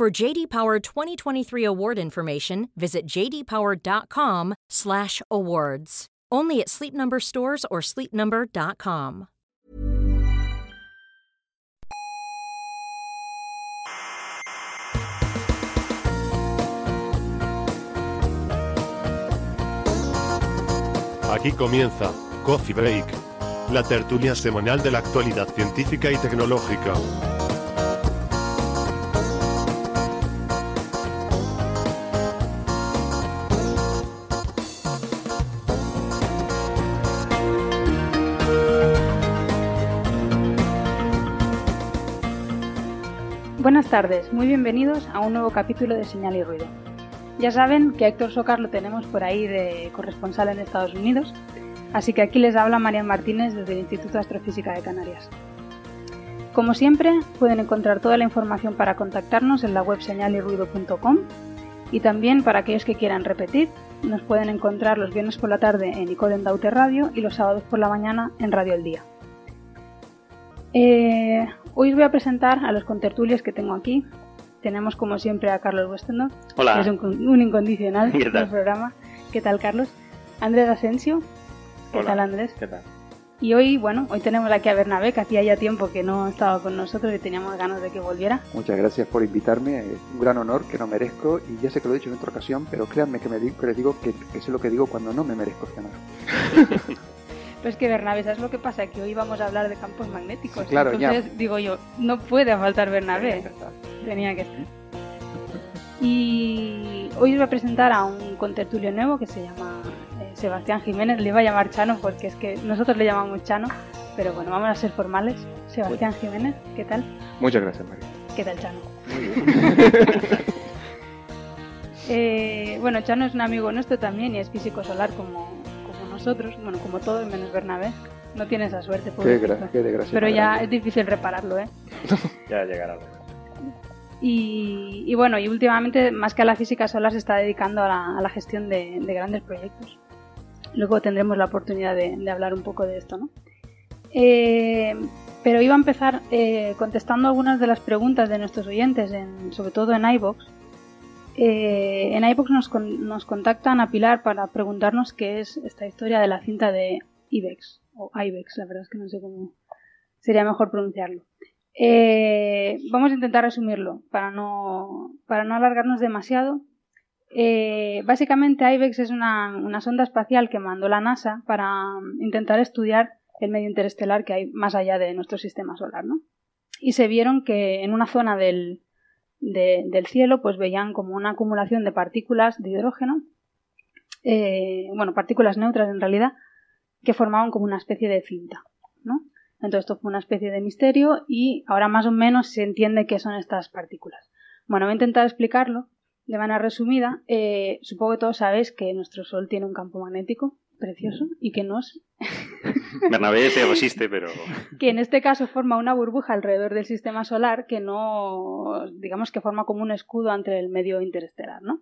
For JD Power 2023 award information, visit jdpower.com/awards. Only at Sleep Number stores or sleepnumber.com. Aquí comienza Coffee Break, la tertulia semanal de la actualidad científica y tecnológica. Buenas tardes, muy bienvenidos a un nuevo capítulo de Señal y Ruido. Ya saben que a Héctor Socar lo tenemos por ahí de corresponsal en Estados Unidos, así que aquí les habla Marian Martínez desde el Instituto de Astrofísica de Canarias. Como siempre, pueden encontrar toda la información para contactarnos en la web señalirruido.com y también para aquellos que quieran repetir, nos pueden encontrar los viernes por la tarde en Icoden Daute Radio y los sábados por la mañana en Radio El Día. Eh, hoy os voy a presentar a los contertulios que tengo aquí. Tenemos como siempre a Carlos Westendorf, Hola. que es un, un incondicional ¿Qué tal? del programa. ¿Qué tal, Carlos? Andrés Asensio. ¿Qué Hola. tal, Andrés? ¿Qué tal? Y hoy, bueno, hoy tenemos aquí a Bernabé, que hacía ya tiempo que no estaba con nosotros y teníamos ganas de que volviera. Muchas gracias por invitarme, es un gran honor que no merezco y ya sé que lo he dicho en otra ocasión, pero créanme que, me di- que les digo que, que sé lo que digo cuando no me merezco este honor. Pero es que Bernabé, ¿sabes lo que pasa? Que hoy vamos a hablar de campos magnéticos. Sí, claro, ya. Entonces, digo yo, no puede faltar Bernabé. Tenía que estar. Y hoy os voy a presentar a un contertulio nuevo que se llama eh, Sebastián Jiménez. Le iba a llamar Chano porque es que nosotros le llamamos Chano, pero bueno, vamos a ser formales. Sebastián Jiménez, ¿qué tal? Muchas gracias, María. ¿Qué tal, Chano? Eh, bueno, Chano es un amigo nuestro también y es físico solar como nosotros, bueno, como todos menos Bernabé. No tiene esa suerte, Qué, gra- qué desgracia. Pero ya grande. es difícil repararlo, ¿eh? Ya llegará. Y, y bueno, y últimamente, más que a la física solar, se está dedicando a la, a la gestión de, de grandes proyectos. Luego tendremos la oportunidad de, de hablar un poco de esto, ¿no? Eh, pero iba a empezar eh, contestando algunas de las preguntas de nuestros oyentes, en- sobre todo en iVoox. Eh, en con- nos contactan a Pilar para preguntarnos qué es esta historia de la cinta de IBEX, o IBEX, la verdad es que no sé cómo sería mejor pronunciarlo. Eh, vamos a intentar resumirlo para no, para no alargarnos demasiado. Eh, básicamente, IBEX es una, una sonda espacial que mandó la NASA para mm, intentar estudiar el medio interestelar que hay más allá de nuestro sistema solar, ¿no? Y se vieron que en una zona del, de- del cielo, pues veían como una acumulación de partículas de hidrógeno, eh, bueno, partículas neutras en realidad, que formaban como una especie de cinta, ¿no? Entonces esto fue una especie de misterio y ahora más o menos se entiende qué son estas partículas. Bueno, voy a intentar explicarlo de manera resumida. Eh, supongo que todos sabéis que nuestro Sol tiene un campo magnético precioso y que nos Bernabé se resiste, pero que en este caso forma una burbuja alrededor del sistema solar que no, digamos que forma como un escudo ante el medio interestelar, ¿no?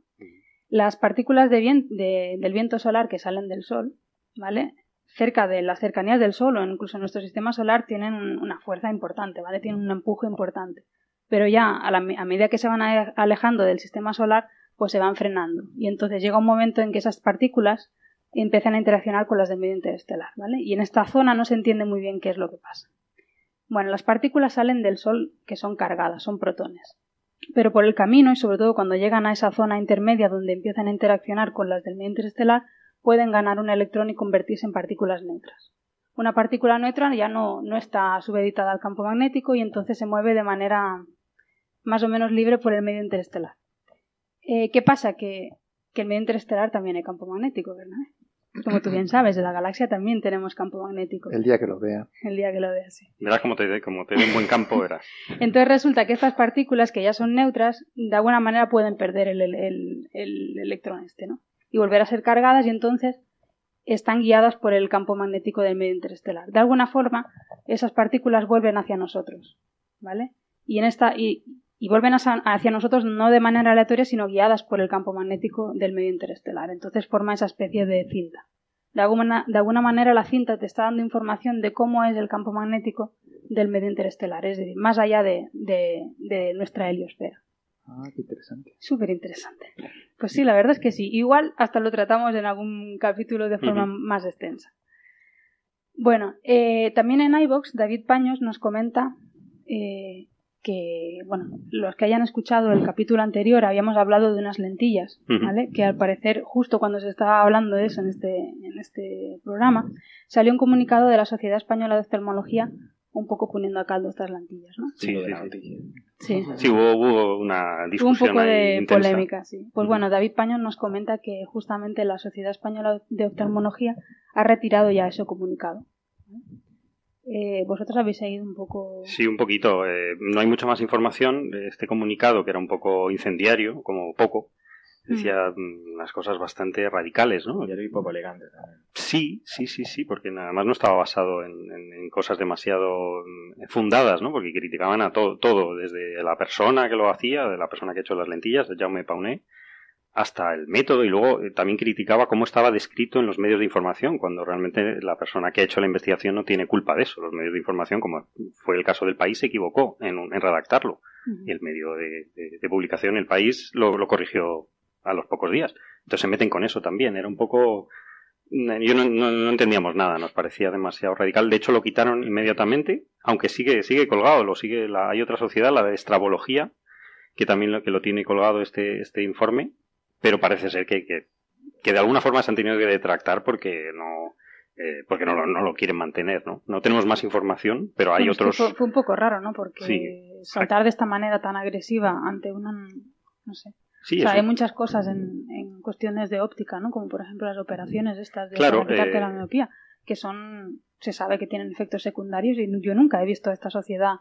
Las partículas de del viento solar que salen del Sol, ¿vale? Cerca de las cercanías del Sol o incluso en nuestro sistema solar tienen un- una fuerza importante, ¿vale? Tienen un empuje importante. Pero ya a, la a medida que se van alejando del sistema solar, pues se van frenando. Y entonces llega un momento en que esas partículas empiezan a interaccionar con las del medio interestelar, ¿vale? Y en esta zona no se entiende muy bien qué es lo que pasa. Bueno, las partículas salen del Sol que son cargadas, son protones. Pero por el camino, y sobre todo cuando llegan a esa zona intermedia donde empiezan a interaccionar con las del medio interestelar, pueden ganar un electrón y convertirse en partículas neutras. Una partícula neutra ya no, no está subeditada al campo magnético y entonces se mueve de manera más o menos libre por el medio interestelar. Eh, ¿Qué pasa? Que, que el medio interestelar también hay campo magnético, ¿verdad? Como tú bien sabes, en la galaxia también tenemos campo magnético. El día que lo vea. El día que lo veas, sí. Verás como te, como te ve un buen campo, verás. Entonces resulta que estas partículas que ya son neutras, de alguna manera pueden perder el, el- el electrón este, ¿no? Y volver a ser cargadas y entonces están guiadas por el campo magnético del medio interestelar. De alguna forma, esas partículas vuelven hacia nosotros, ¿vale? Y en esta y, y vuelven hacia, nosotros no de manera aleatoria, sino guiadas por el campo magnético del medio interestelar. Entonces forma esa especie de cinta. De alguna, de alguna manera la cinta te está dando información de cómo es el campo magnético del medio interestelar, es decir, más allá de, de- de nuestra heliosfera. Ah, qué interesante. Súper interesante. Pues sí, la verdad es que sí. Igual hasta lo tratamos en algún capítulo de forma más extensa. Bueno, eh, también en iVox David Paños nos comenta eh, que, bueno, los que hayan escuchado el capítulo anterior habíamos hablado de unas lentillas. ¿vale? Que al parecer, justo cuando se estaba hablando de eso en este, en este programa, salió un comunicado de la Sociedad Española de Oftalmología un poco poniendo a caldo estas lentillas, ¿no? Sí, sí, la sí. noticia. Sí. Sí, hubo, hubo una Hubo un discusión poco de intensa. polémica, sí. Pues bueno, David Paños nos comenta que justamente la Sociedad Española de Oftalmología ha retirado ya ese comunicado. Eh, Vosotros habéis seguido un poco. Sí, un poquito. eh, no hay mucha más información. Este comunicado, que era un poco incendiario, como poco, decía mm, unas cosas bastante radicales, ¿no? Y era un poco elegante también. Sí, sí, sí, sí, porque nada más no estaba basado en, en- en cosas demasiado mm, fundadas, ¿no? Porque criticaban a todo, todo, desde la persona que lo hacía, de la persona que ha hecho las lentillas, de Jaume Pauné, hasta el método y luego eh, también criticaba cómo estaba descrito en los medios de información, cuando realmente la persona que ha hecho la investigación no tiene culpa de eso. Los medios de información, como fue el caso del país, se equivocó en, en redactarlo. Ujú. Y el medio de, de- de publicación, el país, lo, lo corrigió a los pocos días. Entonces se meten con eso también. Era un poco. Yo no, no- no entendíamos nada, nos parecía demasiado radical. De hecho, lo quitaron inmediatamente, aunque sigue, sigue colgado. Lo sigue la, hay otra sociedad, la de Estrabología, que también lo, que lo tiene colgado este, este informe, pero parece ser que, que, que de alguna forma se han tenido que detractar porque no. eh, porque no, lo- no lo quieren mantener, ¿no? No tenemos más información, pero hay Bueno, otros. Fue, fue un poco raro, ¿no? Porque Sí. saltar de esta manera tan agresiva ante una. No sé. Sí, o sea, hay muchas cosas en, en cuestiones de óptica, ¿no? Como por ejemplo las operaciones estas de Claro, eh, la miopía, que son. Se sabe que tienen efectos secundarios y yo nunca he visto a esta sociedad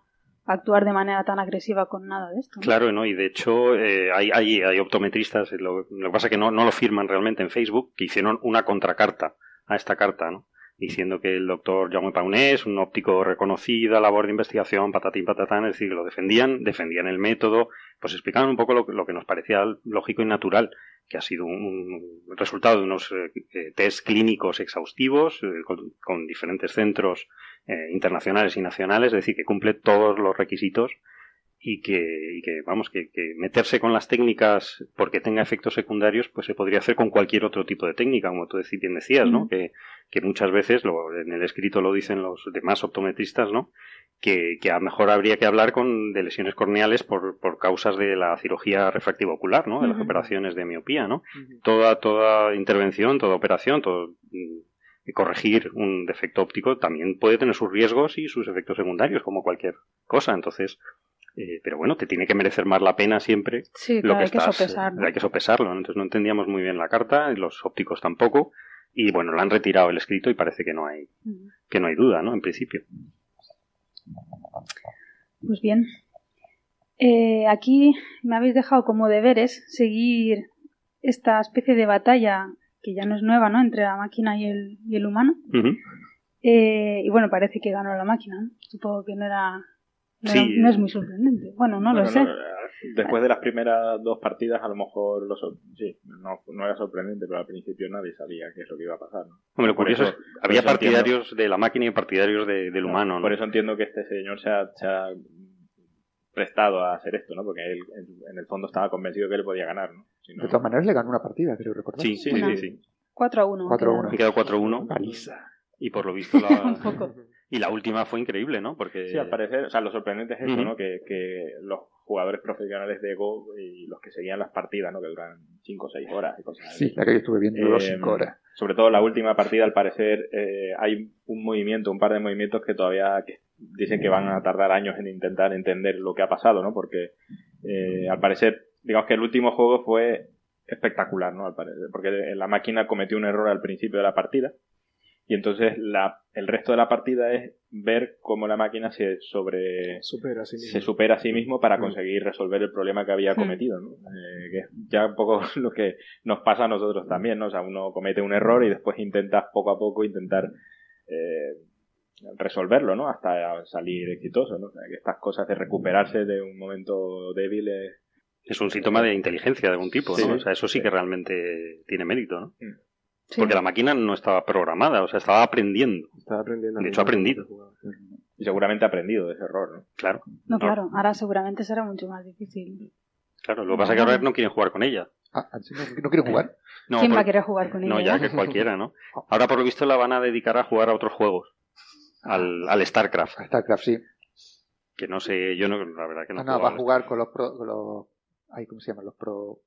actuar de manera tan agresiva con nada de esto. Claro, ¿no? Y de hecho eh, hay, hay, optometristas, lo, lo que pasa es que no, no lo firman realmente en Facebook, que hicieron una contracarta a esta carta, ¿no? Diciendo que el doctor Jaume Pauné es un óptico reconocido, labor de investigación, patatín patatán, es decir, lo defendían, defendían el método, pues explicaban un poco lo, que- lo que nos parecía lógico y natural, que ha sido un, un resultado de unos eh, eh, test clínicos exhaustivos eh, con, con diferentes centros eh, internacionales y nacionales, es decir, que cumple todos los requisitos y que, y que, vamos, que, que meterse con las técnicas porque tenga efectos secundarios, pues se podría hacer con cualquier otro tipo de técnica, como tú bien decías, ¿no? Que, que muchas veces, lo, en el escrito lo dicen los demás optometristas, ¿no? Que, que a lo mejor habría que hablar con, de lesiones corneales por, por causas de la cirugía refractiva ocular, ¿no? De las operaciones de miopía, ¿no? Toda, toda intervención, toda operación, todo, mm, corregir un defecto óptico también puede tener sus riesgos y sus efectos secundarios, como cualquier cosa. Entonces, eh, pero bueno, te tiene que merecer más la pena siempre Sí, lo claro, que hay que estás, sopesar. ¿no? hay que sopesarlo. ¿no? Entonces no entendíamos muy bien la carta, los ópticos tampoco, y bueno, le han retirado el escrito y parece que no hay, que no hay duda, ¿no? En principio. Pues bien. Eh, aquí me habéis dejado como deberes seguir esta especie de batalla que ya no es nueva, ¿no? Entre la máquina y el, y el humano. Eh, y bueno, parece que ganó la máquina, ¿no? Supongo que no era. No, Sí. era- no es muy sorprendente. Bueno, no lo sé. no, después de las primeras dos partidas, a lo mejor lo sor- sí, no, no era sorprendente, pero al principio nadie sabía qué es lo que iba a pasar. ¿no? Hombre, Por curioso eso- por había entiendo- partidarios de la máquina y partidarios de- del humano, ¿no? Por eso entiendo que este señor se ha, se ha prestado a hacer esto, ¿no? Porque él en, el fondo estaba convencido que él podía ganar, ¿no? Si no- De todas maneras le ganó una partida, creo recordar. Sí, sí, sí, sí. 4 a 1. 4 a 1. Han quedado 4-1 Paliza. y por lo visto la... Un poco. y la última fue increíble, ¿no? Porque Sí, al parecer, o sea, lo sorprendente es eso, Ujú. ¿no? Que, que los jugadores profesionales de Go y los que seguían las partidas, ¿no? Que duran 5 o 6 horas y cosas así. Sí, la que yo estuve viendo duró Eh, 5 horas. Sobre todo la última partida, al parecer, eh, hay un movimiento, un par de movimientos que todavía que dicen que van a tardar años en intentar entender lo que ha pasado, ¿no? Porque, eh, al parecer, digamos que el último juego fue espectacular, ¿no? Al parecer, porque la máquina cometió un error al principio de la partida y entonces la, el resto de la partida es ver cómo la máquina se sobre Supera a sí mismo. se supera a sí mismo para Mm. conseguir resolver el problema que había Mm. cometido, ¿no? Eh, que es ya un poco lo que nos pasa a nosotros también, ¿no? O sea, uno comete un error y después intentas poco a poco intentar eh, resolverlo, ¿no? Hasta salir exitoso, ¿no? O sea, que estas cosas de recuperarse de un momento débil es... Es un síntoma de inteligencia de algún tipo, Sí, ¿no? O sea, eso sí sí. que realmente tiene mérito, ¿no? Sí. Porque la máquina no estaba programada, o sea, estaba aprendiendo. Estaba aprendiendo. De hecho, ha aprendido. Y seguramente ha aprendido de ese error, ¿no? Claro. No, claro, ahora seguramente será mucho más difícil. Claro, lo que pasa es que ahora no quieren jugar con ella. Ah, ¿en serio? ¿No quieren jugar? No, ¿Quién va a querer jugar con ella? No, ya que cualquiera, ¿no? Ahora por lo visto la van a dedicar a jugar a otros juegos. Al, al StarCraft. A StarCraft, sí. Que no sé, yo no, la verdad que no. No, no, juego va a jugar con los pro... Con los... Ay, ¿Cómo se llaman? Los pro...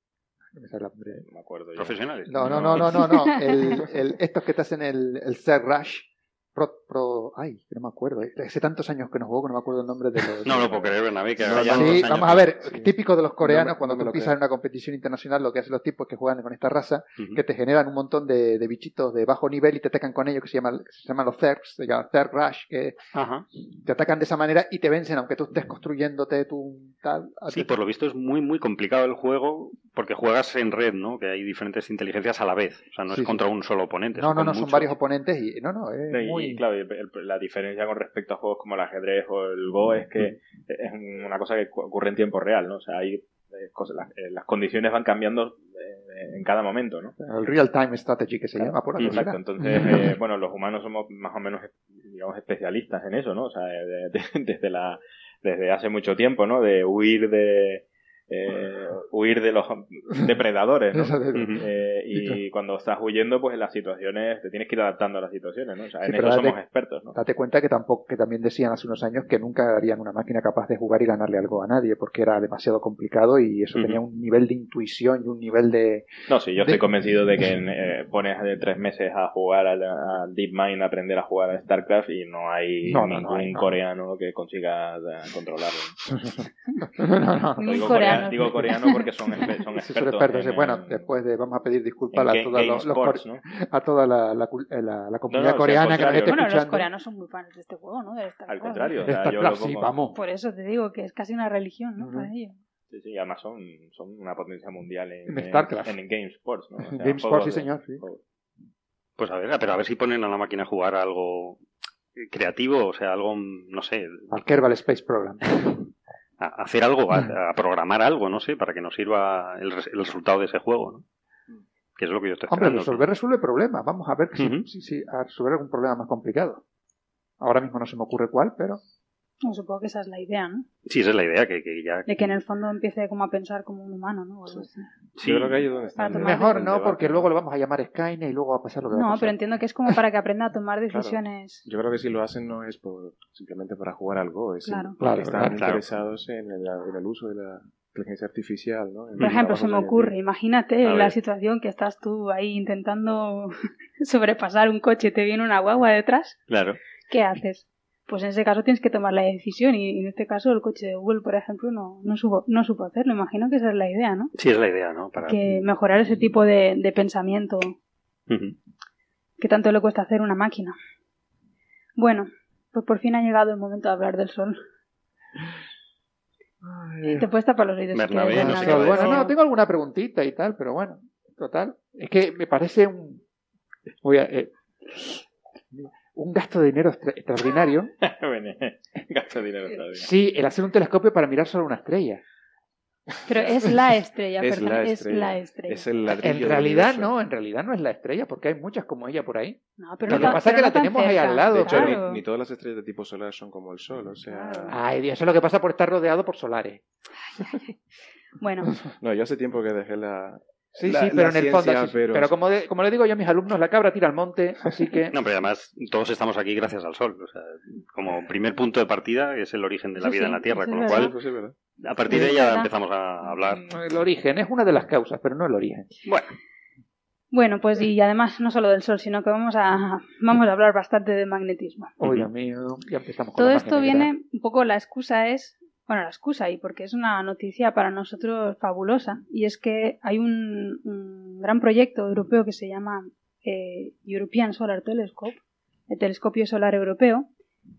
No me sale el nombre. No me acuerdo yo. Profesionales. No, no, no, no, no, no. El, el, estos que te hacen el, el Ser Rush. Pro, pro, ay, que no me acuerdo. eh. Hace tantos años que no juego que no me acuerdo el nombre de los. No lo puedo creer, Bernabé, que No, haga ya Sí, años vamos a ver, Sí. típico de los coreanos, No cuando no tú lo pisas creo. en una competición internacional, lo que hacen los tipos que juegan con esta raza, que te generan un montón de, de bichitos de bajo nivel y te atacan con ellos, que se llaman, se llaman los Zergs, se llama Zerg Rush, que Ajá. te atacan de esa manera y te vencen, aunque tú estés construyéndote tu tal. Sí, por lo visto es muy, muy complicado el juego porque juegas en red, ¿no? Que hay diferentes inteligencias a la vez. O sea, no Sí, es sí. contra un solo oponente. No, no, no, son muchos. varios oponentes y no, no, es y, muy... y claro, el- la diferencia con respecto a juegos como el ajedrez o el Go es que es una cosa que cu- ocurre en tiempo real, ¿no? O sea, hay eh, cosas, las, eh, las condiciones van cambiando eh, en cada momento, ¿no? El Real Time Strategy que se Claro. llama por algo Exacto, entonces, eh, bueno, los humanos somos más o menos, digamos, especialistas en eso, ¿no? O sea, de- de- desde la, desde hace mucho tiempo, ¿no? De huir de, eh, huir de los depredadores, ¿no? Eh, y cuando estás huyendo, pues en las situaciones, te tienes que ir adaptando a las situaciones, ¿no? O sea, Sí, en eso date- somos expertos, ¿no? Date cuenta que tampoco, que también decían hace unos años que nunca harían una máquina capaz de jugar y ganarle algo a nadie, porque era demasiado complicado y eso tenía un nivel de intuición y un nivel de... No, sí, yo estoy convencido de que eh, pones de tres meses a jugar al, al DeepMind, a aprender a jugar a StarCraft y no hay No, ningún no hay, no. coreano que consiga controlarlo. No, no, no. Digo, coreano. Coreano, digo coreano porque son, espe- son Sí, son expertos. expertos. en- bueno, en- después de, vamos a pedir disculpas a, game los, los sports, ¿no? a toda la, la, eh, la- la comunidad no, coreana que nos esté contrario. Bueno, los coreanos son muy fans de este juego, ¿no? De StarCraft. Al contrario, o sea, yo lo StarCraft, sí, vamos. Por eso te digo que es casi una religión, ¿no? Ujú. Para ellos. Sí, sí, además son, son una potencia mundial en, En StarCraft. En, en Game Sports, ¿no? O sea, Game Sports, juegos sí, de- señor, sí. Pues a ver, pero a ver si ponen a la máquina a jugar algo creativo, o sea, algo, no sé, Al Kerbal Space Program. a hacer algo, a, a programar algo, no sé, para que nos sirva el, el resultado de ese juego, ¿no? Que es lo que yo estoy Hombre, esperando. resolver resuelve problemas. Vamos a ver si, Ujú. si- si- a resolver algún problema más complicado. Ahora mismo no se me ocurre cuál, pero Supongo que esa es la idea, ¿no? Sí, esa es la idea, que, que ya... De que en el fondo empiece como a pensar como un humano, ¿no? Sí, Yo creo que ahí es donde está. Mejor no, porque luego lo vamos a llamar Skynet y luego va a pasar lo que va a No, pero entiendo que es como para que aprenda a tomar decisiones. Yo creo que si lo hacen no es por, simplemente para jugar algo, es Claro. Claro, están claro. interesados en el, en el uso de la inteligencia artificial, ¿no? En Por ejemplo, se me ocurre, imagínate A la ver. situación que estás tú ahí intentando sobrepasar un coche y te viene una guagua detrás, Claro. ¿qué haces? Pues en ese caso tienes que tomar la decisión y en este caso el coche de Google, por ejemplo, no, no, supo, no supo hacerlo. Imagino que esa es la idea, ¿no? Sí, es la idea, ¿no? Para... Que mejorar ese tipo de, de pensamiento que tanto le cuesta hacer una máquina. Bueno, pues por fin ha llegado el momento de hablar del sol. Te puedes tapar los oídos. si Bernabé, no sé qué bueno, no, tengo alguna preguntita y tal, pero bueno, total. Es que me parece un, voy a- eh, un gasto de dinero extra- extraordinario. Bueno, Gasto dinero todavía. Sí, el hacer un telescopio para mirar solo una estrella. Pero es la estrella, Es perdón, la es estrella. la estrella. Es el En realidad no, en realidad no es la estrella, porque hay muchas como ella por ahí. No, pero Lo no que pasa es que la no tenemos ahí al lado, De hecho, Claro. ni, ni todas las estrellas de tipo solar son como el Sol, o sea... Claro. Ay, Dios, eso es lo que pasa por estar rodeado por solares. Bueno, No, yo hace tiempo que dejé la... Sí, la- sí, pero en el fondo. sí, pero pero- como, de- como le digo yo a mis alumnos, la cabra tira al monte, así que. No, pero además todos estamos aquí gracias al sol. O sea, como primer punto de partida es el origen de la Sí, vida sí, en la Tierra, con lo verdad. cual ¿verdad? a partir de ella empezamos a hablar. El origen es una de las causas, pero no el origen. Bueno, bueno, pues y además no solo del sol, sino que vamos a vamos a hablar bastante de magnetismo. Oh. Dios mío, ya empezamos con Todo la esto viene un poco la excusa es bueno, la excusa y porque es una noticia para nosotros fabulosa y es que hay un, un gran proyecto europeo que se llama eh, European Solar Telescope, el telescopio solar europeo,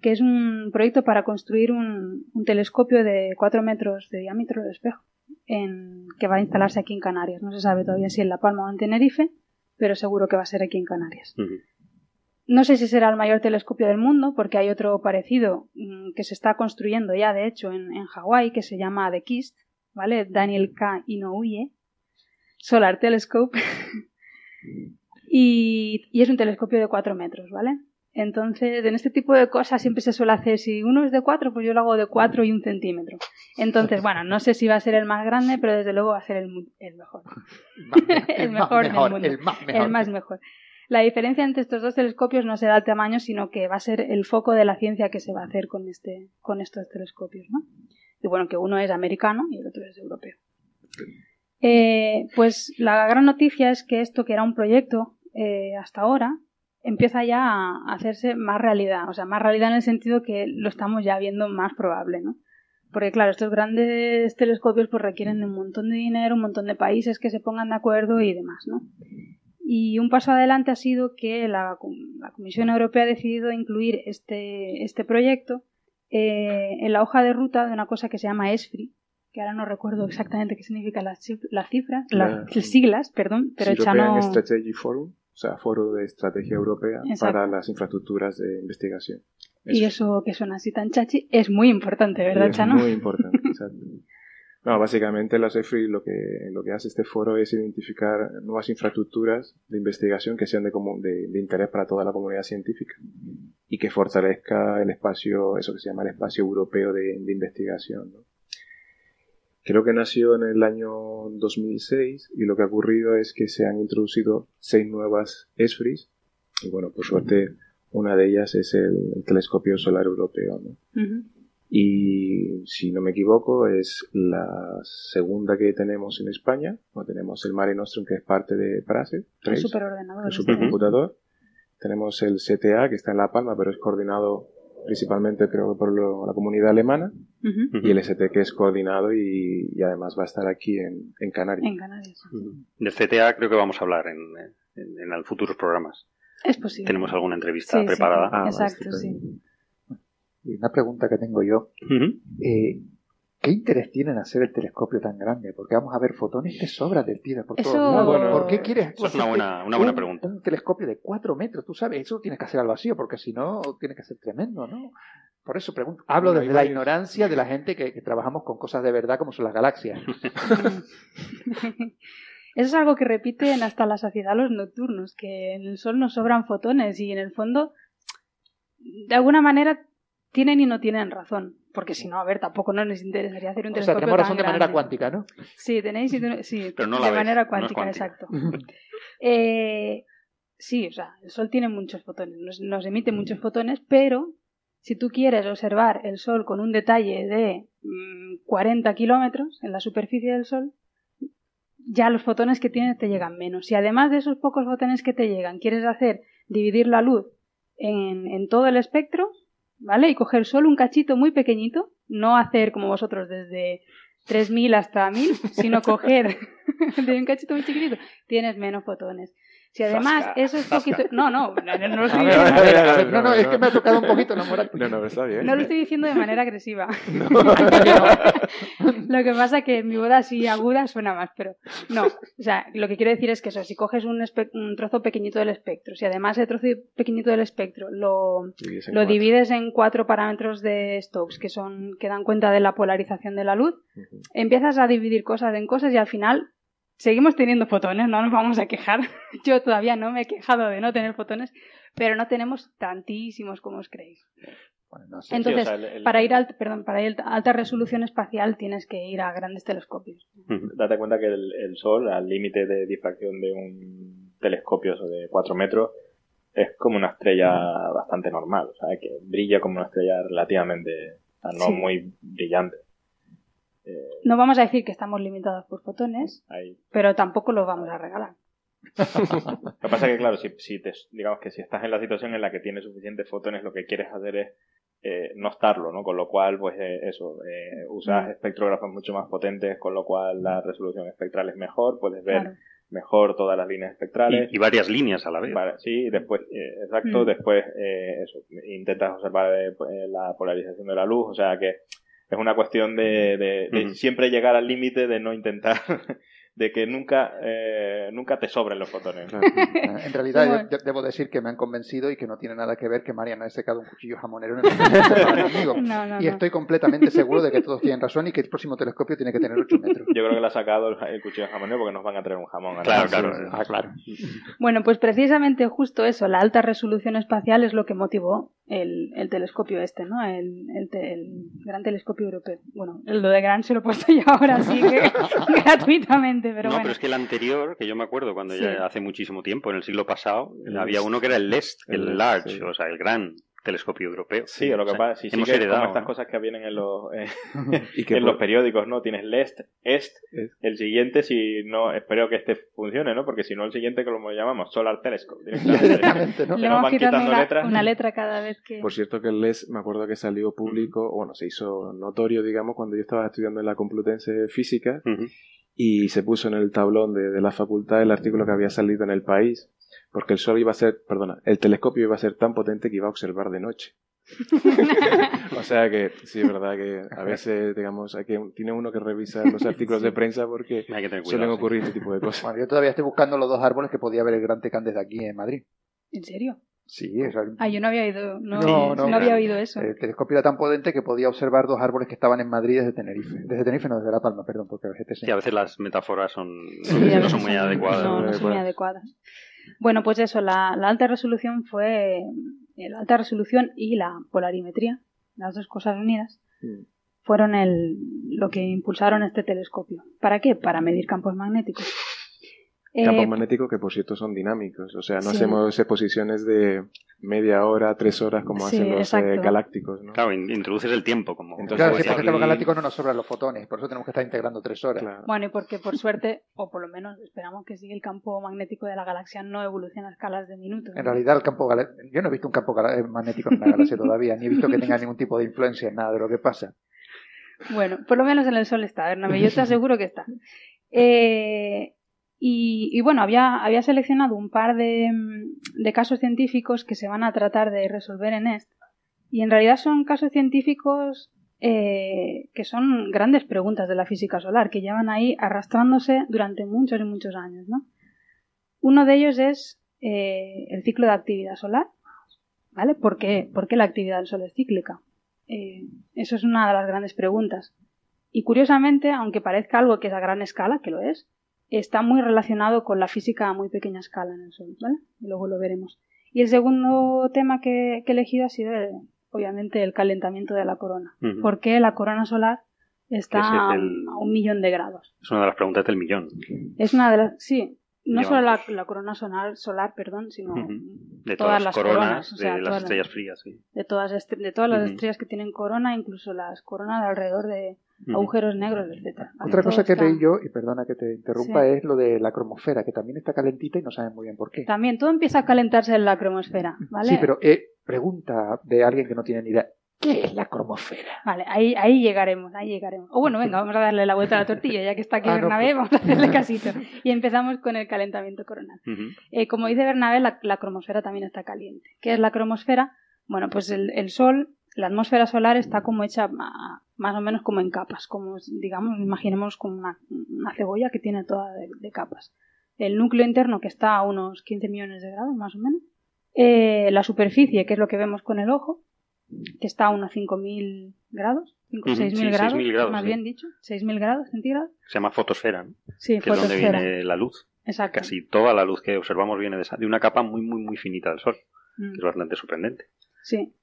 que es un proyecto para construir un, un telescopio de 4 metros de diámetro de espejo en, que va a instalarse aquí en Canarias. No se sabe todavía si en La Palma o en Tenerife, pero seguro que va a ser aquí en Canarias. No sé si será el mayor telescopio del mundo, porque hay otro parecido mm, que se está construyendo ya, de hecho, en, en Hawái, que se llama The KIST, ¿vale? Daniel K. Inouye Solar Telescope. y, y es un telescopio de 4 metros, ¿vale? Entonces, en este tipo de cosas siempre se suele hacer, si uno es de 4, pues yo lo hago de 4 y un centímetro. Entonces, bueno, no sé si va a ser el más grande, pero desde luego va a ser el, mu- el mejor. el mejor del mejor, mundo. el más mejor. El más mejor. La diferencia entre estos dos telescopios no será el tamaño, sino que va a ser el foco de la ciencia que se va a hacer con, este, con estos telescopios, ¿no? Y bueno, que uno es americano y el otro es europeo. Eh, pues la gran noticia es que esto, que era un proyecto eh, hasta ahora, empieza ya a hacerse más realidad. O sea, más realidad en el sentido que lo estamos ya viendo más probable, ¿no? Porque claro, estos grandes telescopios pues requieren de un montón de dinero, un montón de países que se pongan de acuerdo y demás, ¿no? Y un paso adelante ha sido que la, la Comisión Europea ha decidido incluir este, este proyecto eh, en la hoja de ruta de una cosa que se llama ESFRI, que ahora no recuerdo exactamente qué significa las las cifras, La- las siglas, perdón, pero European Chano... Strategy Forum, o sea, Foro de Estrategia Europea Exacto. para las infraestructuras de investigación. Y eso que suena así tan chachi es muy importante, ¿verdad, es Chano? muy importante, exacto. No, básicamente la CEFRI lo que, lo que hace este foro es identificar nuevas infraestructuras de investigación que sean de, de, de interés para toda la comunidad científica y que fortalezca el espacio, eso que se llama el espacio europeo de, de investigación. ¿no? Creo que nació en el año 2006 y lo que ha ocurrido es que se han introducido seis nuevas ESFRIs y bueno, por suerte una de ellas es el, el telescopio solar europeo. ¿no? Y si no me equivoco, es la segunda que tenemos en España. No tenemos el Mare Nostrum, que es parte de Prase, El 3, superordenador. el supercomputador. Tenemos el CTA, que está en La Palma, pero es coordinado principalmente, creo que por lo- la comunidad alemana. Y el ST, que es coordinado y, y además va a estar aquí en, en Canarias. En Canarias. Del CTA creo que vamos a hablar en, en, en futuros programas. Es posible. Tenemos alguna entrevista Sí, sí. preparada. Ah, vale, Exacto, sí. Y una pregunta que tengo yo. Eh, ¿Qué interés tiene en hacer el telescopio tan grande? Porque vamos a ver fotones de sobra del tira por todos Eso- lados. Bueno, ¿Por qué quieres eso es una buena- una buena un- pregunta. Un telescopio de 4 metros, tú sabes, eso lo tienes que hacer al vacío, porque si no, tiene que ser tremendo, ¿no? Por eso pregunto. Hablo Bueno, desde la ignorancia de la gente que, que trabajamos con cosas de verdad como son las galaxias. Eso es algo que repiten hasta la saciedad los nocturnos, que en el Sol nos sobran fotones y en el fondo, de alguna manera, tienen y no tienen razón. Porque si no, a ver, tampoco no les interesaría hacer un O sea, telescopio tenemos razón de manera grande. cuántica, ¿no? Sí, tenéis sí, Pero no la de ves, manera no es cuántica, exacto. Eh, sí, o sea, el Sol tiene muchos fotones, nos, nos emite muchos fotones, pero si tú quieres observar el Sol con un detalle de mm, 40 kilómetros en la superficie del Sol, ya los fotones que tienes te llegan menos. Si además de esos pocos fotones que te llegan quieres hacer dividir la luz en, en todo el espectro, ¿vale? Y coger solo un cachito muy pequeñito, no hacer como vosotros desde 3000 hasta 1000, sino coger de un cachito muy chiquitito, tienes menos fotones. Si además Zasca, esos poquitos... No, no, no, no lo estoy a diciendo- ver, a ver, no, no, es que me ha tocado un poquito enamorarte. No, no, está bien. no lo estoy diciendo de manera agresiva. No. Lo que pasa que en mi voz así aguda suena más, pero no. O sea, lo que quiero decir es que eso, si coges un, espe- un trozo pequeñito del espectro, si además el trozo pequeñito del espectro lo, Divides en lo cuatro. divides en cuatro parámetros de Stokes, que son que dan cuenta de la polarización de la luz, empiezas a dividir cosas en cosas y al final seguimos teniendo fotones, no nos vamos a quejar. Yo todavía no me he quejado de no tener fotones, pero no tenemos tantísimos como os creéis. Bueno, no sé. Entonces, Sí, o sea, el- el- para ir al, perdón, para ir a alta resolución espacial tienes que ir a grandes telescopios. Date cuenta que el, el Sol, al límite de difracción de un telescopio de 4 metros, es como una estrella bastante normal, o sea, que brilla como una estrella relativamente, o sea, no Sí. muy brillante. Eh, No vamos a decir que estamos limitados por fotones, ahí. pero tampoco los vamos a regalar. Lo que pasa es que, claro, si, si te, digamos que si estás en la situación en la que tienes suficientes fotones, lo que quieres hacer es eh, no estarlo, ¿no? Con lo cual, pues eh, eso, eh, usas Mm. espectrógrafos mucho más potentes, con lo cual la resolución espectral es mejor, puedes ver Claro. mejor todas las líneas espectrales. Y, y varias líneas a la vez. Vale, sí, y después, eh, exacto, Mm. después eh, eso, intentas observar eh, pues, la polarización de la luz, o sea que es una cuestión de, de- de siempre llegar al límite de no intentar, de que nunca, eh, nunca te sobren los fotones. Claro. En realidad, Bueno. yo- yo debo decir que me han convencido y que no tiene nada que ver que Mariana haya secado un cuchillo jamonero en el conmigo. No, no, Y no. estoy completamente seguro de que todos tienen razón y que el próximo telescopio tiene que tener 8 metros. Yo creo que le ha sacado el, el cuchillo jamonero porque nos van a traer un jamón. Claro, claro. Ah, claro. Bueno, pues precisamente justo eso, la alta resolución espacial es lo que motivó el, el telescopio este, ¿no? El, el, te- el gran telescopio europeo. Bueno, lo de gran se lo he puesto yo ahora, sí que gratuitamente, pero no, bueno. pero es que el anterior, que yo me acuerdo cuando Sí. ya hace muchísimo tiempo, en el siglo pasado, El había LEST. uno que era el LEST, el, El LEST, Large, sí. o sea, el gran telescopio europeo. Sí, lo que O sea, pasa, sí, sí hemos que es heredado. como estas ¿no? cosas que vienen en los, eh, Y que en por- los periódicos, ¿no? Tienes LEST, EST, Es- el siguiente, si no, espero que este funcione, ¿no? Porque si no, el siguiente, que lo llamamos Solar Telescope. directamente. ¿no? Le nos vamos van quitando una, letras. una letra cada vez que... Por cierto que el LES, me acuerdo que salió público, bueno, se hizo notorio, digamos, cuando yo estaba estudiando en la Complutense Física. Y se puso en el tablón de, de la facultad el artículo que había salido en el país, porque el sol iba a ser, perdona, el telescopio iba a ser tan potente que iba a observar de noche. o sea que sí, es verdad que a veces, digamos, hay que, tiene uno que revisar los artículos de prensa porque Hay que tener suelen sí. ocurrir este tipo de cosas. Bueno, yo todavía estoy buscando los dos árboles que podía ver el Gran Tecán desde aquí en Madrid. ¿En serio? Sí, o sea, Ah, yo no había oído, no, No, no, no, había oído eso. el telescopio era tan potente que podía observar dos árboles que estaban en Madrid desde Tenerife. Desde Tenerife, no, desde La Palma, perdón, porque el GTC. Sí, a veces las metáforas son, Sí, a no veces son muy adecuadas. No, no son muy adecuadas. Bueno, pues eso, la, la alta resolución fue eh, la alta resolución y la polarimetría, las dos cosas unidas, fueron el, lo que impulsaron este telescopio. ¿Para qué? Para medir campos magnéticos. Campos Eh, magnéticos que por cierto son dinámicos, o sea, no Sí. hacemos exposiciones de media hora, tres horas como Sí, hacen los eh, galácticos, ¿no? Claro, in- introduces el tiempo como... Entonces, Claro, sí, porque a los galácticos no nos sobran los fotones, por eso tenemos que estar integrando tres horas. Claro. Bueno, y porque por suerte, o por lo menos esperamos que sí, el campo magnético de la galaxia no evoluciona a escalas de minutos. En realidad, el campo yo no he visto un campo eh, magnético en una galaxia todavía, ni he visto que tenga ningún tipo de influencia en nada de lo que pasa. Bueno, por lo menos en el Sol está, Bernabé, yo te aseguro que está. Eh, y, y bueno, había, había seleccionado un par de, mm, de casos científicos que se van a tratar de resolver en EST. Y en realidad son casos científicos eh, que son grandes preguntas de la física solar, que llevan ahí arrastrándose durante muchos y muchos años. ¿no? Uno de ellos es eh, el ciclo de actividad solar. ¿Vale? ¿Por qué, ¿Por qué la actividad del Sol es cíclica? Eh, eso es una de las grandes preguntas. Y curiosamente, aunque parezca algo que es a gran escala, que lo es, está muy relacionado con la física a muy pequeña escala en el Sol, ¿vale? Y luego lo veremos. Y el segundo tema que, que he elegido ha sido, eh, obviamente, el calentamiento de la corona. Ujú. ¿Por qué la corona solar está es a, el- a un millón de grados? Es una de las preguntas del millón. Es una de las... Sí, no solo la, la corona solar, solar, perdón, sino. De todas todas las coronas, coronas, o sea, de las estrellas frías, sí. de todas, est- de todas las estrellas que tienen corona, incluso las coronas de alrededor de. Agujeros negros, etcétera. Vale, Otra cosa que está- leí yo, y perdona que te interrumpa, Sí. es lo de la cromosfera, que también está calentita y no saben muy bien por qué. También todo empieza a calentarse en la cromosfera, ¿vale? Sí, pero eh, pregunta de alguien que no tiene ni idea. ¿Qué es la cromosfera? Vale, ahí, ahí llegaremos, ahí llegaremos. O bueno, venga, vamos a darle la vuelta a la tortilla, ya que está aquí Ah, no, Bernabé, pues- vamos a hacerle casito. Y empezamos con el calentamiento coronal. Eh, como dice Bernabé, la, la cromosfera también está caliente. ¿Qué es la cromosfera? Bueno, pues el, el Sol, la atmósfera solar está como hecha más o menos como en capas, como digamos, imaginemos como una, una cebolla que tiene toda de, de capas. El núcleo interno que está a unos 15 millones de grados más o menos. Eh, la superficie, que es lo que vemos con el ojo, que está a unos 5.000 grados, 5, Ujú, 6.000 sí, grados, 6.000 grados, más sí. bien dicho, 6.000 grados centígrados. Se llama fotosfera, ¿no? Sí, que es donde fotosfera. viene la luz. Exacto. Casi toda la luz que observamos viene de, esa- de una capa muy, muy, muy finita del Sol, Mm. que es bastante sorprendente. Sí.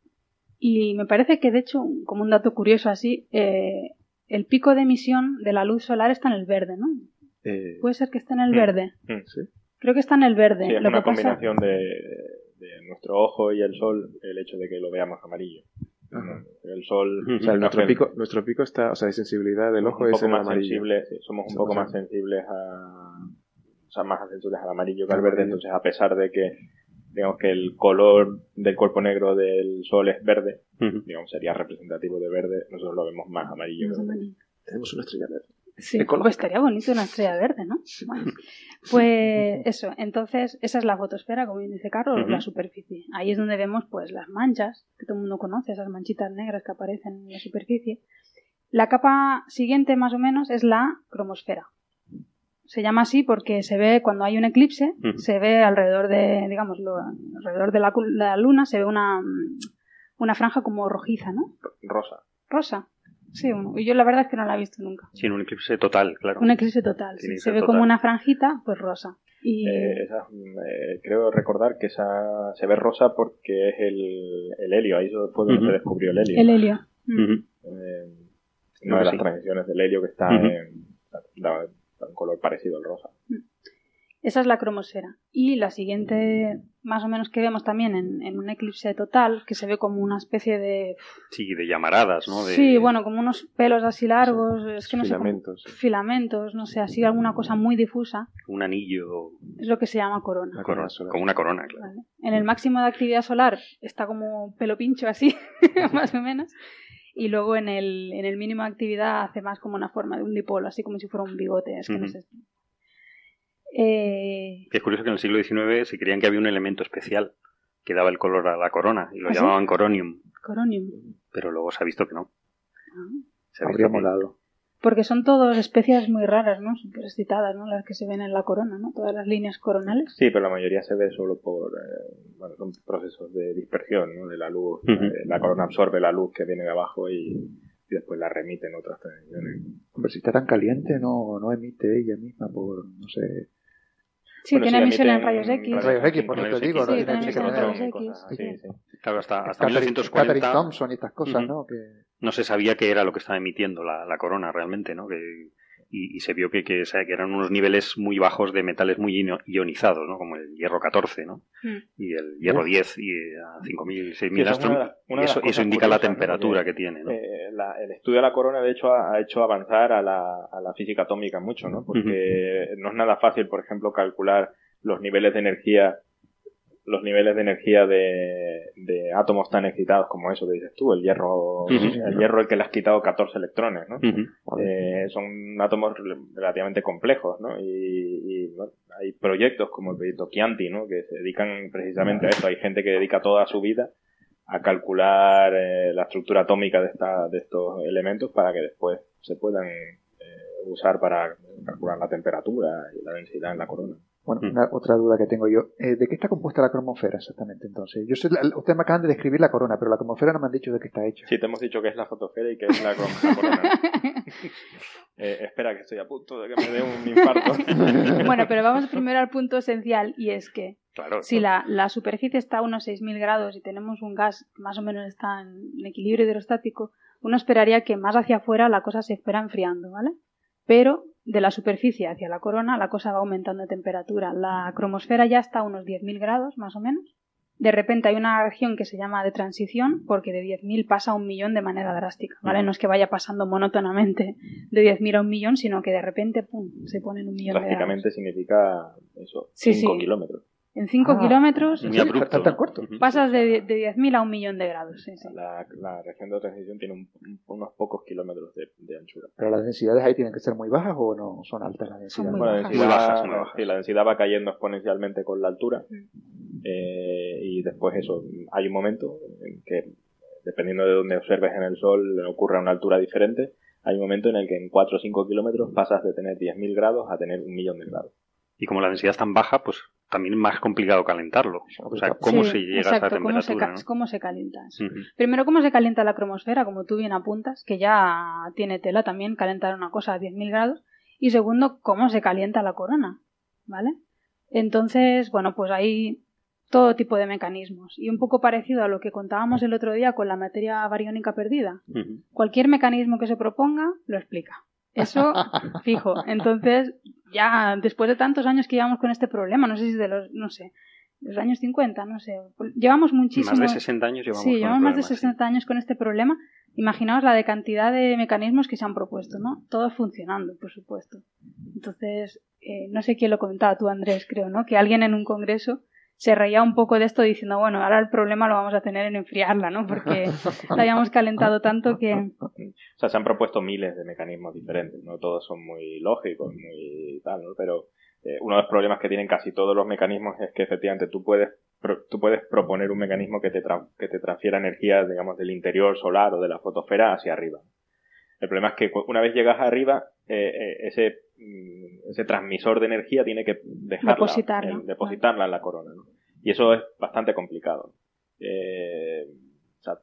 Y me parece que, de hecho, como un dato curioso así, eh, el pico de emisión de la luz solar está en el verde, ¿no? Eh, Puede ser que esté en el Mm. verde. Mm. sí. Creo que está en el verde. Sí, es Lo una que pasa- combinación de, de nuestro ojo y el sol, el hecho de que lo veamos amarillo. Ajá. El sol. O sea, nuestro hace- pico, nuestro pico está, o sea, de sensibilidad del ojo es el más amarillo. sensible, sí, somos un poco más sensibles a, o sea, más sensibles al amarillo que al Al verde, amarillo. entonces a pesar de que digamos que el color del cuerpo negro del Sol es verde, digamos, sería representativo de verde, nosotros lo vemos más amarillo. Más amarillo. Tenemos una estrella verde. Sí, pues estaría bonito una estrella verde, ¿no? Bueno, pues eso, entonces esa es la fotosfera, como bien dice Carlos, la superficie. Ahí es donde vemos pues las manchas, que todo el mundo conoce, esas manchitas negras que aparecen en la superficie. La capa siguiente más o menos es la cromosfera. Se llama así porque se ve cuando hay un eclipse, se ve alrededor de, digamos, lo- alrededor de la, la luna se ve una, una franja como rojiza, ¿no? Rosa. Rosa. Sí, uno. y yo la verdad es que no la he visto nunca. Sí, en un eclipse total, claro. Un eclipse total. sí. Se ve total. como una franjita, pues rosa. Y Eh, esa, eh, creo recordar que esa se ve rosa porque es el, el helio, ahí fue donde Ujú. se descubrió el helio. el helio. Mm. Eh, una de las sí. transiciones del helio que está en un color parecido al rosa. Esa es la cromosfera. Y la siguiente, más o menos que vemos también en, en un eclipse total, que se ve como una especie de... Sí, de llamaradas, ¿no? De- Sí, bueno, como unos pelos así largos, es que no Filamentos. sé. filamentos, no sé, así alguna cosa muy difusa. Un anillo, Es lo que se llama corona. La corona, corona solar. como una corona, claro. ¿vale? En el máximo de actividad solar está como pelo pincho así, más o menos. Y luego en el, en el mínimo de actividad hace más como una forma de un dipolo, así como si fuera un bigote. Es que no sé. Eh, Es curioso que en el siglo XIX se creían que había un elemento especial que daba el color a la corona y lo ¿Ah, sí? llamaban coronium, coronium. pero luego se ha visto que no. Ah. Se ha visto Habría que- molado. Porque son todas especies muy raras, ¿no? Súper excitadas, ¿no? Las que se ven en la corona, ¿no? Todas las líneas coronales. Sí, pero la mayoría se ve solo por eh, bueno, son procesos de dispersión ¿no? de la luz. Eh, la corona absorbe la luz que viene de abajo y, y después la remite en otras transiciones. Hombre, si está tan caliente, no, no emite ella misma por, no sé. Sí, Bueno, tiene emisión en rayos X. Rayos X, por eso te digo. Sí, Tiene- emisión en rayos X. cosas así, sí. sí. Claro, hasta, hasta Catherine, 1940 Catherine Thompson y estas cosas. ¿no? Que, no se sabía qué era lo que estaba emitiendo la, la corona realmente, ¿no? Que, y, y se vio que, que, o sea, que eran unos niveles muy bajos de metales muy ionizados, ¿no? Como el hierro 14, ¿no? Mm. Y el hierro 10 y eh, a 5.000, 6.000 Sí, esa es una una eso, eso indica la temperatura que tiene, ¿no? Eh, la- el estudio de la corona, de hecho, ha, ha hecho avanzar a la, a la física atómica mucho, ¿no? Porque no es nada fácil, por ejemplo, calcular los niveles de energía los niveles de energía de, de átomos tan excitados como eso que dices tú, el hierro, el hierro al que le has quitado 14 electrones, ¿no? Eh, son átomos rel- relativamente complejos, ¿no? Y, y, bueno, hay proyectos como el proyecto Chianti, ¿no? Que se dedican precisamente a eso. Hay gente que dedica toda su vida a calcular eh, la estructura atómica de, esta, de estos elementos para que después se puedan eh, usar para calcular la temperatura y la densidad en la corona. Bueno, Mm. una- otra duda que tengo yo. Eh, ¿De qué está compuesta la cromosfera exactamente entonces? Yo sé, la- ustedes me acaban de describir la corona, pero la cromosfera no me han dicho de qué está hecha. Sí, te hemos dicho que es la fotosfera y que es la, corona. Eh, espera, que estoy a punto de que me dé un infarto. bueno, pero vamos primero al punto esencial y es que Claro. si la, la superficie está a unos 6.000 grados y tenemos un gas más o menos está en equilibrio hidrostático, uno esperaría que más hacia afuera la cosa se fuera enfriando, ¿vale? Pero de la superficie hacia la corona la cosa va aumentando de temperatura. La cromosfera ya está a unos 10.000 grados, más o menos. De repente hay una región que se llama de transición porque de 10.000 pasa a un millón de manera drástica, ¿vale? No es que vaya pasando monótonamente de 10.000 a un millón, sino que de repente, pum, se pone en un millón de grados. Prácticamente significa eso, Sí, 5 sí. kilómetros. En 5 Ah. kilómetros Muy abrupto. ¿Tan- tan corto? Pasas de, de 10.000 a un millón de grados. Sí, sí. La, la región de transición tiene un- un- unos pocos kilómetros de, de anchura. ¿Pero las densidades ahí tienen que ser muy bajas o no son altas las densidades? muy Bueno, bajas. densidad, Muy bajas, muy bajas. sí, la densidad va cayendo exponencialmente con la altura. Mm. Eh, y después eso, hay un momento en que, dependiendo de dónde observes en el Sol, ocurre a una altura diferente. Hay un momento en el que en 4 o 5 kilómetros pasas de tener 10.000 grados a tener un millón de grados. Y como la densidad es tan baja, pues también es más complicado calentarlo. O sea, ¿cómo Sí, se llega exacto, a esa ¿cómo se, temperatura? cómo se calienta. Primero, ¿cómo se calienta la cromosfera? Como tú bien apuntas, que ya tiene tela también calentar una cosa a 10.000 grados. Y segundo, ¿cómo se calienta la corona? ¿Vale? Entonces, bueno, pues hay todo tipo de mecanismos. Y un poco parecido a lo que contábamos el otro día con la materia bariónica perdida. Cualquier mecanismo que se proponga, lo explica. Eso, fijo. Entonces, ya después de tantos años que llevamos con este problema, no sé si de los, no sé, los años 50, no sé, llevamos muchísimo. Más de 60 años llevamos Sí, con llevamos más de problema, sí. 60 años con este problema. Imaginaos la de cantidad de mecanismos que se han propuesto, ¿no? Todos funcionando, por supuesto. Entonces, eh, no sé quién lo comentaba, tú Andrés, creo, ¿no? Que alguien en un congreso se reía un poco de esto diciendo, bueno, ahora el problema lo vamos a tener en enfriarla, ¿no? Porque la habíamos calentado tanto que... O sea, se han propuesto miles de mecanismos diferentes, no todos son muy lógicos, muy tal, ¿no? Pero eh, uno de los problemas que tienen casi todos los mecanismos es que efectivamente tú puedes tú puedes proponer un mecanismo que te, tra- que te transfiera energía, digamos, del interior solar o de la fotosfera hacia arriba. El problema es que una vez llegas arriba, eh, eh, ese, ese transmisor de energía tiene que dejarla, Depositarla. en- depositarla en la corona. ¿no? Y eso es bastante complicado. Eh, o sea,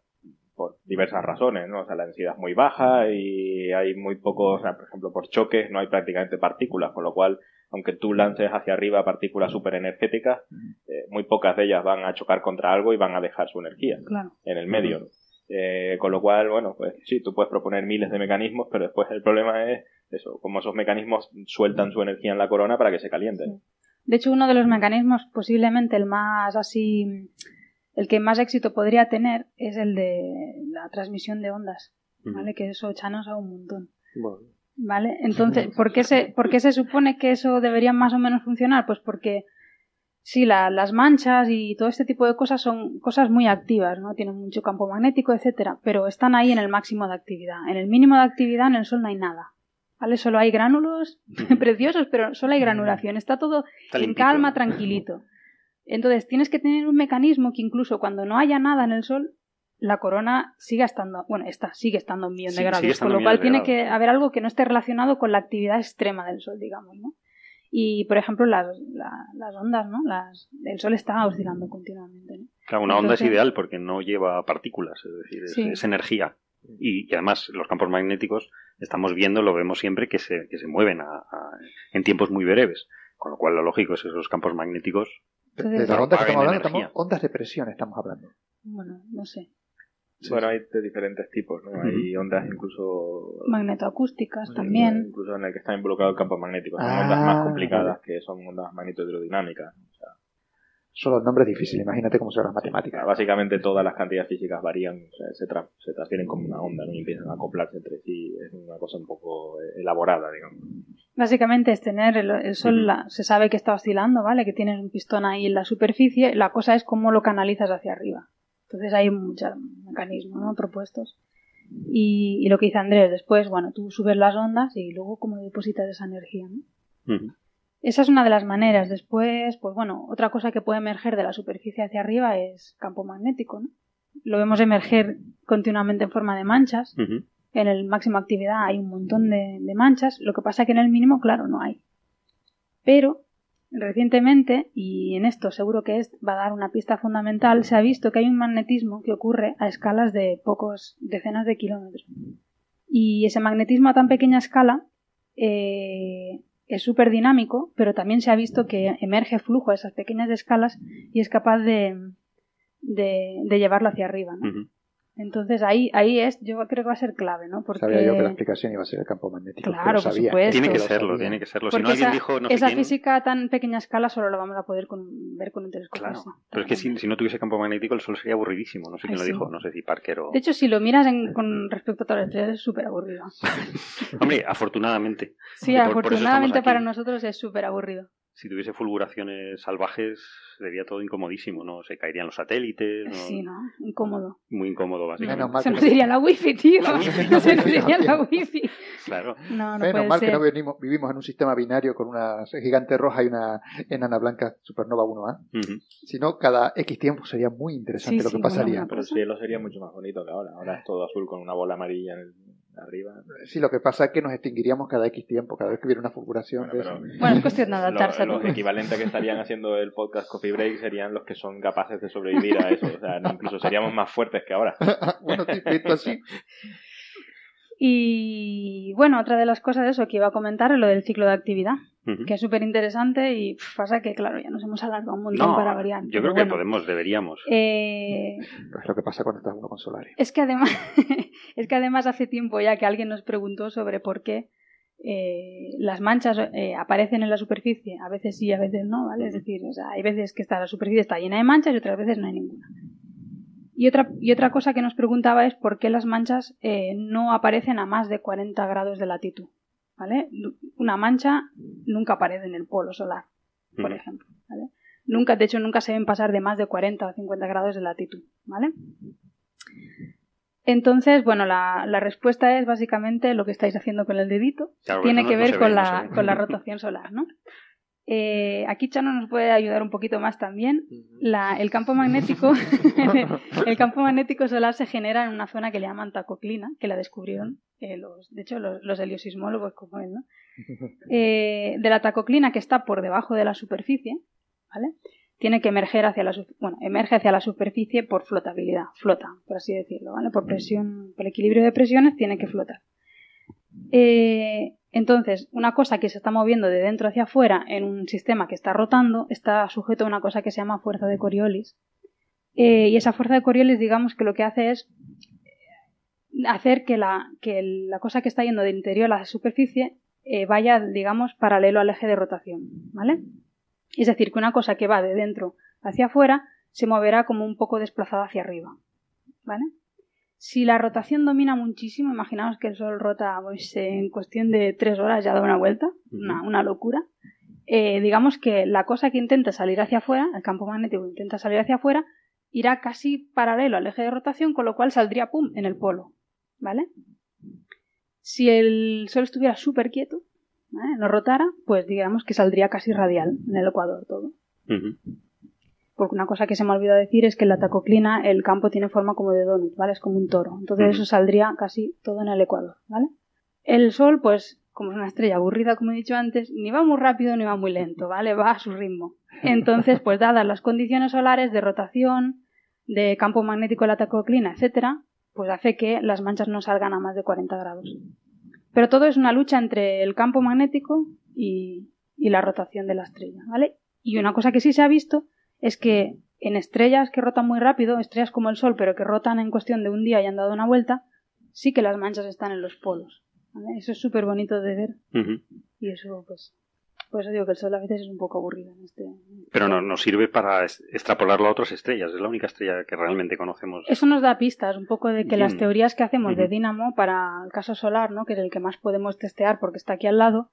por diversas razones, ¿no? O sea, la densidad es muy baja y hay muy poco, o sea, por ejemplo, por choques no hay prácticamente partículas, con lo cual, aunque tú lances hacia arriba partículas súper energéticas, eh, muy pocas de ellas van a chocar contra algo y van a dejar su energía Claro. en el medio. ¿no? Eh, con lo cual, bueno, pues sí, tú puedes proponer miles de mecanismos, pero después el problema es eso, cómo esos mecanismos sueltan su energía en la corona para que se calienten. De hecho, uno de los mecanismos, posiblemente el más así, el que más éxito podría tener, es el de la transmisión de ondas, ¿vale? Que eso Chano sabe un montón, Bueno, ¿vale? Entonces, ¿por qué se, por qué se supone que eso debería más o menos funcionar? Pues porque sí, la- las manchas y todo este tipo de cosas son cosas muy activas, ¿no? Tienen mucho campo magnético, etcétera, pero están ahí en el máximo de actividad. En el mínimo de actividad en el Sol no hay nada. ¿Vale? Solo hay gránulos preciosos, pero solo hay granulación. Está todo Está en limpito, calma, tranquilito. Entonces tienes que tener un mecanismo que incluso cuando no haya nada en el sol, la corona siga estando, bueno, está, sigue estando a un millón Sí, de grados, con lo cual tiene que haber algo que no esté relacionado con la actividad extrema del sol, digamos, ¿no? Y, por ejemplo, las, la- las ondas, ¿no? Las, el sol está oscilando continuamente, ¿no? Claro, una onda es ideal porque no lleva partículas, es decir, es, Sí. es energía. Y, y además los campos magnéticos estamos viendo, lo vemos siempre, que se, que se mueven a- a- en tiempos muy breves. Con lo cual lo lógico es que esos campos magnéticos De, las ondas que estamos hablando, estamos, ondas de presión estamos hablando. Bueno, no sé. Bueno, hay de diferentes tipos, ¿no? Hay ondas incluso... Magnetoacústicas también. Incluso en el que está involucrado el campo magnético. Son Ah, ondas más complicadas que son ondas magnetohidrodinámicas. O sea, Solo el nombre es difícil, imagínate cómo son las matemáticas. básicamente todas las cantidades físicas varían, o sea, se, tra- se transfieren como una onda ¿no? y empiezan a acoplarse entre sí. Es una cosa un poco eh, elaborada, digamos. Básicamente es tener el, el sol, la- se sabe que está oscilando, ¿vale? Que tienes un pistón ahí en la superficie, la cosa es cómo lo canalizas hacia arriba. Entonces hay muchos mecanismos ¿no? propuestos. Y, y lo que dice Andrés, después, bueno, tú subes las ondas y luego cómo depositas esa energía, ¿no? ujú, Esa es una de las maneras. Después, pues bueno, otra cosa que puede emerger de la superficie hacia arriba es campo magnético, ¿no? Lo vemos emerger continuamente en forma de manchas. En el máximo actividad hay un montón de, de manchas, lo que pasa que en el mínimo, claro, no hay. Pero recientemente, y en esto seguro que es, va a dar una pista fundamental, se ha visto que hay un magnetismo que ocurre a escalas de pocos decenas de kilómetros. Y ese magnetismo a tan pequeña escala eh, es súper dinámico, pero también se ha visto que emerge flujo a esas pequeñas escalas y es capaz de, de, de llevarlo hacia arriba. ¿no? Entonces ahí, ahí es, yo creo que va a ser clave, ¿no? Porque, Sabía yo que la explicación iba a ser el campo magnético. Claro, por sabía. supuesto. Tiene que Lo serlo, sabía. tiene que serlo. Si no alguien esa, dijo, no sé esa quién- física a tan pequeña escala solo la vamos a poder con- ver con un telescopio. Claro, así. pero es que si, si no tuviese campo magnético el Sol sería aburridísimo. No sé quién Ay, lo sí. dijo, no sé si Parker o... De hecho, si lo miras en- con respecto a todas las estrellas, es súper aburrido. Hombre, afortunadamente. Sí, por- afortunadamente para nosotros es súper aburrido. Si tuviese fulguraciones salvajes sería todo incomodísimo, ¿no? Se caerían los satélites, ¿no? Sí, ¿no? Incómodo. Muy incómodo básicamente. Menos mal Se que nos no- iría la wifi, tío. La wifi. Se nos iría la wifi. Claro. No, no Menos puede mal ser. que no venimos- vivimos en un sistema binario con una gigante roja y una enana blanca supernova 1A. Ujú. Si no, cada X tiempo sería muy interesante Sí, lo sí, que bueno, pasaría. Pero el cielo sería mucho más bonito que ahora. Ahora es todo azul con una bola amarilla en el- arriba. Sí, lo que pasa es que nos extinguiríamos cada X tiempo, cada vez que hubiera una fulguración. Bueno, de. Bueno, es cuestión de adaptarse a Lo- todo. los equivalentes que estarían haciendo el podcast Coffee Break serían los que son capaces de sobrevivir a eso. O sea, incluso seríamos más fuertes que ahora. bueno, sí, visto así. Y bueno, otra de las cosas de eso que iba a comentar es lo del ciclo de actividad, que es súper interesante y pasa que, claro, ya nos hemos alargado un montón No, para variar. yo creo que bueno. podemos, deberíamos. Eh, Es lo que pasa cuando estás uno con es que además es que además hace tiempo ya que alguien nos preguntó sobre por qué eh, las manchas eh, aparecen en la superficie, a veces sí, a veces no, ¿vale? Es decir, o sea, hay veces que está, la superficie está llena de manchas y otras veces no hay ninguna. Y otra, y otra cosa que nos preguntaba es por qué las manchas eh, no aparecen a más de 40 grados de latitud, ¿vale? Una mancha nunca aparece en el polo solar, por Ujú. ejemplo, ¿vale? Nunca, de hecho, nunca se ven pasar de más de 40 o 50 grados de latitud, ¿vale? Entonces, bueno, la, la respuesta es básicamente lo que estáis haciendo con el dedito. Claro, Tiene no- que no ver con, no la, con la rotación solar, ¿no? Eh, aquí Chano nos puede ayudar un poquito más también. La- el campo magnético, el campo magnético solar se genera en una zona que le llaman tacoclina, que la descubrieron eh, los, de hecho, los, los heliosismólogos como él, ¿no? Eh, de la tacoclina que está por debajo de la superficie, ¿vale? Tiene que emerger hacia la, bueno, emerge hacia la superficie por flotabilidad, flota, por así decirlo, ¿vale? Por presión, por equilibrio de presiones tiene que flotar. Eh, entonces, una cosa que se está moviendo de dentro hacia afuera en un sistema que está rotando está sujeto a una cosa que se llama fuerza de Coriolis. Eh, y esa fuerza de Coriolis, digamos que lo que hace es hacer que la, cosa que está yendo del interior a la superficie eh, vaya, digamos, paralelo al eje de rotación, ¿vale? Es decir, que una cosa que va de dentro hacia afuera se moverá como un poco desplazada hacia arriba, ¿vale? Si la rotación domina muchísimo, imaginaos que el Sol rota pues, en cuestión de tres horas ya da una vuelta, una, una locura. Eh, digamos que la cosa que intenta salir hacia afuera, el campo magnético que intenta salir hacia afuera, irá casi paralelo al eje de rotación, con lo cual saldría pum en el polo, ¿vale? Si el Sol estuviera súper quieto, ¿vale? no rotara, pues digamos que saldría casi radial en el ecuador todo. Porque una cosa que se me ha olvidado decir es que en la tacoclina el campo tiene forma como de donut, ¿vale? Es como un toro. Entonces eso saldría casi todo en el ecuador, ¿vale? El Sol, pues, como es una estrella aburrida, como he dicho antes, ni va muy rápido ni va muy lento, ¿vale? Va a su ritmo. Entonces, pues dadas las condiciones solares de rotación, de campo magnético de la tacoclina, etcétera, pues hace que las manchas no salgan a más de 40 grados. Pero todo es una lucha entre el campo magnético y, y la rotación de la estrella, ¿vale? Y una cosa que sí se ha visto es que en estrellas que rotan muy rápido, estrellas como el Sol, pero que rotan en cuestión de un día y han dado una vuelta, sí que las manchas están en los polos. ¿vale? Eso es súper bonito de ver y eso, pues, por eso digo que el Sol a veces es un poco aburrido en este. Pero no, nos sirve para extrapolarlo a otras estrellas. Es la única estrella que realmente conocemos. Eso nos da pistas un poco de que las teorías que hacemos de. Dínamo para el caso solar, ¿no? que es el que más podemos testear porque está aquí al lado,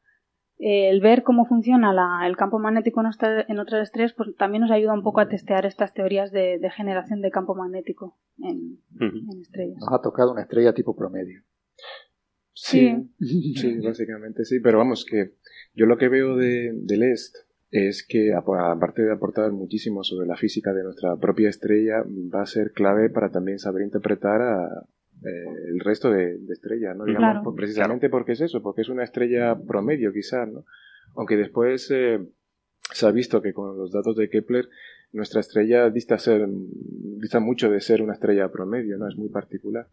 el ver cómo funciona la- el campo magnético en, nuestra- en otras estrellas, pues también nos ayuda un poco a testear estas teorías de, de generación de campo magnético en, estrellas. Nos ha tocado una estrella tipo promedio. Sí, sí, básicamente sí, pero vamos, que yo lo que veo de, del EST es que ap- aparte de aportar muchísimo sobre la física de nuestra propia estrella, va a ser clave para también saber interpretar a, eh, el resto de, de estrellas, ¿no? Digamos, Claro. por- precisamente porque es eso, porque es una estrella promedio quizás, ¿no? Aunque después eh, se ha visto que con los datos de Kepler nuestra estrella dista, ser, dista mucho de ser una estrella promedio, ¿no? Es muy particular.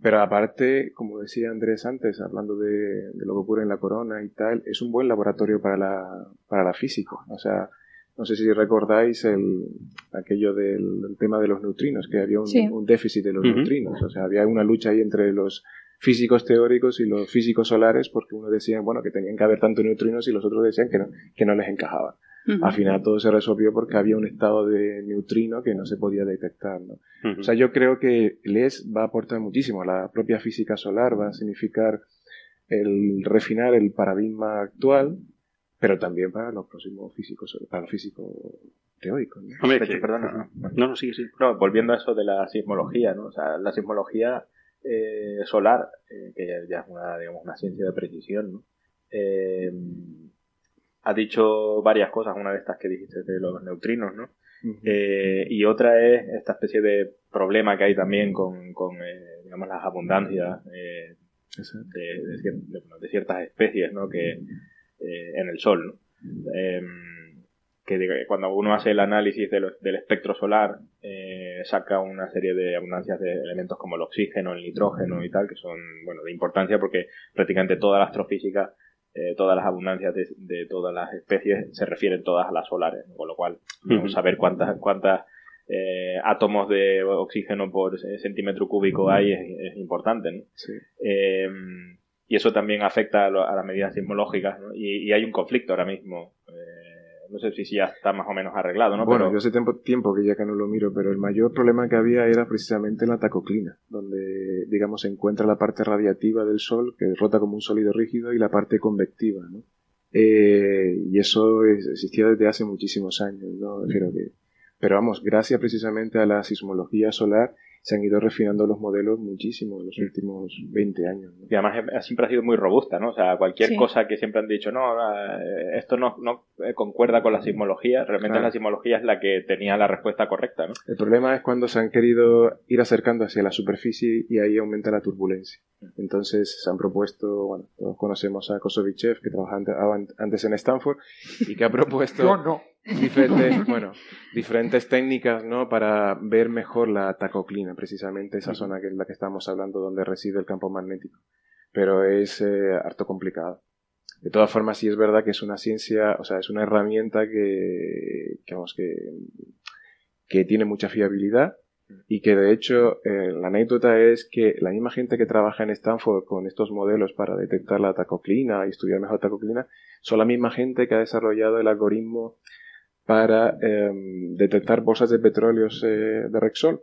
Pero aparte, como decía Andrés antes, hablando de, de lo que ocurre en la corona y tal, es un buen laboratorio para la, para la física. O sea, no sé si recordáis el, aquello del, del tema de los neutrinos, que había un, Sí. un déficit de los neutrinos. O sea, había una lucha ahí entre los físicos teóricos y los físicos solares, porque uno decía, bueno, que tenían que haber tantos neutrinos y los otros decían que no, que no les encajaban. Al final todo se resolvió porque había un estado de neutrino que no se podía detectar, ¿no? O sea, yo creo que LES va a aportar muchísimo la propia física solar, va a significar el refinar el paradigma actual, pero también para los próximos físicos, para los físicos teóricos. ¿no? Hombre, De hecho, que- perdona, No, no, sí, sí. No, volviendo a eso de la sismología, ¿no? O sea, la sismología eh, solar, eh, que ya, es una, digamos, una ciencia de precisión, ¿no? Eh, ha dicho varias cosas, una de estas que dijiste de los neutrinos, ¿no? Eh, y otra es esta especie de problema que hay también con, con eh, digamos, las abundancias eh, de, de cier- de- de ciertas especies ¿no? que eh, en el Sol. ¿no? Em, que cuando uno hace el análisis de lo- del espectro solar, eh, saca una serie de abundancias de elementos como el oxígeno, el nitrógeno y tal, que son bueno de importancia porque prácticamente toda la astrofísica, eh, todas las abundancias de, de todas las especies se refieren todas a las solares, con lo cual ver cuántas cuántas eh, átomos de oxígeno por eh, centímetro cúbico hay es, es importante, ¿no? Sí. Y eso también afecta a, lo- a las medidas sismológicas, ¿no? Y, y hay un conflicto ahora mismo. Eh, no sé si, si ya está más o menos arreglado, ¿no? Bueno, Pero- yo hace tiempo, tiempo que ya que no lo miro, pero el mayor problema que había era precisamente la tacoclina, donde, digamos, se encuentra la parte radiativa del Sol, que rota como un sólido rígido, y la parte convectiva, ¿no? Eh, y eso es- existía desde hace muchísimos años, ¿no? Creo que, pero vamos, gracias precisamente a la sismología solar se han ido refinando los modelos muchísimo en los últimos 20 años. ¿no? Y además siempre ha sido muy robusta, ¿no? O sea, cualquier Sí. cosa que siempre han dicho, no, eh, esto no, no eh, concuerda con la sismología, realmente Claro. la sismología es la que tenía la respuesta correcta, ¿no? El problema es cuando se han querido ir acercando hacia la superficie y ahí aumenta la turbulencia. Entonces se han propuesto, bueno, todos conocemos a Kosovichev, que trabajaba ante- an- antes en Stanford, y que ha propuesto Yo no. Diferentes, bueno, diferentes técnicas, ¿no? Para ver mejor la tacoclina, precisamente esa zona que es la que estamos hablando, donde reside el campo magnético. Pero es eh, harto complicado. De todas formas, sí es verdad que es una ciencia, o sea, es una herramienta que, que, vamos, que, que tiene mucha fiabilidad y que de hecho eh, la anécdota es que la misma gente que trabaja en Stanford con estos modelos para detectar la tacoclina y estudiar mejor tacoclina son la misma gente que ha desarrollado el algoritmo para em, detectar bolsas de petróleos eh, de Rexol.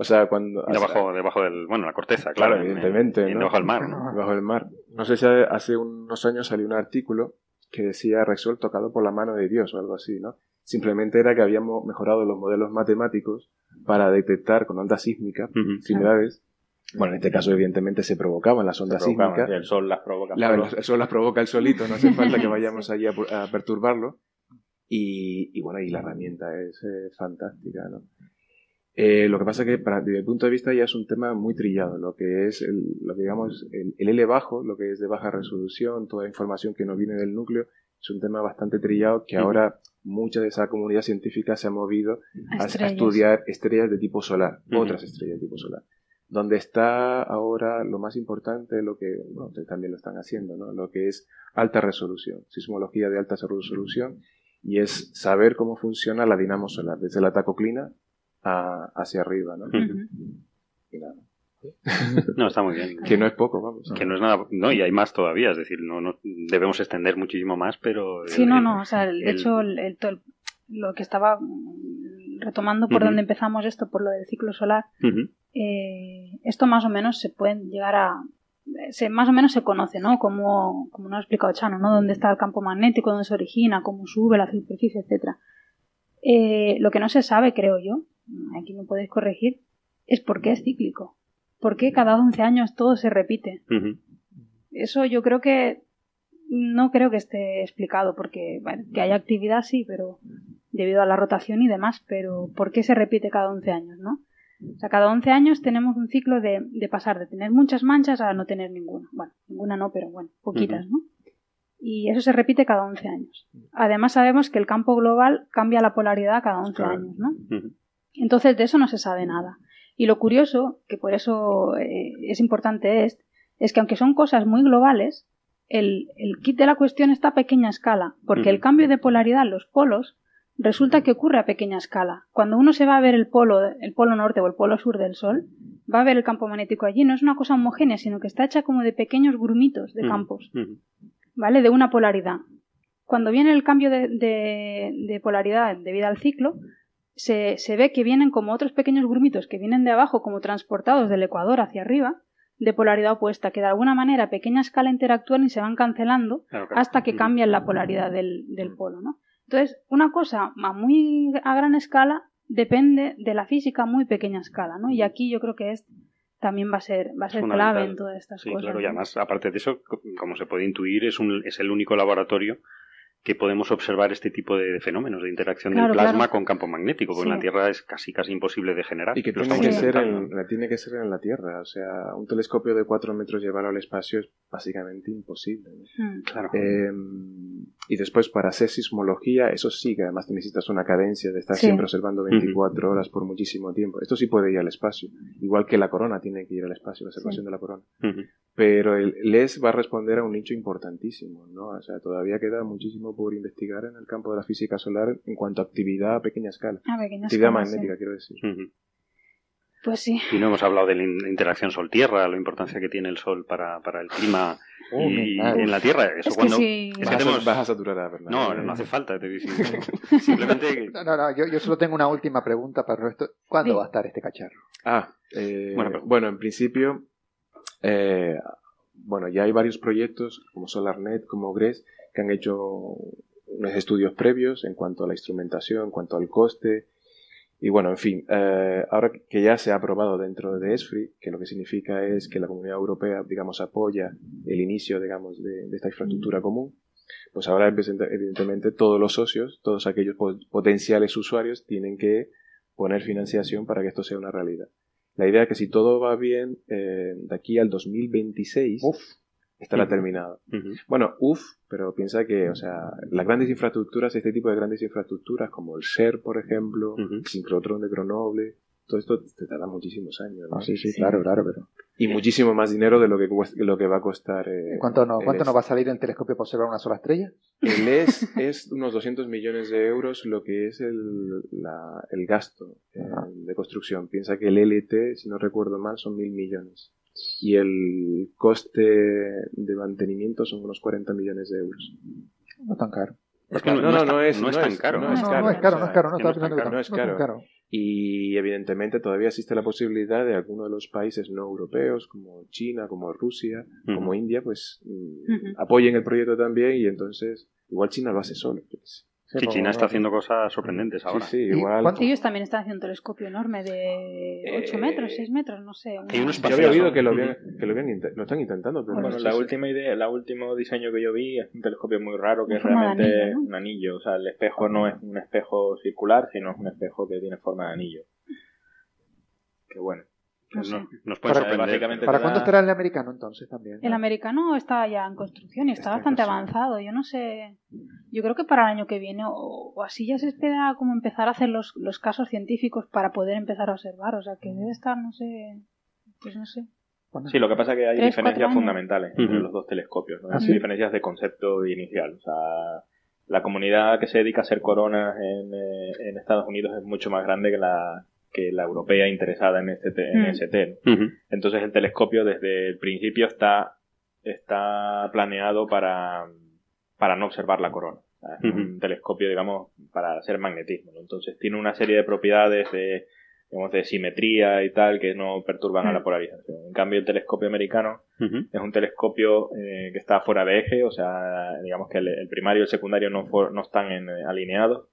O sea, cuando... Debajo, debajo del, bueno, la corteza, Claro, claro. en- evidentemente, en- ¿no? Debajo del mar, ¿no? Bajo el mar. No sé si hace unos años salió un artículo que decía Rexol tocado por la mano de Dios o algo así, ¿no? Simplemente era que habíamos mejorado los modelos matemáticos para detectar con ondas sísmicas similares. Bueno, en este caso, evidentemente, se provocaban las ondas provocaban, sísmicas. y el sol las provoca. La- solo. eso las provoca el solito, no hace falta que vayamos allí a perturbarlo. Y, y bueno, y la herramienta es eh, fantástica, ¿no? Eh, lo que pasa que, para, desde el punto de vista, ya es un tema muy trillado. Lo que es, el, lo que digamos, el, el L bajo, lo que es de baja resolución, toda la información que no viene del núcleo, es un tema bastante trillado que ahora mucha de esa comunidad científica se ha movido a, estudiar estrellas de tipo solar, otras estrellas de tipo solar. Donde está ahora lo más importante, lo que bueno, ustedes también lo están haciendo, ¿no? lo que es alta resolución, sismología de alta resolución, y es saber cómo funciona la dinamo solar, desde la tacoclina a- hacia arriba. ¿no? Ujú. Y nada, No, está muy bien. que no es poco, vamos. Que no es nada, no, y hay más todavía, es decir, no, no debemos extender muchísimo más, pero... Sí, el- no, no, o sea, el- de el- hecho, el- lo que estaba retomando por donde empezamos esto, por lo del ciclo solar, eh, esto más o menos se pueden llegar a se, más o menos se conoce, ¿no? Como, como nos ha explicado Chano, ¿no? Dónde está el campo magnético, dónde se origina, cómo sube la superficie, etcétera. Eh, lo que no se sabe, creo yo, aquí me podéis corregir, es por qué es cíclico. ¿Por qué cada 11 años todo se repite? Eso yo creo que no creo que esté explicado, porque bueno, que hay actividad sí, pero debido a la rotación y demás, pero ¿por qué se repite cada 11 años, no? O sea, cada 11 años tenemos un ciclo de, de pasar de tener muchas manchas a no tener ninguna. Bueno, ninguna no, pero bueno, poquitas, ¿no? Y eso se repite cada 11 años. Además sabemos que el campo global cambia la polaridad cada 11 Claro. años, ¿no? Entonces de eso no se sabe nada. Y lo curioso, que por eso eh, es importante es, es que aunque son cosas muy globales, el, el kit de la cuestión está a pequeña escala, porque el cambio de polaridad en los polos resulta que ocurre a pequeña escala. Cuando uno se va a ver el polo, el polo norte o el polo sur del Sol, va a ver el campo magnético allí. No es una cosa homogénea, sino que está hecha como de pequeños grumitos de Ujú. campos. Ujú. ¿vale? De una polaridad. Cuando viene el cambio de, de- de polaridad debido al ciclo, se, se ve que vienen como otros pequeños grumitos que vienen de abajo como transportados del ecuador hacia arriba, de polaridad opuesta, que de alguna manera a pequeña escala interactúan y se van cancelando Claro, claro. hasta que Ujú. cambian la polaridad del, del polo, ¿no? Entonces, una cosa a muy a gran escala depende de la física a muy pequeña escala, ¿no? Y aquí yo creo que es también va a ser va a ser clave en todas estas Sí, cosas. claro, y además, aparte de eso, co- como se puede intuir, es, un, es el único laboratorio que podemos observar este tipo de fenómenos de interacción Claro, del plasma claro. con campo magnético, porque Sí. en la Tierra es casi casi imposible de generar. Y que tiene que, ser en, la- tiene que ser en la Tierra. O sea, un telescopio de 4 metros llevarlo al espacio es básicamente imposible. ¿no? Mm. Claro. Eh, y después, para hacer sismología, eso sí que además necesitas una cadencia de estar Sí. siempre observando 24 horas por muchísimo tiempo. Esto sí puede ir al espacio. Igual que la corona tiene que ir al espacio, la observación Sí. de la corona. Pero el LES va a responder a un nicho importantísimo, ¿no? O sea, todavía queda muchísimo por investigar en el campo de la física solar en cuanto a actividad a pequeña escala. A pequeña Actividad escala, sí. magnética, quiero decir. Pues sí. Y no hemos hablado de la in- interacción Sol-Tierra, la importancia que tiene el Sol para, para el clima Oh, y, en la Tierra. Eso Es que cuando... sí. es que Vas, a, tenemos- vas a saturar a Bernardo. No, no hace falta, te digo. Simplemente... No, no, no, yo, yo solo tengo una última pregunta para el resto. ¿Cuándo Sí. va a estar este cacharro? Ah, eh, Bueno, bueno, en principio, eh, bueno, ya hay varios proyectos como SolarNet, como GRES, que han hecho unos estudios previos en cuanto a la instrumentación, en cuanto al coste. Y bueno, en fin, eh, ahora que ya se ha aprobado dentro de ESFRI, que lo que significa es que la Comunidad Europea, digamos, apoya el inicio, digamos, de, de esta infraestructura común, pues ahora evidentemente todos los socios, todos aquellos potenciales usuarios tienen que poner financiación para que esto sea una realidad. La idea es que si todo va bien, eh, de aquí al 2026 estará terminado. Bueno, uff, pero piensa que, o sea, las grandes infraestructuras, este tipo de grandes infraestructuras, como el SER, por ejemplo, el sincrotrón de Grenoble, todo esto te tarda muchísimos años. ¿no? sí, sí, claro, claro, pero... Y muchísimo más dinero de lo que, lo que va a costar. Eh, ¿Cuánto, no, ¿cuánto nos va a salir el telescopio para observar una sola estrella? El es, es unos 200 millones de euros lo que es el, la, el gasto eh, de construcción. Piensa que el LT, si no recuerdo mal, son mil millones. Y el coste de mantenimiento son unos 40 millones de euros. No tan caro. No, no, no, es, no es tan caro. No, es caro, no es caro, no es caro, no es caro. Y evidentemente todavía existe la posibilidad de algunos de los países no europeos, como China, como Rusia, como India, pues mm, apoyen el proyecto también y entonces igual China lo hace solo. Sí, China está haciendo cosas sorprendentes ahora. Sí, igual. Ellos también están haciendo un telescopio enorme de 8 eh, metros, 6 metros, no sé. Yo había oído que lo, habían, que lo, lo están intentando. Pero bueno, la última idea, el último diseño que yo vi es un telescopio muy raro que es realmente un anillo. O sea, el espejo no es un espejo circular, sino es un espejo que tiene forma de anillo. Qué bueno. ¿Para, cuándo estará el americano entonces también? El americano está ya en construcción y está, bastante avanzado. Yo no sé. Yo creo que para el año que viene o, así ya se espera como empezar a hacer los, los, casos científicos para poder empezar a observar. O sea que debe estar, no sé. Pues no sé. Sí, lo que pasa es que hay diferencias fundamentales entre los dos telescopios. ¿no? Hay ¿Ah, diferencias de concepto inicial. O sea, la comunidad que se dedica a hacer coronas en, eh, en Estados Unidos es mucho más grande que la, que la europea interesada en este en ese Entonces el telescopio desde el principio está, está planeado para, para no observar la corona. Es un telescopio, digamos, para hacer magnetismo. Entonces tiene una serie de propiedades de, digamos, de simetría y tal que no perturban a la polarización. En cambio, el telescopio americano es un telescopio eh, que está fuera de eje, o sea, digamos que el, primario y el secundario no, no están en, alineados.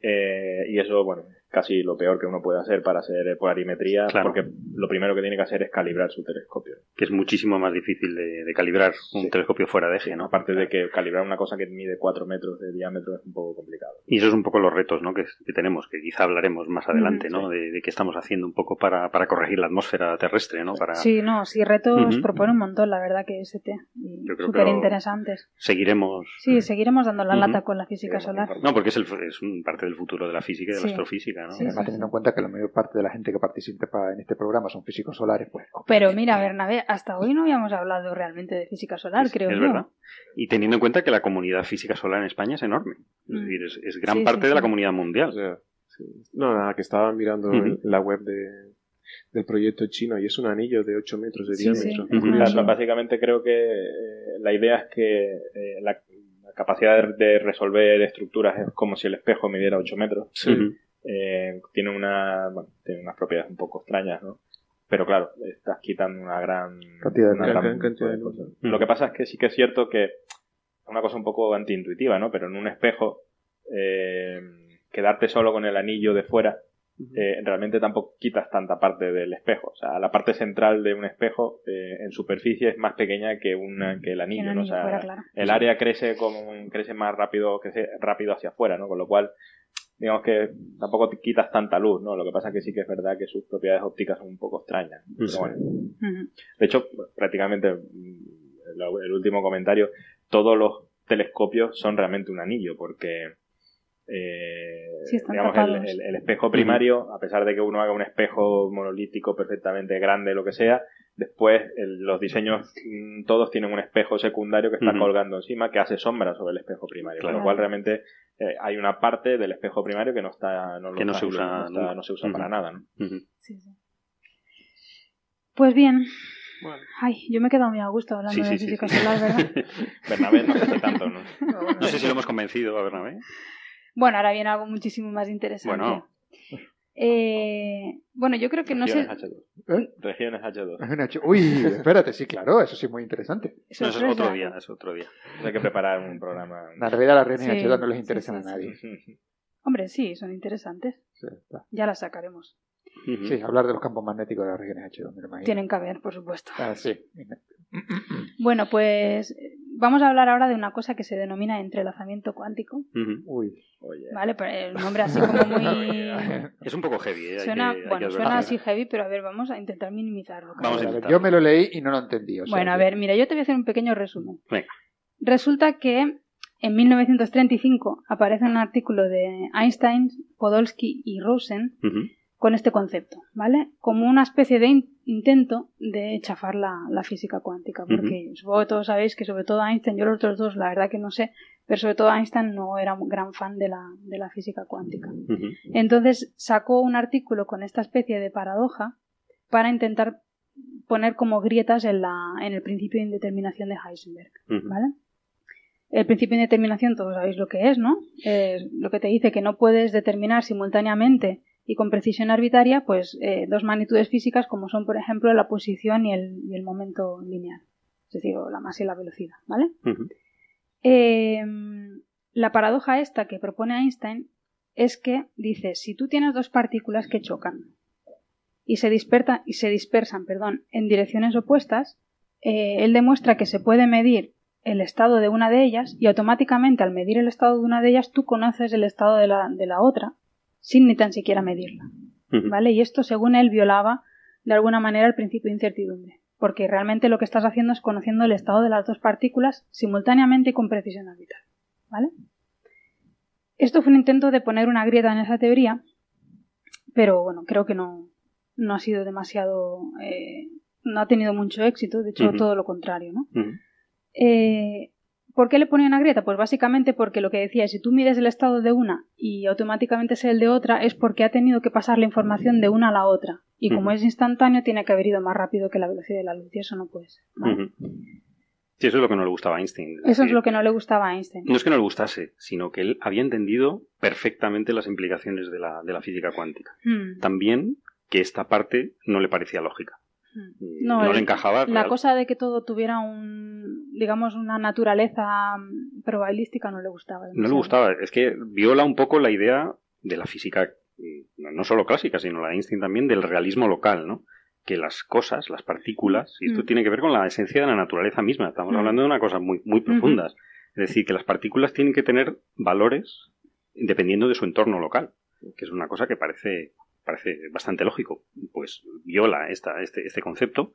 Eh, y eso, bueno, casi lo peor que uno puede hacer para hacer polarimetría, porque lo primero que tiene que hacer es calibrar su telescopio. Que es muchísimo más difícil de, calibrar un telescopio fuera de eje, ¿no? Aparte de que calibrar una cosa que mide 4 metros de diámetro es un poco complicado. Y eso es un poco los retos, ¿no? Que, tenemos, que quizá hablaremos más adelante, ¿no? De, qué estamos haciendo un poco para, corregir la atmósfera terrestre, ¿no? Para... Sí, no, sí, retos propone un montón, la verdad que ST. Súper interesantes. Seguiremos. Sí, seguiremos dando la lata con la física solar. No, porque es, el, es un parte del futuro de la física y de la astrofísica, ¿no? Además, teniendo en cuenta que la mayor parte de la gente que participa en este programa son físicos solares, pues. Pero mira, Bernabé, hasta hoy no habíamos hablado realmente de física solar, creo es verdad. Y teniendo en cuenta que la comunidad física solar en España es enorme. Es mm. decir, es, gran parte de la comunidad mundial. no, nada, que estaba mirando la web de, del proyecto chino y es un anillo de 8 metros de diámetro. básicamente creo que eh, la idea es que eh, la, capacidad de, resolver estructuras es como si el espejo midiera 8 metros. Eh, tiene, una, bueno, tiene unas propiedades un poco extrañas, ¿no? Pero claro, estás quitando una gran cantidad, de cosas. Lo que pasa es que sí que es cierto que es una cosa un poco antiintuitiva, ¿no? Pero en un espejo, eh, quedarte solo con el anillo de fuera, eh, realmente tampoco quitas tanta parte del espejo. O sea, la parte central de un espejo eh, en superficie es más pequeña que, una, que el anillo, ¿no? O sea, el área crece como crece más rápido, crece rápido hacia afuera, ¿no? Con lo cual digamos que tampoco te quitas tanta luz, ¿no? Lo que pasa es que sí que es verdad que sus propiedades ópticas son un poco extrañas. De hecho, prácticamente, mm, el último comentario, todos los telescopios son realmente un anillo, porque eh, digamos, el, espejo primario, a pesar de que uno haga un espejo monolítico perfectamente grande, lo que sea, después los diseños mm, todos tienen un espejo secundario que está colgando encima que hace sombra sobre el espejo primario, con lo cual realmente eh, hay una parte del espejo primario que no está, no, que no, se usa, no, se usa para nada, ¿no? Pues bien. Ay, yo me he quedado muy a gusto hablando de física solar, ¿verdad? Bernabé no hace tanto, ¿no? No sé si lo hemos convencido a Bernabé. Bueno, ahora viene algo muchísimo más interesante. Bueno. Eh, bueno, yo creo que no sé. Regiones H2. ¿Eh? Regiones H2. Es una ch- Uy, espérate, sí, claro, eso sí es muy interesante. No, eso es otro día, es otro día. Hay que preparar un programa. En realidad las Sí, H2 no les interesan sí, a nadie. Hombre, sí, son interesantes. Sí, está. Ya las sacaremos. Sí, hablar de los campos magnéticos de las regiones H2, me lo imagino. Tienen que haber, por supuesto. Ah, sí. Bueno, pues vamos a hablar ahora de una cosa que se denomina entrelazamiento cuántico. Uy. Oye. ¿Vale? Pero el nombre así como muy. Es un poco heavy, ¿eh? Suena, que- bueno, suena así heavy, pero a ver, vamos a intentar minimizarlo. Vamos a intentar. yo me lo leí y no lo entendí. o sea Bueno, a ver, mira, yo te voy a hacer un pequeño resumen. Venga. Resulta que en 1935 aparece un artículo de Einstein, Podolsky y Rosen Ujú. Con este concepto, ¿vale? Como una especie de in- intento de chafar la, la física cuántica, porque supongo que todos sabéis que sobre todo Einstein, yo los otros dos la verdad que no sé, pero sobre todo Einstein no era un gran fan de la, de la física cuántica. Entonces sacó un artículo con esta especie de paradoja para intentar poner como grietas en, la, en el principio de indeterminación de Heisenberg. ¿vale? El principio de indeterminación todos sabéis lo que es, ¿no? Es lo que te dice que no puedes determinar simultáneamente y con precisión arbitraria, pues eh, dos magnitudes físicas como son, por ejemplo, la posición y el, y el momento lineal, es decir, la masa y la velocidad, ¿vale? Eh, la paradoja esta que propone Einstein es que dice, si tú tienes dos partículas que chocan y se, disperta- y se dispersan perdón, en direcciones opuestas, eh, él demuestra que se puede medir el estado de una de ellas y automáticamente al medir el estado de una de ellas tú conoces el estado de la, de la otra sin ni tan siquiera medirla. ¿Vale? Y esto, según él, violaba de alguna manera el principio de incertidumbre, porque realmente lo que estás haciendo es conociendo el estado de las dos partículas simultáneamente y con precisión arbitral. ¿Vale? Esto fue un intento de poner una grieta en esa teoría, pero bueno, creo que no, no ha sido demasiado. eh, no ha tenido mucho éxito, de hecho, todo lo contrario, ¿no? Eh, ¿Por qué le ponía una grieta? Pues básicamente porque lo que decía es si tú mides el estado de una y automáticamente es el de otra, es porque ha tenido que pasar la información de una a la otra. Y como es instantáneo, tiene que haber ido más rápido que la velocidad de la luz. Y eso no puede ser. Sí, eso es lo que no le gustaba a Einstein. Eso es lo que no le gustaba a Einstein. No es que no le gustase, sino que él había entendido perfectamente las implicaciones de la, de la física cuántica. Hmm. También que esta parte no le parecía lógica. No, No, el- le encajaba. La real- cosa de que todo tuviera un, digamos, una naturaleza probabilística no le gustaba. No le gustaba. Es que viola un poco la idea de la física, no solo clásica, sino la de Einstein también, del realismo local, ¿no? Que las cosas, las partículas, y esto Mm. tiene que ver con la esencia de la naturaleza misma. Estamos Mm. hablando de una cosa muy, muy profundas. Es decir, que las partículas tienen que tener valores dependiendo de su entorno local, que es una cosa que parece, parece bastante lógico. Pues viola esta, este, este concepto.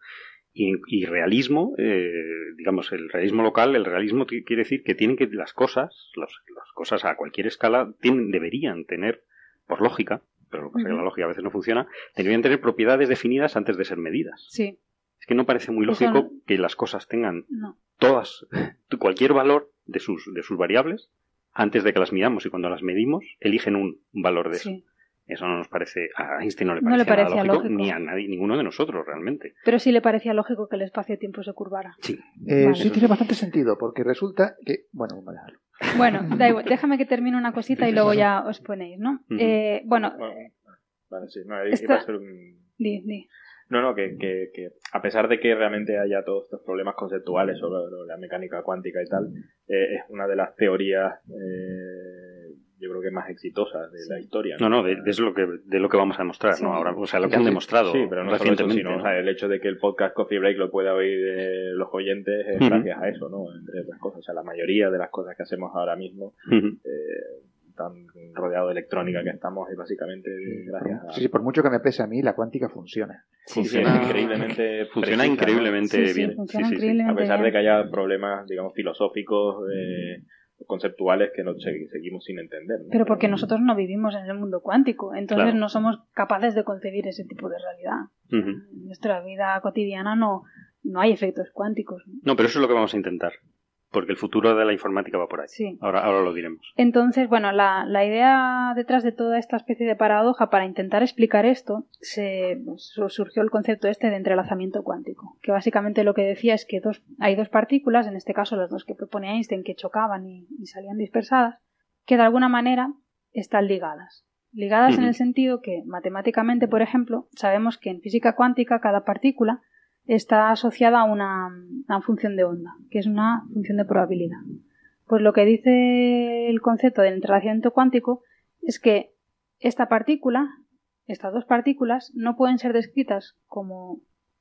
Y, y realismo, eh, digamos, el realismo local, el realismo quiere decir que tienen que las cosas, los- las cosas a cualquier escala, tienen, deberían tener, por lógica, pero lo que pasa es que la lógica a veces no funciona, deberían tener propiedades definidas antes de ser medidas. Sí, Es que no parece muy lógico no- que las cosas tengan no. todas, cualquier valor de sus, de sus variables antes de que las midamos y cuando las medimos eligen un valor de. Sí. Eso no nos parece, a Einstein no le No parecía, le parecía nada lógico, lógico. ni a nadie, ninguno de nosotros realmente. Pero sí le parecía lógico que el espacio-tiempo se curvara. Sí. Eh, Vale. Sí, tiene bastante sentido, porque resulta que. Bueno, vamos a dejarlo. Bueno, da igual, déjame que termine una cosita y luego ya os ponéis, ¿no? Eh, bueno, Bueno, vale, sí. No, iba Esta- a ser un- di, di. No, no, que, que, que a pesar de que realmente haya todos estos problemas conceptuales sobre la mecánica cuántica y tal, eh, es una de las teorías, eh, yo creo que más exitosas de la historia. No, no, de, de es lo que, de lo que vamos a demostrar, Sí. ¿no? Ahora, o sea, lo que han demostrado Sí, pero no solo eso, recientemente. o sea, el hecho de que el podcast Coffee Break lo pueda oír eh, los oyentes es gracias a eso, ¿no? Entre otras cosas. O sea, la mayoría de las cosas que hacemos ahora mismo, Ujú. eh, tan rodeado de electrónica que estamos, es básicamente gracias a... Sí, sí, por mucho que me pese a mí, la cuántica funciona. Sí, sí. Funciona increíblemente Funciona precisa, ¿no? increíblemente Sí, sí, bien. funciona Sí, sí, sí. increíblemente A pesar de que haya problemas, digamos, filosóficos, eh, conceptuales que no se- seguimos sin entender. ¿no? Pero porque nosotros no vivimos en el mundo cuántico, entonces Claro. no somos capaces de concebir ese tipo de realidad. En nuestra vida cotidiana no, no hay efectos cuánticos. ¿no? No, pero eso es lo que vamos a intentar. Porque el futuro de la informática va por ahí. Sí. Ahora, ahora lo diremos. Entonces, bueno, la, la idea detrás de toda esta especie de paradoja para intentar explicar esto, se, pues, su- surgió el concepto este de entrelazamiento cuántico, que básicamente lo que decía es que dos, hay dos partículas, en este caso las dos que propone Einstein, que chocaban y, y salían dispersadas, que de alguna manera están ligadas. Ligadas en el sentido que, matemáticamente, por ejemplo, sabemos que en física cuántica cada partícula está asociada a una, a una función de onda, que es una función de probabilidad. Pues lo que dice el concepto del entrelazamiento cuántico es que esta partícula, estas dos partículas, no pueden ser descritas como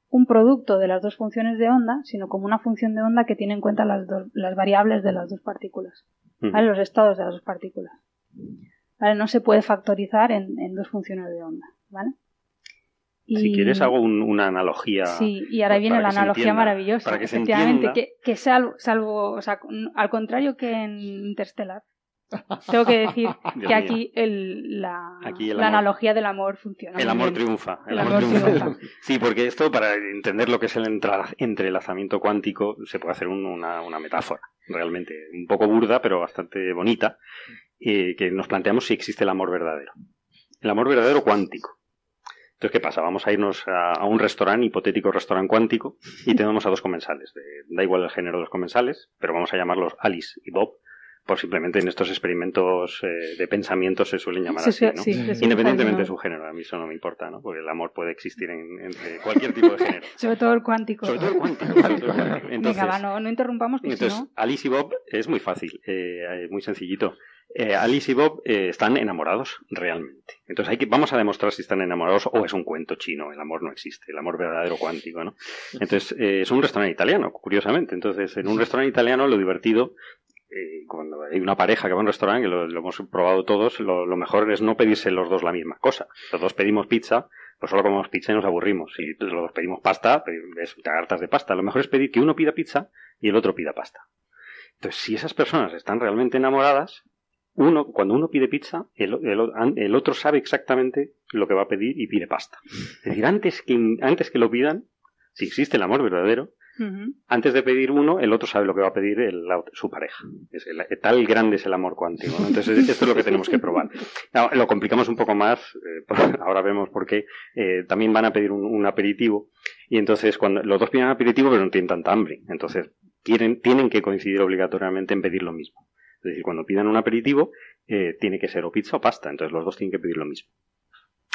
un producto de las dos funciones de onda, sino como una función de onda que tiene en cuenta las, dos, las variables de las dos partículas, los estados de las dos partículas. ¿Vale? No se puede factorizar en, en dos funciones de onda. ¿vale? Si quieres hago un- una analogía. Sí, y ahora viene la se analogía entienda, maravillosa. para que se Efectivamente, entienda. que, que salvo, salvo, o sea, al contrario que en Interstellar, tengo que decir Dios que mío. aquí, el, la, Aquí el la amor. analogía del amor funciona. El amor triunfa. El, El amor, amor triunfa. triunfa. Sí, porque esto, para entender lo que es el entrelazamiento cuántico, se puede hacer un- una, una metáfora, realmente, un poco burda, pero bastante bonita, eh, que nos planteamos si existe el amor verdadero. El amor verdadero cuántico. Entonces, ¿qué pasa? Vamos a irnos a, a un restaurante, hipotético restaurante cuántico, y tenemos a dos comensales. De- da igual el género de los comensales, pero vamos a llamarlos Alice y Bob, por simplemente en estos experimentos eh, de pensamiento se suelen llamar Sí, así, sí, ¿no? sí, sí, sí, Independientemente de su género, a mí eso no me importa, ¿no? Porque el amor puede existir en, entre cualquier tipo de género. Sobre todo el cuántico. Sobre todo el cuántico. sobre todo el cuántico. Entonces, Venga, va, no, no interrumpamos, que si entonces, no... Alice y Bob es muy fácil, eh, eh, muy sencillito. Eh, Alice y Bob eh, están enamorados realmente. Entonces hay que, vamos a demostrar si están enamorados o es un cuento chino. El amor no existe, el amor verdadero cuántico, ¿no? Entonces eh, es un restaurante italiano, curiosamente. Entonces en un restaurante italiano lo divertido cuando hay una pareja que va a un restaurante, que lo, hemos probado todos, lo, mejor es no pedirse los dos la misma cosa. Los dos pedimos pizza, pues solo comemos pizza y nos aburrimos. Si los dos pedimos pasta, pues, es hartas de pasta. Lo mejor es pedir que uno pida pizza y el otro pida pasta. Entonces, si esas personas están realmente enamoradas, uno, cuando uno pide pizza, el, el- el otro sabe exactamente lo que va a pedir y pide pasta. Es decir, antes que, antes que lo pidan, si existe el amor verdadero, antes de pedir uno, el otro sabe lo que va a pedir el- la- su pareja. Es tal grande es el amor cuántico. ¿no? Entonces, esto es lo que tenemos que probar. Lo complicamos un poco más, eh, ahora vemos por qué. eh, también van a pedir un, un aperitivo, y entonces cuando los dos piden aperitivo, pero no tienen tanta hambre. Entonces, tienen, tienen que coincidir obligatoriamente en pedir lo mismo. Es decir, cuando pidan un aperitivo, eh, tiene que ser o pizza o pasta. Entonces, los dos tienen que pedir lo mismo.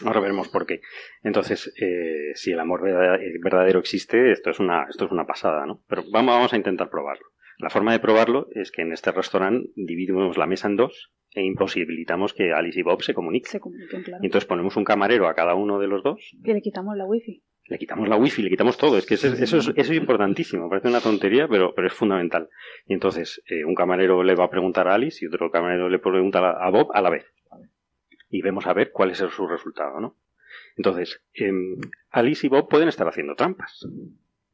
Ahora veremos por qué. Entonces, eh, si el amor eh, verdadero existe, esto es una, esto es una pasada, ¿no? Pero vamos, vamos a intentar probarlo. La forma de probarlo es que en este restaurante dividimos la mesa en dos e imposibilitamos que Alice y Bob se comuniquen. Se comuniquen, claro. Y entonces ponemos un camarero a cada uno de los dos, Que le quitamos la wifi. Le quitamos la wifi, le quitamos todo. Es que eso, es- eso, es, importantísimo. Parece una tontería, pero, pero es fundamental. Y entonces, eh, un camarero le va a preguntar a Alice y otro camarero le pregunta a a Bob a la vez. Y vemos a ver cuál es su resultado, ¿no? Entonces, em, Alice y Bob pueden estar haciendo trampas.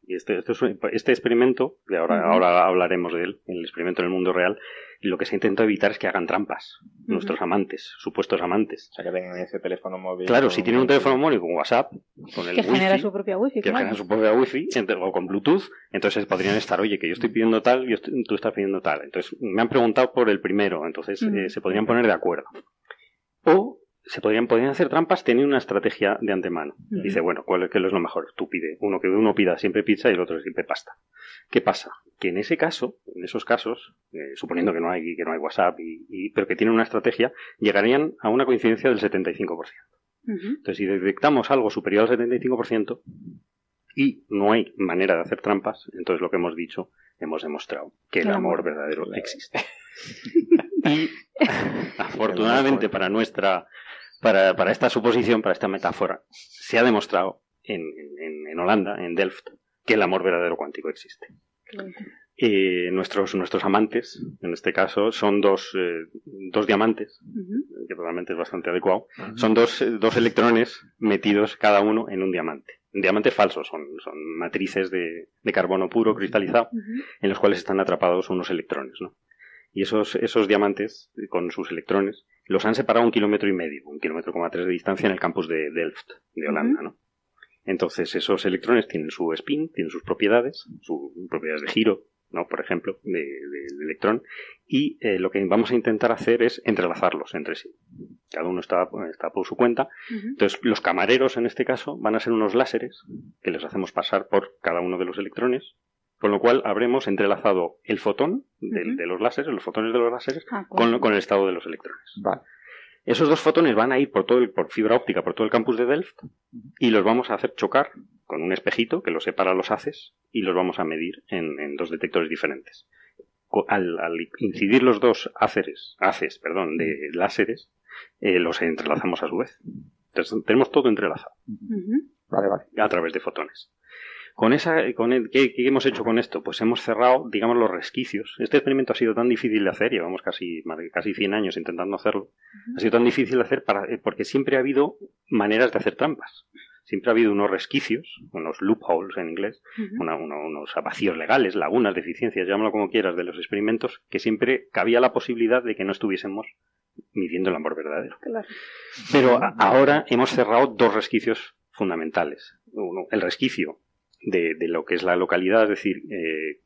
Y este, este, es un- este experimento, de ahora, ahora hablaremos de él, el experimento en el mundo real, y lo que se intenta evitar es que hagan trampas. Nuestros amantes, supuestos amantes. O sea, que tengan ese teléfono móvil. Claro, si tienen un teléfono móvil con WhatsApp, con el Que genera su propia wifi, que claro. tengan su propia wifi o con Bluetooth, entonces podrían estar, oye, que yo estoy pidiendo tal, yo estoy- tú estás pidiendo tal. Entonces me han preguntado por el primero, entonces eh, se podrían poner de acuerdo. O se podrían, podrían hacer trampas teniendo una estrategia de antemano. Dice, bueno, ¿cuál es, qué es lo mejor? Tú pide, uno que uno pida siempre pizza y el otro siempre pasta. ¿Qué pasa? Que en ese caso, en esos casos, eh, suponiendo que no hay, que no hay WhatsApp, y, y- pero que tienen una estrategia, llegarían a una coincidencia del 75%. Ujú. Entonces, si detectamos algo superior al 75% y no hay manera de hacer trampas, entonces lo que hemos dicho, hemos demostrado que el amor. verdadero existe. y afortunadamente para nuestra, para, para esta suposición, para esta metáfora, se ha demostrado en, en- en Holanda, en Delft, que el amor verdadero cuántico existe. Bonito. Eh, nuestros, nuestros amantes, en este caso, son dos, eh, dos diamantes, que realmente es bastante adecuado, son dos, eh, dos electrones metidos cada uno en un diamante. Un diamante falso, son, son matrices de, de carbono puro cristalizado en los cuales están atrapados unos electrones, ¿no? Y esos, esos diamantes, eh, con sus electrones, los han separado un kilómetro y medio, un kilómetro coma tres de distancia en el campus de Delft, de Holanda, ¿no? Entonces, esos electrones tienen su spin, tienen sus propiedades, sus propiedades de giro, ¿no? Por ejemplo, de- de- del electrón, y eh, lo que vamos a intentar hacer es entrelazarlos entre sí. Cada uno está, está por su cuenta. Entonces, los camareros, en este caso, van a ser unos láseres que les hacemos pasar por cada uno de los electrones, con lo cual habremos entrelazado el fotón de los láseres, los fotones de los láseres, Ah, con, cool. con el estado de los electrones. Vale. Esos dos fotones van a ir por todo el, por fibra óptica por todo el campus de Delft y los vamos a hacer chocar con un espejito que los separa los haces y los vamos a medir en, en dos detectores diferentes. Al, al incidir los dos haces, haces perdón, de láseres, eh, los entrelazamos a su vez. Entonces tenemos todo entrelazado. Vale, vale. a través de fotones. Con esa, con el- ¿qué, qué hemos hecho con esto? Pues hemos cerrado, digamos, los resquicios. Este experimento ha sido tan difícil de hacer, llevamos casi, casi 100 años intentando hacerlo. Ha sido tan difícil de hacer para, eh, porque siempre ha habido maneras de hacer trampas. Siempre ha habido unos resquicios, unos loopholes en inglés, una- unos vacíos legales, lagunas, deficiencias, llámalo como quieras, de los experimentos, que siempre cabía la posibilidad de que no estuviésemos midiendo el amor verdadero. Claro. Pero a- ahora hemos cerrado dos resquicios fundamentales. Uno, el resquicio de, de lo que es la localidad, es decir, eh,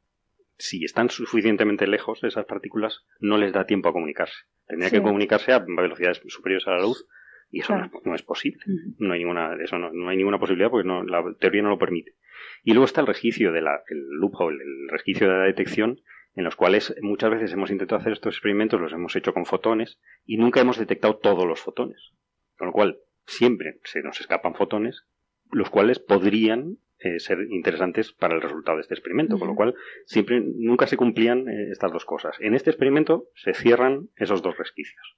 si están suficientemente lejos esas partículas, no les da tiempo a comunicarse. Tendría Sí. que comunicarse a velocidades superiores a la luz y eso Claro. no, es, no es posible. No hay ninguna, eso no, no hay ninguna posibilidad porque no, la teoría no lo permite. Y luego está el resquicio de la, el loophole, el resquicio de la detección, en los cuales muchas veces hemos intentado hacer estos experimentos, los hemos hecho con fotones y nunca hemos detectado todos los fotones. Con lo cual, siempre se nos escapan fotones, los cuales podrían eh, ser interesantes para el resultado de este experimento. Con lo cual, siempre, nunca se cumplían eh, estas dos cosas. En este experimento se cierran esos dos resquicios.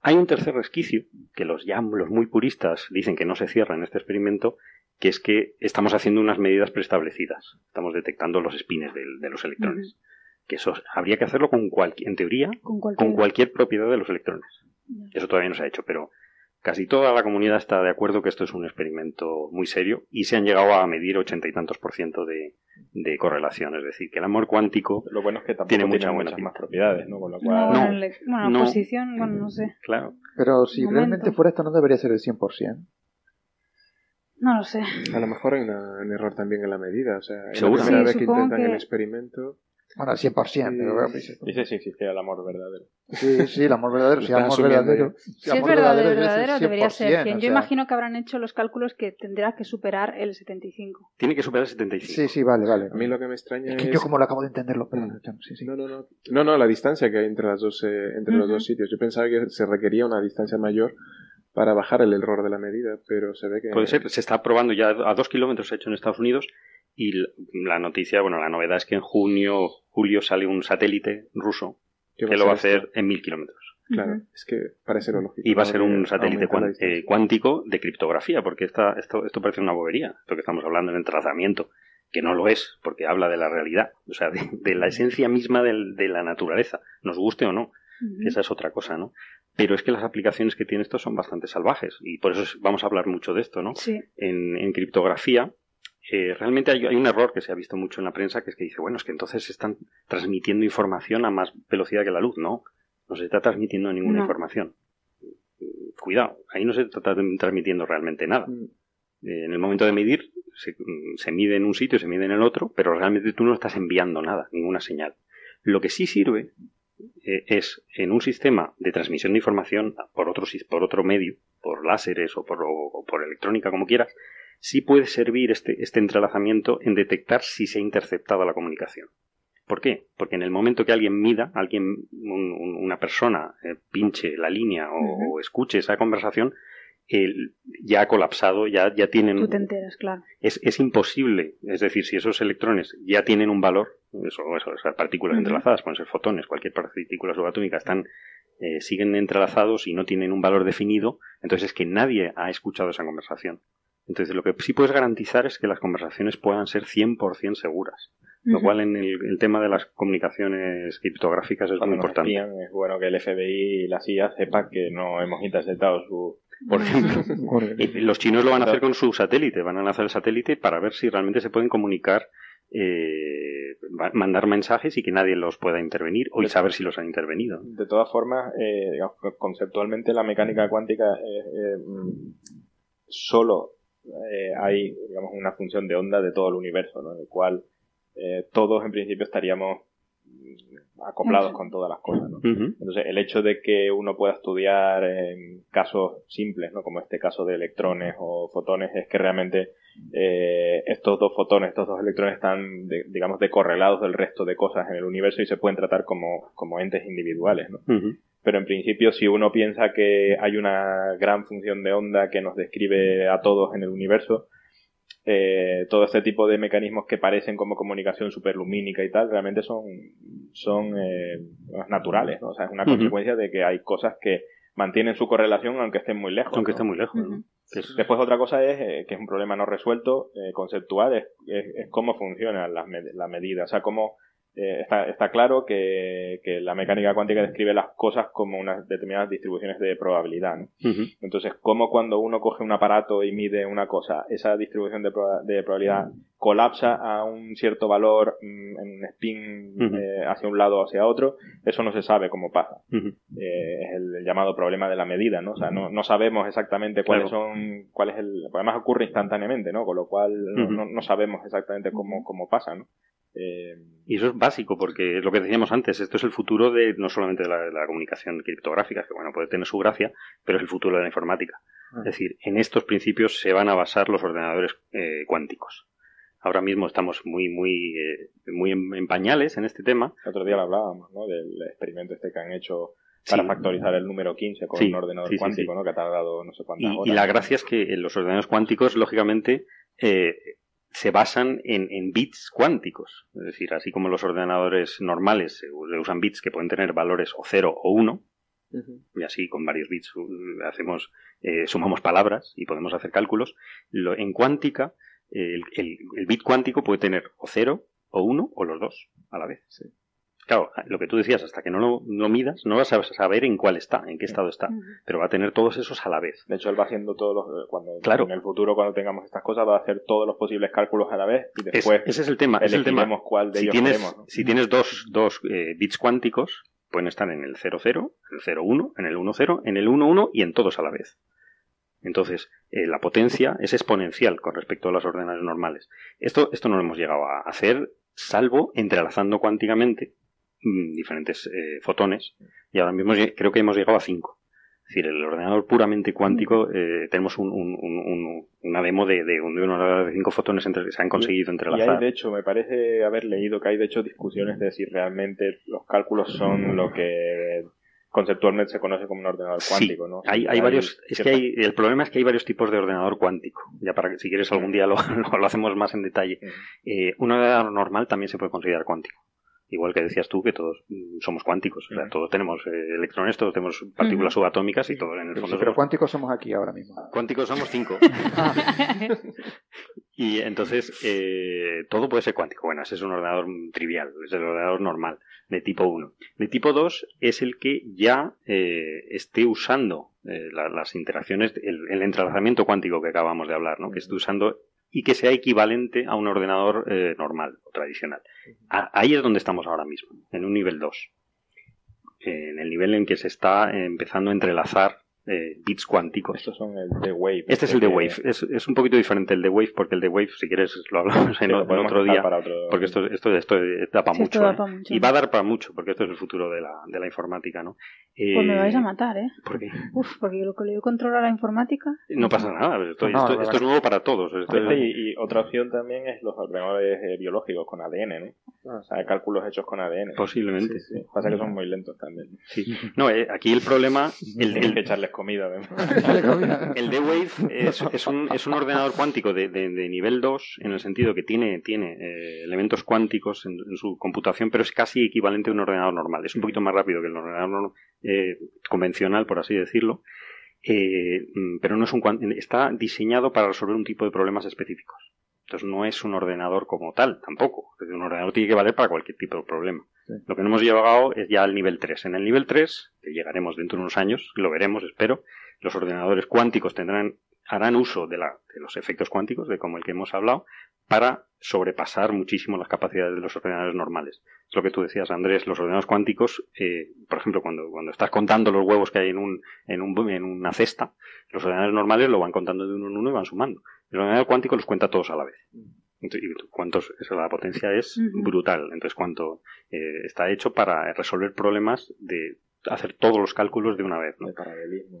Hay un tercer resquicio, que los, ya, los muy puristas dicen que no se cierra en este experimento, que es que estamos haciendo unas medidas preestablecidas. Estamos detectando los spines del- de, los electrones. Que eso habría que hacerlo con cualquier, en teoría, Con cualquier... con cualquier propiedad de los electrones. Eso todavía no se ha hecho, pero casi toda la comunidad está de acuerdo que esto es un experimento muy serio y se han llegado a medir ochenta y tantos por ciento de, de correlación. Es decir, que el amor cuántico, Lo bueno es que tampoco Tiene tiene, mucha buena muchas más propiedades, ¿no? Con lo cual, bueno, No. bueno, No. posición, bueno, no sé. claro, Pero si Momento. realmente fuera esto, no debería ser el 100%. No lo sé. A lo mejor hay una- un error también en la medida. O sea, es la primera Sí, vez que intentan el experimento. Bueno, al 100%, pero bueno, pues, dice si existiera el amor verdadero. sí, sí, el amor verdadero. Si amor verdadero. Si es amor verdadero, debe ser verdadero, debería ser 100%, 100. o Yo sea, imagino que habrán hecho los cálculos que tendrá que superar el 75. tiene que superar el 75. Sí, sí, vale, vale. A mí lo que me extraña Es es. que yo como lo acabo de entenderlo, perdón, sí, sí. No, no, no. No, no, la distancia que hay entre, las dos, eh, entre los dos sitios. Yo pensaba que se requería una distancia mayor para bajar el error de la medida, pero se ve que. Puede ser, se está probando ya a dos kilómetros hecho en Estados Unidos y la noticia, bueno, la novedad es que en junio, julio sale un satélite ruso ¿Qué que lo va a hacer esto? en mil kilómetros. Claro, es que parece lo lógico. Y va a ser un satélite eh, cuántico de criptografía, porque esta, esto, esto parece una bobería, esto que estamos hablando en entrelazamiento, que no lo es, porque habla de la realidad, o sea, de, de la esencia misma del- de la naturaleza, nos guste o no, que esa es otra cosa, ¿no? Pero es que las aplicaciones que tiene esto son bastante salvajes, y por eso es- vamos a hablar mucho de esto, ¿no? Sí. en, en criptografía, eh, realmente hay, hay un error que se ha visto mucho en la prensa, que es que dice, bueno, es que entonces se están transmitiendo información a más velocidad que la luz. No, no se está transmitiendo ninguna No. información. Cuidado, ahí no se está tra- transmitiendo realmente nada. Mm. Eh, en el momento de medir, se, se mide en un sitio, se mide en el otro, pero realmente tú no estás enviando nada, ninguna señal. Lo que sí sirve eh, es en un sistema de transmisión de información por otro, por otro medio, por láseres o por, o por electrónica, como quieras, sí puede servir este, este entrelazamiento en detectar si se ha interceptado la comunicación. ¿Por qué? Porque en el momento que alguien mida, alguien, un- un- una persona eh, pinche la línea o, escuche esa conversación, el- ya ha colapsado, ya, ya tienen Tú te enteras, claro. es, es imposible. Es decir, si esos electrones ya tienen un valor, eso, eso, esas partículas entrelazadas, pueden ser fotones, cualquier partícula subatómica, están, eh, siguen entrelazados y no tienen un valor definido, entonces es que nadie ha escuchado esa conversación. Entonces, lo que sí puedes garantizar es que las conversaciones puedan ser 100% seguras. Lo Ujú. cual en el, el tema de las comunicaciones criptográficas es Cuando muy importante. espían, es bueno que el FBI y la CIA sepan que no hemos interceptado su... Por ejemplo, Y los chinos lo van a hacer con su satélite, van a lanzar el satélite para ver si realmente se pueden comunicar, eh, mandar mensajes y que nadie los pueda intervenir o saber si los han intervenido. De todas formas, eh, digamos, conceptualmente la mecánica cuántica eh, eh, mm, solo eh, hay digamos, una función de onda de todo el universo, ¿no? en el cual eh, todos en principio estaríamos mm, acoplados con todas las cosas. ¿no? Entonces, el hecho de que uno pueda estudiar en casos simples, ¿no? como este caso de electrones o fotones, es que realmente eh, estos dos fotones, estos dos electrones están, de- digamos, decorrelados del resto de cosas en el universo y se pueden tratar como, como entes individuales. ¿no? Pero en principio si uno piensa que hay una gran función de onda que nos describe a todos en el universo, eh, todo este tipo de mecanismos que parecen como comunicación superlumínica y tal, realmente son, son eh, naturales, ¿no? O sea, es una consecuencia de que hay cosas que mantienen su correlación aunque estén muy lejos. Aunque ¿no? esté muy lejos. Después otra cosa es eh, que es un problema no resuelto, eh, conceptual, es, es- es cómo funcionan las med- la medida. O sea, cómo eh, está, está claro que, que la mecánica cuántica describe las cosas como unas determinadas distribuciones de probabilidad. ¿no? Entonces, cómo cuando uno coge un aparato y mide una cosa, esa distribución de, proba- de probabilidad colapsa a un cierto valor mm, en un spin eh, hacia un lado o hacia otro, eso no se sabe cómo pasa eh, es el, llamado problema de la medida, ¿no? O sea, no, no sabemos exactamente cuáles Claro. son, cuál es el, además ocurre instantáneamente, ¿no? Con lo cual no, no, no sabemos exactamente cómo, cómo pasa, ¿no? Eh, Y eso es básico, porque es lo que decíamos antes, esto es el futuro de no solamente de la, de la comunicación criptográfica, que bueno, puede tener su gracia, pero es el futuro de la informática. Ah. Es decir, en estos principios se van a basar los ordenadores eh, cuánticos. Ahora mismo estamos muy, muy, eh, muy en, en pañales en este tema. el otro día lo hablábamos, ¿no? Del experimento este que han hecho para Sí. factorizar el número 15 con Sí, un ordenador sí, cuántico. ¿no? Que ha tardado no sé cuántas Y, horas. y la gracia es que los ordenadores cuánticos, lógicamente, eh, se basan en, en bits cuánticos. Es decir, así como los ordenadores normales se usan bits que pueden tener valores o 0 o 1, Ujú. y así con varios bits hacemos eh, sumamos palabras y podemos hacer cálculos Lo- en cuántica eh, el, el- el bit cuántico puede tener o 0 o 1 o los dos a la vez claro lo que tú decías hasta que no lo, lo midas no vas a saber en cuál está en qué estado está pero va a tener todos esos a la vez De hecho, él va haciendo todos los, cuando, Claro. en el futuro, cuando tengamos estas cosas, va a hacer todos los posibles cálculos a la vez y Es- después ese es el tema es el tema cuál de si ellos tienes, queremos, ¿no? si tienes dos, dos eh, bits cuánticos, pueden estar en el 00, en el 01, en el 10, en el 11 y en todos a la vez. Entonces, eh, la potencia es exponencial con respecto a los ordenadores normales. Esto, esto no lo hemos llegado a hacer, salvo entrelazando cuánticamente diferentes eh, fotones, y ahora mismo creo que hemos llegado a 5. Es decir, el ordenador puramente cuántico, eh, tenemos un- un- un- un- una demo de, de un, de un ordenador de 5 fotones entre, que se han conseguido Y entrelazar. hay, de hecho, me parece haber leído que hay, de hecho, discusiones de si realmente los cálculos son lo que conceptualmente se conoce como un ordenador Sí, cuántico, ¿no? Hay, hay varios, es que hay, el problema es que hay varios tipos de ordenador cuántico. Ya para que si quieres algún día lo, lo- lo hacemos más en detalle. Eh, un ordenador normal también se puede considerar cuántico. Igual que decías tú que todos mm, somos cuánticos. O sea, todos tenemos eh, electrones, todos tenemos partículas subatómicas y todo en el Pero, fondo pero somos cuánticos somos aquí ahora mismo. cuánticos somos cinco. y entonces eh, todo puede ser cuántico. Bueno, ese es un ordenador trivial, es el ordenador normal, de tipo 1. De tipo 2 es el que ya eh, esté usando eh, la- las interacciones, el, el entrelazamiento cuántico que acabamos de hablar, ¿no? que esté usando y que sea equivalente a un ordenador eh, normal o tradicional. Ahí es donde estamos ahora mismo, en un nivel 2. Eh, en el nivel en que se está empezando a entrelazar eh, bits cuánticos. Estos son el de Wave. Este es el de que- Wave. Es, es un poquito diferente el de Wave porque el de Wave, si quieres, lo hablamos Sí, en, lo o- en otro día. para otro- Porque esto, esto, esto da para Sí, esto mucho. da ¿eh? pa' mucho. Y va a dar para mucho porque esto es el futuro de la, de la informática, ¿no? Eh, Pues me vais a matar, ¿eh? ¿Por qué? Uf, porque lo que le controla la informática. No pasa nada. Esto, No, esto- esto es nuevo para todos. Esto Este es- y, y otra opción también es los ordenadores eh, biológicos con ADN, ¿no? O sea, cálculos hechos con ADN. Posiblemente. Sí, sí. Pasa que son muy lentos también. Sí. No, eh, aquí el problema, el, el- que echarles comida, además. El D-Wave es, es un, es un ordenador cuántico de, de- de nivel 2 en el sentido que tiene, tiene eh, elementos cuánticos en, en su computación, pero es casi equivalente a un ordenador normal. Es un poquito más rápido que el ordenador eh, convencional, por así decirlo, eh, pero no es un está diseñado para resolver un tipo de problemas específicos. Entonces no es un ordenador como tal, tampoco. Es decir, Un ordenador tiene que valer para cualquier tipo de problema. Lo que no hemos llegado es ya al nivel 3. En el nivel 3, que llegaremos dentro de unos años, lo veremos, espero, los ordenadores cuánticos tendrán, harán uso de, la, de los efectos cuánticos, de como el que hemos hablado, para sobrepasar muchísimo las capacidades de los ordenadores normales. Es lo que tú decías, Andrés, los ordenadores cuánticos, eh, por ejemplo, cuando, cuando estás contando los huevos que hay en, un, en, un, en una cesta, los ordenadores normales lo van contando de uno en uno y van sumando. El ordenador cuántico los cuenta todos a la vez. Entonces, y cuántos, eso, la potencia es brutal. Entonces, cuánto eh, está hecho para resolver problemas de hacer todos los cálculos de una vez, ¿no? De paralelismo.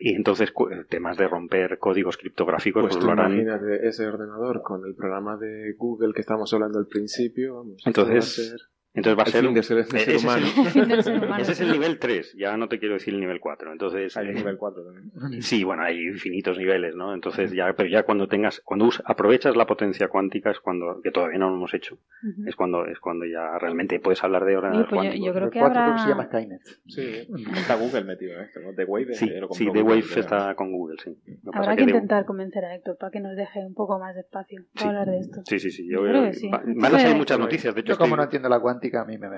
Y entonces temas de romper códigos criptográficos Pues pues, lo harán. ese ordenador con el programa de Google que estábamos hablando al principio. Vamos, Entonces, Entonces va a El ser... fin de ser, de ser ese es humano. El fin del ser humano. Ese es el nivel 3, ya no te quiero decir el nivel 4. Entonces, Hay eh, nivel 4 también. sí, bueno, hay infinitos niveles, ¿no? Entonces ya, pero ya cuando tengas, cuando us- aprovechas la potencia cuántica es cuando, que todavía no lo hemos hecho, es cuando, es cuando ya realmente puedes hablar de Oye, ordenador pues yo, cuántico. yo creo El que cuatro habrá... creo que se llama Skynet. Sí, está Google metido en esto, ¿no? The Wave Sí, lo sí, The Wave está con Google, sí. Lo que pasa Habrá que intentar convencer a Héctor para que nos deje un poco más de espacio para Sí. hablar de esto. Sí, sí, sí. Yo, Yo creo que sí. va- van a salir muchas Yo- noticias. De hecho, Yo como no entiendo la cuántica, a mí me...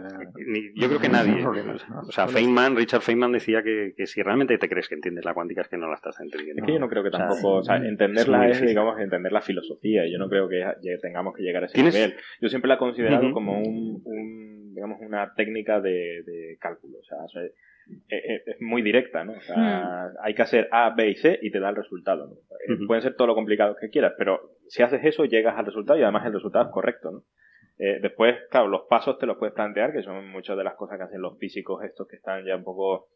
yo creo que nadie. O sea, Feynman, Richard Feynman decía que, que si realmente te crees que entiendes la cuántica es que no la estás Es entendiendo. que yo no creo que tampoco, o sea, es entenderla es, digamos, entender la filosofía. Yo no creo que tengamos que llegar a ese ¿Tienes- nivel. Yo siempre la he considerado como un, un, digamos, una técnica de, de cálculo. O sea, o sea, es, es- es muy directa, ¿no? O sea, hay que hacer A, B y C y te da el resultado, ¿no? Pueden ser todo lo complicado que quieras, pero si haces eso llegas al resultado y además el resultado es correcto, ¿no? Eh, después, claro, los pasos te los puedes plantear, que son muchas de las cosas que hacen los físicos estos que están ya un poco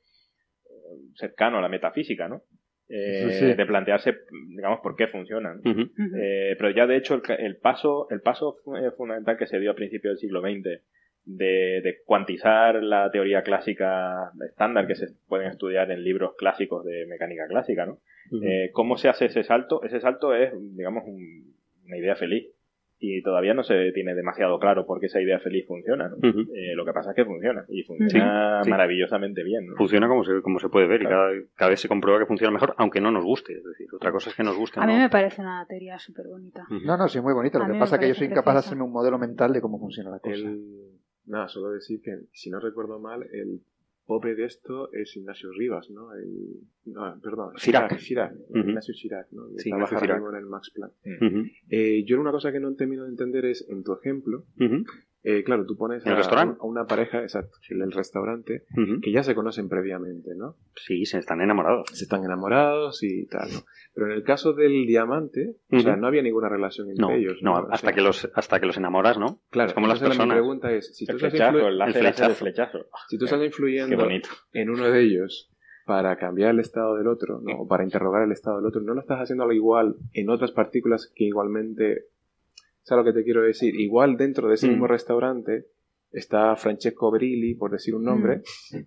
eh, cercanos a la metafísica, ¿no? Eh, Sí, sí. De plantearse, digamos, por qué funcionan. Eh, pero ya de hecho el, el paso el paso fu- eh, fundamental que se dio a principios del siglo XX de, de cuantizar la teoría clásica estándar que se pueden estudiar en libros clásicos de mecánica clásica, ¿no? Eh, ¿Cómo se hace ese salto? Ese salto es, digamos, un- una idea feliz. Y todavía no se tiene demasiado claro por qué esa idea feliz funciona. ¿no? Eh, lo que pasa es que funciona. Y funciona Sí, sí. maravillosamente bien. ¿no? Funciona como se, como se puede ver y cada, cada vez se comprueba que funciona mejor, aunque no nos guste. Es decir, otra cosa es que nos guste. A o mí no. me parece una teoría súper bonita. No, no, sí, es muy bonito. Lo que pasa es que yo soy incapaz de hacerme un modelo mental de cómo funciona la cosa. El, nada, solo decir que, si no recuerdo mal, el pobre de esto es Ignacio Rivas, ¿no? El, no, perdón, Chirac. Chirac. Ignacio Chirac, ¿no? Sí, trabaja Chirac. en el Max Planck. Eh, yo una cosa que no termino de entender es, en tu ejemplo. Eh, claro, tú pones ¿El a, restaurante? a una pareja, exacto, en el restaurante, que ya se conocen previamente, ¿no? Sí, se están enamorados. Se están enamorados y tal, ¿no? Pero en el caso del diamante, o sea, no había ninguna relación entre No, ellos. no, hasta sea, que los hasta que los enamoras, ¿no? Claro, es como las entonces la- mi personas. pregunta es, si tú, El estás flechazo, el flechazo. si tú estás Qué influyendo en uno de ellos para cambiar el estado del otro, ¿no? o para interrogar el estado del otro, no lo estás haciendo al igual en otras partículas que igualmente, ¿sabes lo que te quiero decir? Igual dentro de ese Mm. mismo restaurante está Francesco Brilli, por decir un nombre, Mm.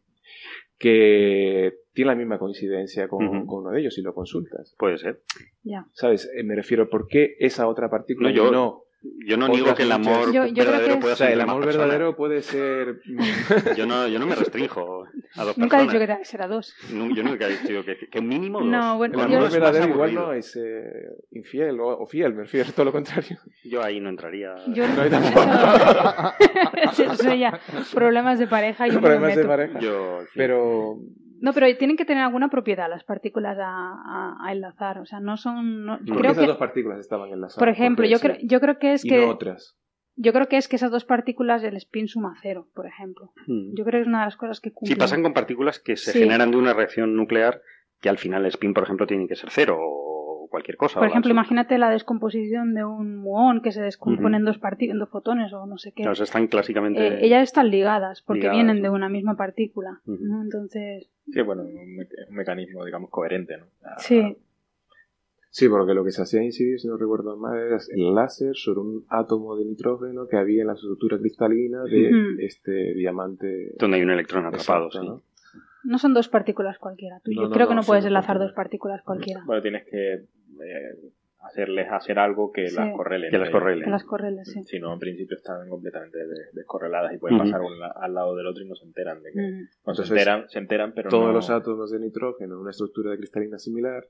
que tiene la misma coincidencia con, uno de ellos si lo consultas. Puede ser. Ya. ¿Sabes? Eh, Me refiero, ¿por qué esa otra partícula No, yo- no? Yo no niego que el amor Yo- yo verdadero que pueda O sea, ser el amor personas. verdadero puede ser... Yo no, yo no me restrinjo a dos Nunca he dicho personas. que será dos. Nu- Yo nunca he dicho que, que mínimo dos. No, bueno, El yo- amor más verdadero igual no es eh, infiel o, o fiel, me refiero, todo lo contrario. Yo ahí no entraría. Yo No hay tampoco. eso, ya problemas de pareja yo no me Problemas de meto. pareja. Yo, sí. Pero No, pero tienen que tener alguna propiedad las partículas a, a- a enlazar. O sea, no son. no- creo esas que, dos partículas estaban enlazadas. por ejemplo, yo sí, creo, yo creo que es y que no otras. yo creo que es que esas dos partículas el spin suma cero, por ejemplo. Mm. Yo creo que es una de las cosas que Sí, cumplen. pasan con partículas que se Sí. generan de una reacción nuclear que al final el spin, por ejemplo, tiene que ser cero o cualquier cosa. Por ejemplo, imagínate la descomposición de un muón que se descompone en dos partículas, en dos fotones o no sé qué. Claro, o sea, están clásicamente. Eh, ellas están ligadas porque ligadas, vienen ¿no? de una misma partícula. Entonces, Sí, bueno, un me- es un mecanismo, digamos, coherente, ¿no? Sea, sí. Sí, porque lo que se hacía incidir, si no recuerdo mal, era el láser sobre un átomo de nitrógeno que había en la estructura cristalina de este diamante. Donde hay un electrón atrapado, Exacto, sí. ¿no? No son dos partículas cualquiera. Tú, No, yo no, creo no, que no puedes enlazar dos partículas cualquiera. Bueno, tienes que eh, hacerles hacer algo que Sí. las correle. Que las correle. Que las correles, sí. Si no, en principio están completamente de- descorreladas y pueden pasar un la- al lado del otro y no se enteran de que. No, se Entonces, enteran, se enteran, pero Todos no. los átomos de nitrógeno en una estructura de cristalina similar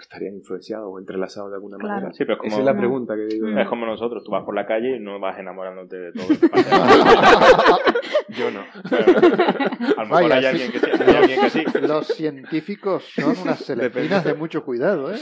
estarían influenciados o entrelazados de alguna Claro. manera. Sí, pero es como, Esa es la No. pregunta que digo. Es como nosotros. Tú vas por la calle y no vas enamorándote de todo. Yo no. a lo mejor Vaya, hay sí. alguien que sí. hay alguien que sí. Los científicos son unas selectivinas de mucho cuidado, ¿eh?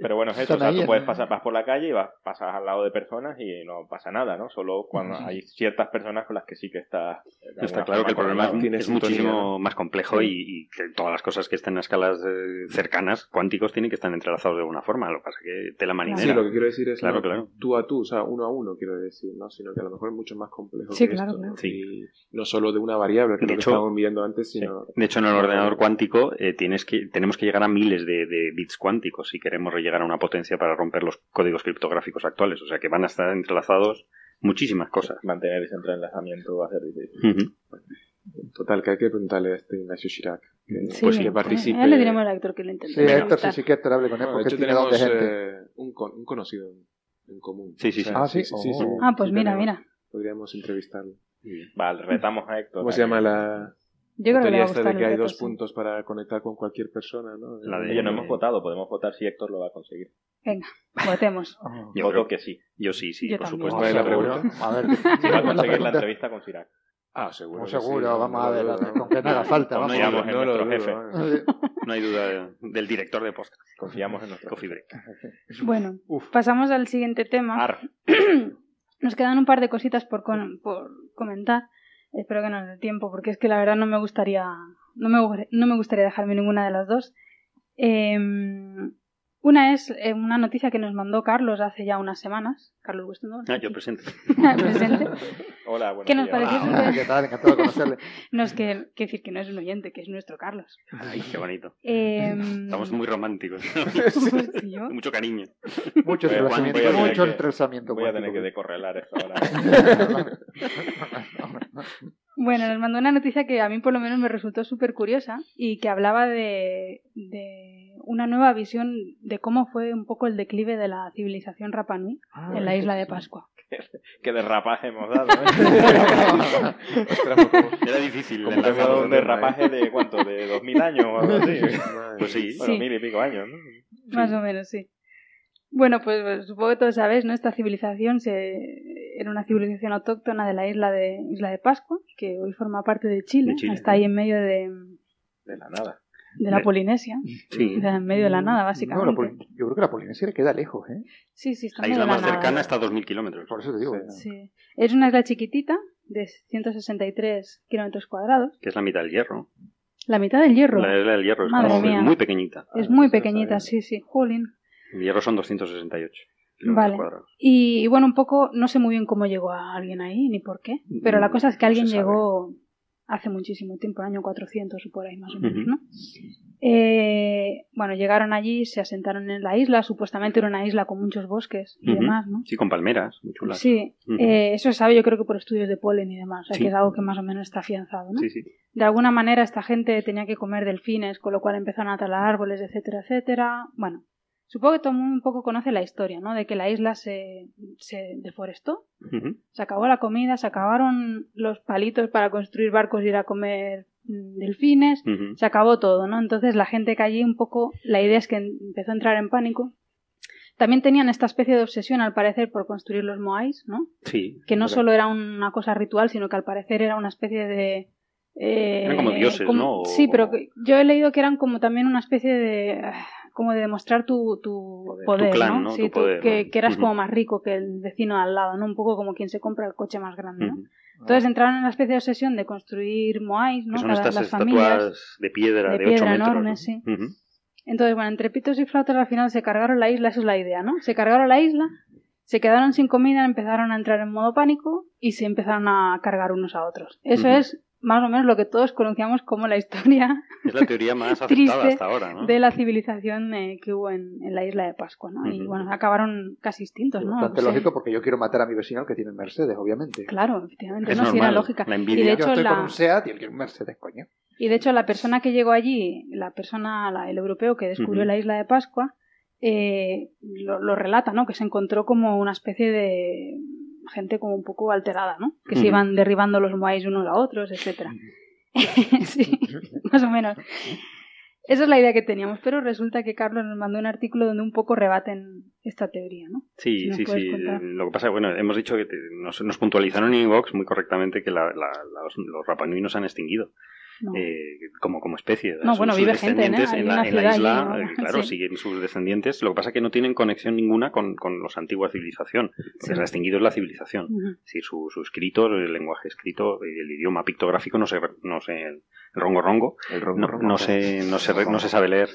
Pero bueno, es eso. O Están sea, ahí tú en- puedes pasar, vas por la calle y vas, pasas al lado de personas y no pasa nada, ¿no? Solo cuando hay ciertas personas con las que sí que estás. Está claro que el problema es muchísimo más complejo y, y que todas las cosas que estén en escalas eh, cercanas, cuánticos, tienen que estar entrelazados de alguna forma. Lo que pasa es que tela marinera. Sí, lo que quiero decir es Claro, no claro. tú a tú, o sea, uno a uno, quiero decir, ¿no? Sino que a lo mejor es mucho más complejo Sí, que claro, esto, ¿no? claro. Y no solo de una variable, que es De lo que hecho- estábamos viendo antes, sino... De hecho, en el ordenador cuántico eh, tienes que, tenemos que llegar a miles de, de bits cuánticos si queremos llegar a una potencia para romper los códigos criptográficos actuales. O sea que van a estar entrelazados muchísimas cosas. Mantener ese entrelazamiento va a ser difícil. Total, que hay que preguntarle a este Ignacio Chirac. Que, Sí, pues que participe. Ya le diremos al Héctor que lo intente. Sí, Héctor, sí, que Héctor hable con él Bueno, de porque hecho, tiene tenemos gente. eh, un, con- un conocido en, común. Sí, sí, sí. Ah, sí. sí, sí, sí. Ah, pues Sí mira, tenemos. mira. Podríamos entrevistarlo. Vale, retamos a Héctor. ¿Cómo se llama la Yo creo que le teoría va a esta gustar de que hay reto, dos sí. puntos para conectar con cualquier persona? ¿no? La de- Oye, no hemos votado, podemos votar si Héctor lo va a conseguir. Venga, votemos. Yo Voto creo- que sí. Yo sí, sí, Yo por también. supuesto. ¿Cuál es la pregunta? A ver, Si va a conseguir la entrevista con Chirac. Ah, seguro. Pues que seguro, sí, no, vamos no a ver, con que no haga falta. No Vamos. digamos en nuestro jefe. No hay duda de- del director de podcast, Confiamos en nuestro Coffee Break. Bueno, pasamos al siguiente tema. Ar. Nos quedan un par de cositas por, con- por comentar. Espero que nos dé tiempo, porque es que la verdad no me gustaría, no me, no me gustaría dejarme ninguna de las dos. Em, una es eh, una noticia que nos mandó Carlos hace ya unas semanas. Carlos Weston, Ah, yo presente. presente. Hola, buenos ¿Qué nos días. pareció? Ah, ¿Qué tal? Encantado de conocerle. No es que, que decir que no es un oyente, que es nuestro Carlos. Ay, qué bonito. Em, Estamos muy románticos. Mucho cariño. Mucho entrelazamiento, voy a tener mucho que- entrelazamiento. Voy a tener que decorrelar esto ahora. Bueno, nos mandó una noticia que a mí por lo menos me resultó súper curiosa y que hablaba de, de una nueva visión de cómo fue un poco el declive de la civilización Rapa Nui Ah, en la isla de Pascua. Qué derrapaje hemos dado, ¿eh? Ostras, pues como- Era difícil. Como dado un lanzamiento. derrapaje de cuánto, de dos mil años o algo así. Pues sí. Bueno, Sí. mil y pico años, ¿no? Más o menos, sí. Bueno, pues, pues, supongo que todos sabéis, ¿no? Esta civilización se... era una civilización autóctona de la isla de, isla de Pascua, que hoy forma parte de Chile, De Chile, está ahí en medio de, De la nada. de la De- Polinesia, Sí. o sea, en medio de la nada, No, básicamente. la Poli- yo creo que la Polinesia le queda lejos, ¿eh? Sí, sí, está La isla de más nada. cercana está a 2.000 kilómetros. Por eso te digo. Sí. Es una isla chiquitita, de 163 kilómetros cuadrados. Que es la mitad del hierro. La mitad del hierro. La isla del hierro es, Madre mía. muy pequeñita. Es muy pequeñita, está sí, sí. Jolín. El hierro son 268 kilómetros Vale. cuadrados. Y, y bueno, un poco, no sé muy bien cómo llegó a alguien ahí, ni por qué. Pero la cosa es que No alguien llegó hace muchísimo tiempo, el año 400 o por ahí más o menos. ¿no? Eh, bueno, llegaron allí, se asentaron en la isla, supuestamente era una isla con muchos bosques y demás, ¿no? Sí, con palmeras, muy chulas. Sí, eh, eso se sabe yo creo que por estudios de polen y demás, o sea Sí. que es algo que más o menos está afianzado, ¿no? sí, sí. De alguna manera esta gente tenía que comer delfines, con lo cual empezaron a talar árboles, etcétera, etcétera. Bueno, supongo que todo el mundo un poco conoce la historia, ¿no? De que la isla se, se deforestó, se acabó la comida, se acabaron los palitos para construir barcos y ir a comer delfines, se acabó todo, ¿no? Entonces la gente que allí un poco, la idea es que empezó a entrar en pánico. También tenían esta especie de obsesión, al parecer, por construir los moais, ¿no? Sí. que no solo era una cosa ritual, sino que al parecer era una especie de... eh, Eran como dioses, como- ¿no? Sí, pero que- yo he leído que eran como también una especie de... ah, como de demostrar tu, tu Poder. poder, Tu clan, ¿no? ¿no? Sí, Tu poder, que, ¿no? que eras como más rico que el vecino al lado, ¿no? Un poco como quien se compra el coche más grande, ¿no? Entonces entraron en una especie de obsesión de construir moais, ¿no? Que son Cada- estas las estatuas familias. de piedra de de, 8 piedra metros. enormes, sí. Entonces, bueno, entre pitos y flautas al final se cargaron la isla, eso es la idea, ¿no? Se cargaron la isla, se quedaron sin comida, empezaron a entrar en modo pánico y se empezaron a cargar unos a otros. Eso es más o menos lo que todos conocíamos como la historia Es la teoría más aceptada Triste hasta ahora, ¿no? de la civilización eh, que hubo en, en la isla de Pascua, ¿no? Y bueno, acabaron casi extintos, ¿no? Bastante lógico porque yo quiero matar a mi vecino que tiene un Mercedes, obviamente. Claro, efectivamente, Es no, sí era normal, lógica. la Y de Yo hecho, estoy la, con un SEAT y él quiere un Mercedes, coño. Y de hecho, la persona que llegó allí, la persona, la- el europeo que descubrió la isla de Pascua, eh, lo, lo relata, ¿no? Que se encontró como una especie de gente como un poco alterada, ¿no? Que se iban derribando los moais unos a otros, etcétera. sí, más o menos. Esa es la idea que teníamos, pero resulta que Carlos nos mandó un artículo donde un poco rebaten esta teoría, ¿no? Sí, sí, sí. contar. Lo que pasa, bueno, hemos dicho que te- nos, nos puntualizaron en Inbox muy correctamente que la, la- los, los Rapa Nui no se han extinguido No. eh, como, como especie. No, Sus- bueno, sus vive gente, ¿no? descendientes Hay en la, en la isla, allí, ¿no? eh, claro, Sí. siguen sus descendientes. Lo que pasa es que no tienen conexión ninguna con, con los antiguas civilización. Sí. se ha extinguido es la civilización. Es decir, su, su escrito, el lenguaje escrito, el idioma pictográfico no se, no se el rongo rongo, El ronco, no, no se, no se, re- no se sabe leer.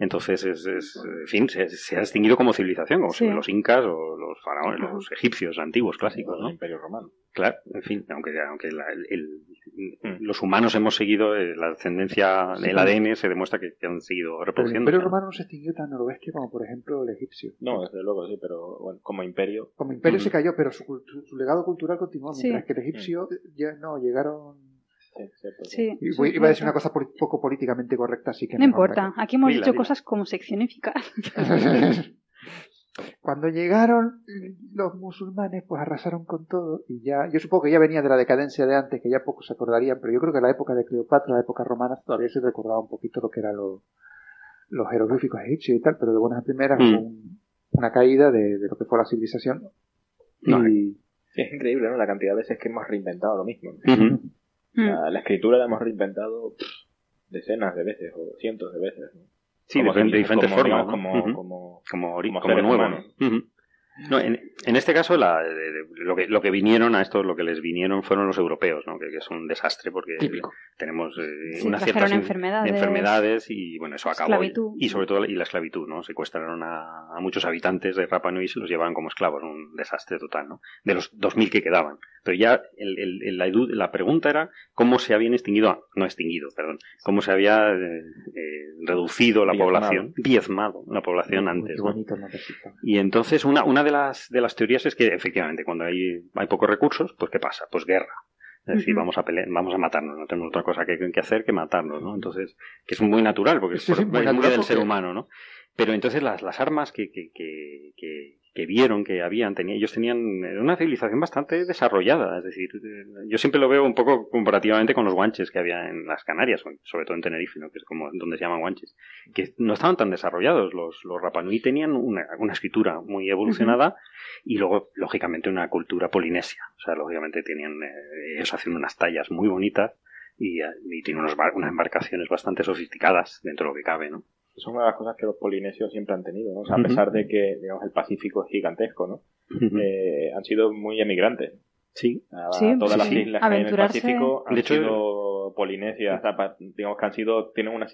Entonces, es, es- en fin, se, se ha extinguido como civilización, como Sí. los incas o los faraones, los egipcios antiguos, clásicos, El ¿no? Imperio Romano. Claro, en fin, aunque, aunque la- el, el los humanos hemos seguido eh, la ascendencia Sí, del pero- ADN, se demuestra que, que han seguido Pero el reproduciendo. imperio romano no se extinguió tan a lo bestia como, por ejemplo, el egipcio. No, desde luego, sí, pero bueno, como imperio. Como imperio Ujú. se cayó, pero su, su legado cultural continuó, Sí. mientras que el egipcio ya no llegaron... Sí, Sí. Y sí, voy- iba a decir una cosa poco políticamente correcta, así que No mejor importa, aquí hemos dicho cosas como seccionificas. Cuando llegaron los musulmanes, pues arrasaron con todo y ya, yo supongo que ya venía de la decadencia de antes, que ya pocos se acordarían, pero yo creo que la época de Cleopatra, la época romana, todavía se recordaba un poquito lo que eran los, los jeroglíficos egipcios y tal, pero de buenas a primeras Mm. hubo un- una caída de, de lo que fue la civilización. No, y, Sí, es increíble, ¿no? La cantidad de veces que hemos reinventado lo mismo. Mm. La, la escritura la hemos reinventado pff, decenas de veces o cientos de veces. ¿no? Sí, de, diferentes como, formas. como, como- como, nuevo. ¿No? No, en, en este caso, la- de- de- lo, que, lo que vinieron a estos, lo que les vinieron fueron los europeos, ¿no? que, que es un desastre porque Típico. tenemos eh, Sí, unas ciertas enfermedades. enfermedades y bueno, eso acabó. Esclavitud. Y sobre todo y la esclavitud, ¿no? Secuestraron a, a muchos habitantes de Rapa Nui y se los llevaban como esclavos, un desastre total, ¿no? De los 2.000 que quedaban. Pero ya el- el- el- la, la pregunta era cómo se habían extinguido, no extinguido, perdón, cómo se había eh, eh, reducido la Diezmado. población, diezmado la población antes. ¿no? bonito nombrecito. Y entonces una, una de, las, de las teorías es que efectivamente cuando hay, hay pocos recursos, pues ¿qué pasa? Pues guerra. Es decir, vamos a pelear, vamos a matarnos, no tenemos otra cosa que, que hacer que matarnos, ¿no? Entonces, que es muy natural, porque es, sí, muy natural del ser humano, ¿no? Pero entonces las, las armas que, que, que, que, vieron que habían, tenía, ellos tenían una civilización bastante desarrollada, es decir, yo siempre lo veo un poco comparativamente con los guanches que había en las Canarias, sobre todo en Tenerife, ¿no? que es como donde se llaman guanches, que no estaban tan desarrollados, los, los Rapanui tenían una, una escritura muy evolucionada y luego, lógicamente, una cultura polinesia, o sea, lógicamente tenían, eh, ellos hacían unas tallas muy bonitas y, eh, y tienen unos unas embarcaciones bastante sofisticadas dentro de lo que cabe, ¿no? Son una de las cosas que los polinesios siempre han tenido, ¿no? O sea, a pesar de que, digamos, el Pacífico es gigantesco, ¿no? Eh, han sido muy emigrantes. Sí, A- Sí, todas sí, las sí. islas que hay en el. Pacífico han De hecho, sido polinesias, o sea, pa- digamos que han sido, tienen una,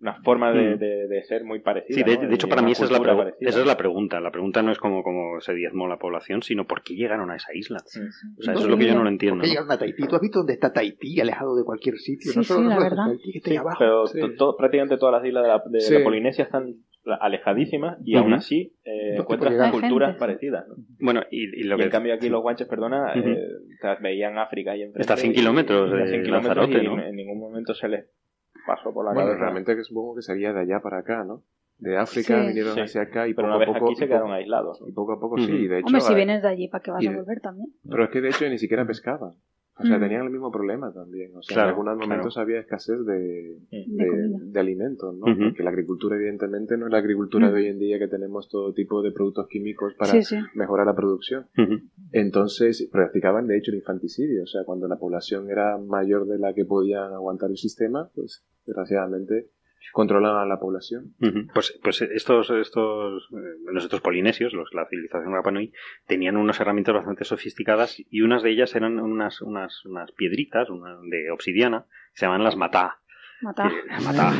una forma de, Mm. de- de ser muy parecida. Sí, de, ¿no? de hecho Y para mí esa es, la parecida. esa es la pregunta. La pregunta no es cómo, cómo se diezmó la población, sino por qué llegaron a esa isla. O sea, eso es lo que yo no lo entiendo. ¿Por qué llegaron a Tahití? ¿Tú has visto dónde está Tahití, alejado de cualquier sitio? Sí, no solo sí, la verdad. Tahití, que está Sí, ahí abajo. pero prácticamente todas las islas de la, de Sí. la Polinesia están alejadísimas y Ujú. aún así eh, No, encuentras porque hay culturas gente. parecidas. ¿no? Bueno, y, y lo y que en cambio aquí los guanches, perdona, Ujú. eh, o sea, veían África ahí enfrente. Está a 100 y- kilómetros y a de 100 kilómetros Lanzarote, y ¿no? en, ningún momento se les pasó por la Bueno, cabeza. realmente que supongo que sería de allá para acá, ¿no? De África Sí. vinieron Sí. hacia acá y Pero poco una vez a poco... aquí se y quedaron poco- aislados. ¿no? Y poco a poco Ujú. sí, de hecho... Hombre, si eh, vienes de allí, ¿para qué vas y a volver también? Pero es que de hecho ni siquiera pescaban. O sea, Mm. tenían el mismo problema también. O sea, Claro, en algunos momentos había escasez de, Mm. De de, comida. de alimentos, ¿no? Porque la agricultura, evidentemente, no es la agricultura Mm. de hoy en día que tenemos todo tipo de productos químicos para Sí, sí. mejorar la producción. Entonces, practicaban de hecho el infanticidio. O sea, cuando la población era mayor de la que podían aguantar el sistema, pues, desgraciadamente, controlaban a la población. Pues, pues estos, estos, eh, nosotros polinesios, los, la civilización Rapa Nui, tenían unas herramientas bastante sofisticadas y unas de ellas eran unas, unas, unas piedritas una de obsidiana, que se llaman las matá. Que- matá.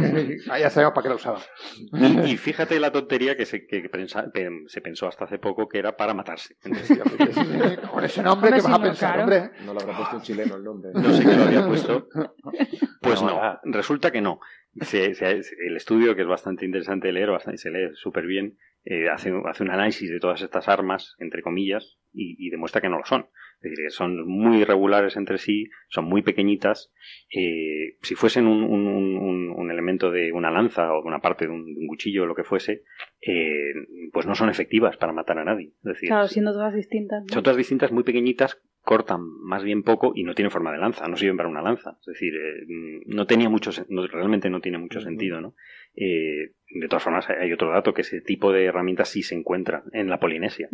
Ah, ya sabemos para qué la usaban. Y, y fíjate la tontería que, se, que pensa- se pensó hasta hace poco que era para matarse. Con ese nombre, ¿qué sí, vas a pensar, hombre? No le habrá puesto un chileno el nombre. No sé quién lo había puesto. Pues No, no, resulta que no. Se- se- el estudio, que es bastante interesante de leer, bastante, se lee súper bien, eh, hace, hace un análisis de todas estas armas, entre comillas, y, y demuestra que no lo son. Es decir, que son muy irregulares entre sí, son muy pequeñitas. eh, si fuesen un, un- un- un elemento de una lanza o de una parte de un, cuchillo o lo que fuese, eh, pues no son efectivas para matar a nadie. Es decir, Claro, siendo todas distintas. ¿no? son todas distintas, muy pequeñitas, cortan más bien poco y no tienen forma de lanza, no sirven para una lanza. Es decir, eh, no tenía mucho, no- realmente no tiene mucho sentido, ¿no? Eh, de todas formas, hay otro dato que ese tipo de herramientas sí se encuentra en la Polinesia.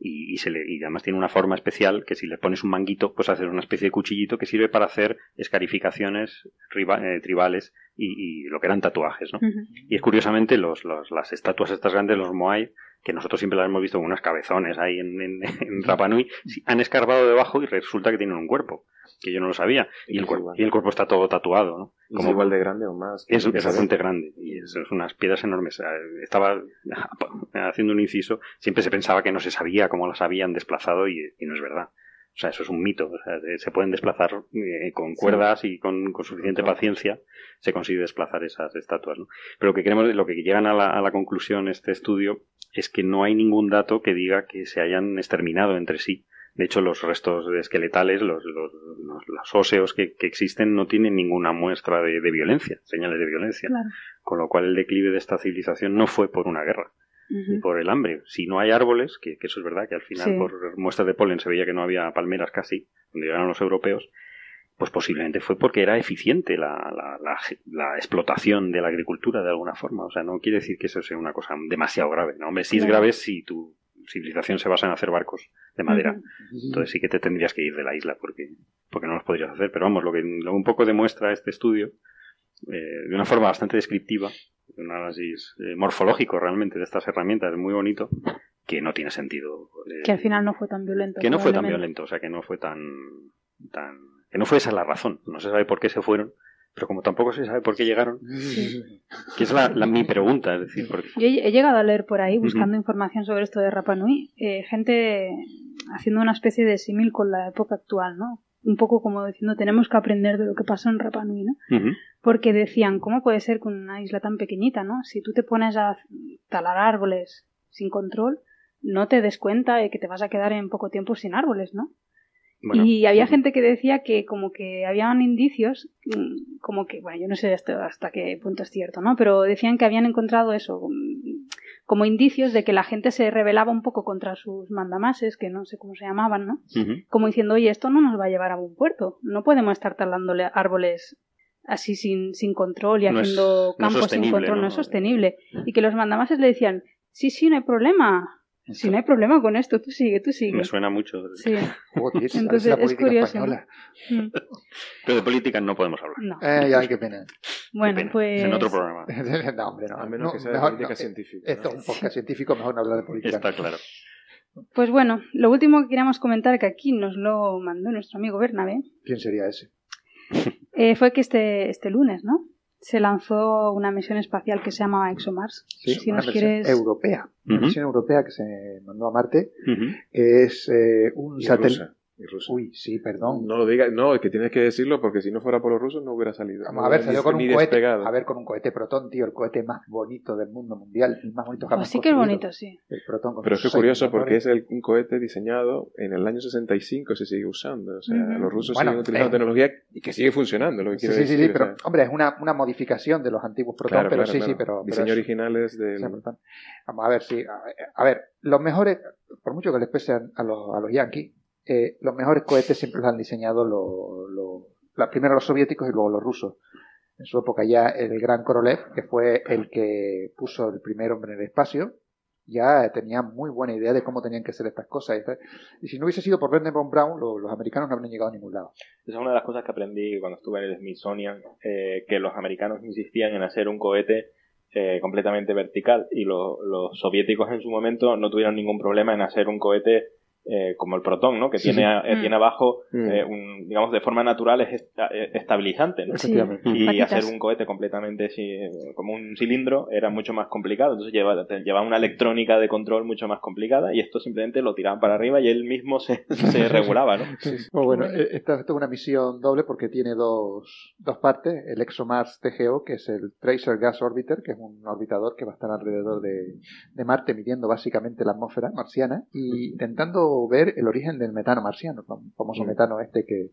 Y, y se le, y además tiene una forma especial que si le pones un manguito, pues haces una especie de cuchillito que sirve para hacer escarificaciones riba- eh, tribales y, y lo que eran tatuajes, ¿no? Y es curiosamente los, los- las estatuas estas grandes, los Moai, que nosotros siempre las hemos visto con unos cabezones ahí en, en, en Rapa Nui, sí, han escarbado debajo y resulta que tienen un cuerpo, que yo no lo sabía. Y el, cuerpo, igual. y el cuerpo está todo tatuado, ¿no? Y es igual de grande o más. Es, es bastante grande y es, es unas piedras enormes. Estaba haciendo un inciso, siempre se pensaba que no se sabía cómo las habían desplazado y, y no es verdad. O sea, eso es un mito. O sea, se pueden desplazar eh, con cuerdas y con, suficiente paciencia se consigue desplazar esas estatuas. ¿no? Pero lo que queremos, lo que llegan a la, a la conclusión este estudio es que no hay ningún dato que diga que se hayan exterminado entre sí. De hecho, los restos esqueletales, los, los, los, óseos que, existen, no tienen ninguna muestra de, violencia, señales de violencia. Con lo cual, el declive de esta civilización no fue por una guerra, ni por el hambre. Si no hay árboles, que, eso es verdad, que al final, por muestras de polen, se veía que no había palmeras casi, donde llegaron los europeos, pues posiblemente fue porque era eficiente la, la, la, explotación de la agricultura de alguna forma. O sea, no quiere decir que eso sea una cosa demasiado grave. No, hombre, sí es grave si tu civilización se basa en hacer barcos de madera. Entonces sí que te tendrías que ir de la isla porque, porque no los podrías hacer. Pero vamos, lo que un poco demuestra este estudio, eh, de una forma bastante descriptiva, un análisis eh, morfológico realmente de estas herramientas, muy bonito, que no tiene sentido. Eh, que al final no fue tan violento. Que no fue tan violento, o sea, que no fue tan, tan que no fue esa la razón. No se sabe por qué se fueron, pero como tampoco se sabe por qué llegaron, que es la, mi pregunta. Es decir, porque... Yo he llegado a leer por ahí, buscando información sobre esto de Rapa Nui, eh, gente haciendo una especie de símil con la época actual, ¿no? Un poco como diciendo, tenemos que aprender de lo que pasó en Rapa Nui, ¿no? Porque decían, ¿cómo puede ser con una isla tan pequeñita, ¿no? Si tú te pones a talar árboles sin control, no te des cuenta de que te vas a quedar en poco tiempo sin árboles, ¿no? Y había gente que decía que como que habían indicios, mm, como que, bueno, yo no sé hasta, hasta qué punto es cierto, ¿no? Pero decían que habían encontrado eso, mm, como indicios de que la gente se rebelaba un poco contra sus mandamases, que no sé cómo se llamaban, ¿no? Como diciendo, oye, esto no nos va a llevar a buen puerto, no podemos estar talándole árboles así sin, sin control y haciendo campos sin control, no es sostenible. Y que los mandamases le decían, sí, sí, no hay problema, si no hay problema con esto, tú sigue, tú sigue. Me suena mucho. Sí. Entonces es curioso. Mm. Pero de política no podemos hablar. No. Eh, ya, qué pena. Bueno, pues. En otro programa. no, hombre, no. A menos que sea de política científica. Esto es un podcast científico, mejor no hablar de política. Está claro. Pues bueno, lo último que queríamos comentar, que aquí nos lo mandó nuestro amigo Bernabé. ¿Quién sería ese? Eh, fue que este, este lunes, ¿no? Se lanzó una misión espacial que se llama ExoMars. Sí, si una nos misión europea. Una misión europea que se mandó a Marte, es eh, un satélite. Uy, sí, perdón. No lo digas, no, es que tienes que decirlo porque si no fuera por los rusos no hubiera salido. Vamos a ver, salió con un cohete. A ver, con un cohete Proton, tío, el cohete más bonito del mundo mundial, el más bonito jamás. Pues sí que es bonito, sí. El Proton Pero es que curioso porque es el, un cohete diseñado en el año 65 se sigue usando. O sea, los rusos siguen utilizando eh, tecnología y que sigue funcionando, lo que quiero sí, decir. Sí, sí, pero, hombre, es una, una modificación de los antiguos Proton, pero sí, sí, pero. Diseño original es del. Vamos a ver, sí. A ver, los mejores, por mucho que les pese a los, a los yankees, eh, los mejores cohetes siempre los han diseñado los, primero los soviéticos y luego los rusos. En su época ya el gran Korolev, que fue el que puso el primer hombre en el espacio, ya tenía muy buena idea de cómo tenían que ser estas cosas. Y si no hubiese sido por Werner von Braun, los americanos no habrían llegado a ningún lado. Esa es una de las cosas que aprendí cuando estuve en el Smithsonian, eh, que los americanos insistían en hacer un cohete eh, completamente vertical y los soviéticos en su momento no tuvieron ningún problema en hacer un cohete eh, como el protón, ¿no? Que tiene, eh, tiene mm. abajo, mm. eh, un, digamos, de forma natural es estabilizante, ¿no? Y hacer un cohete completamente como un cilindro era mucho más complicado. Entonces llevaba, llevaba una electrónica de control mucho más complicada y esto simplemente lo tiraban para arriba y él mismo se, se regulaba, ¿no? Pues bueno, esta, es una misión doble porque tiene dos, dos partes. El ExoMars TGO, que es el Tracer Gas Orbiter, que es un orbitador que va a estar alrededor de, de Marte midiendo básicamente la atmósfera marciana y intentando ver el origen del metano marciano, el famoso metano este que,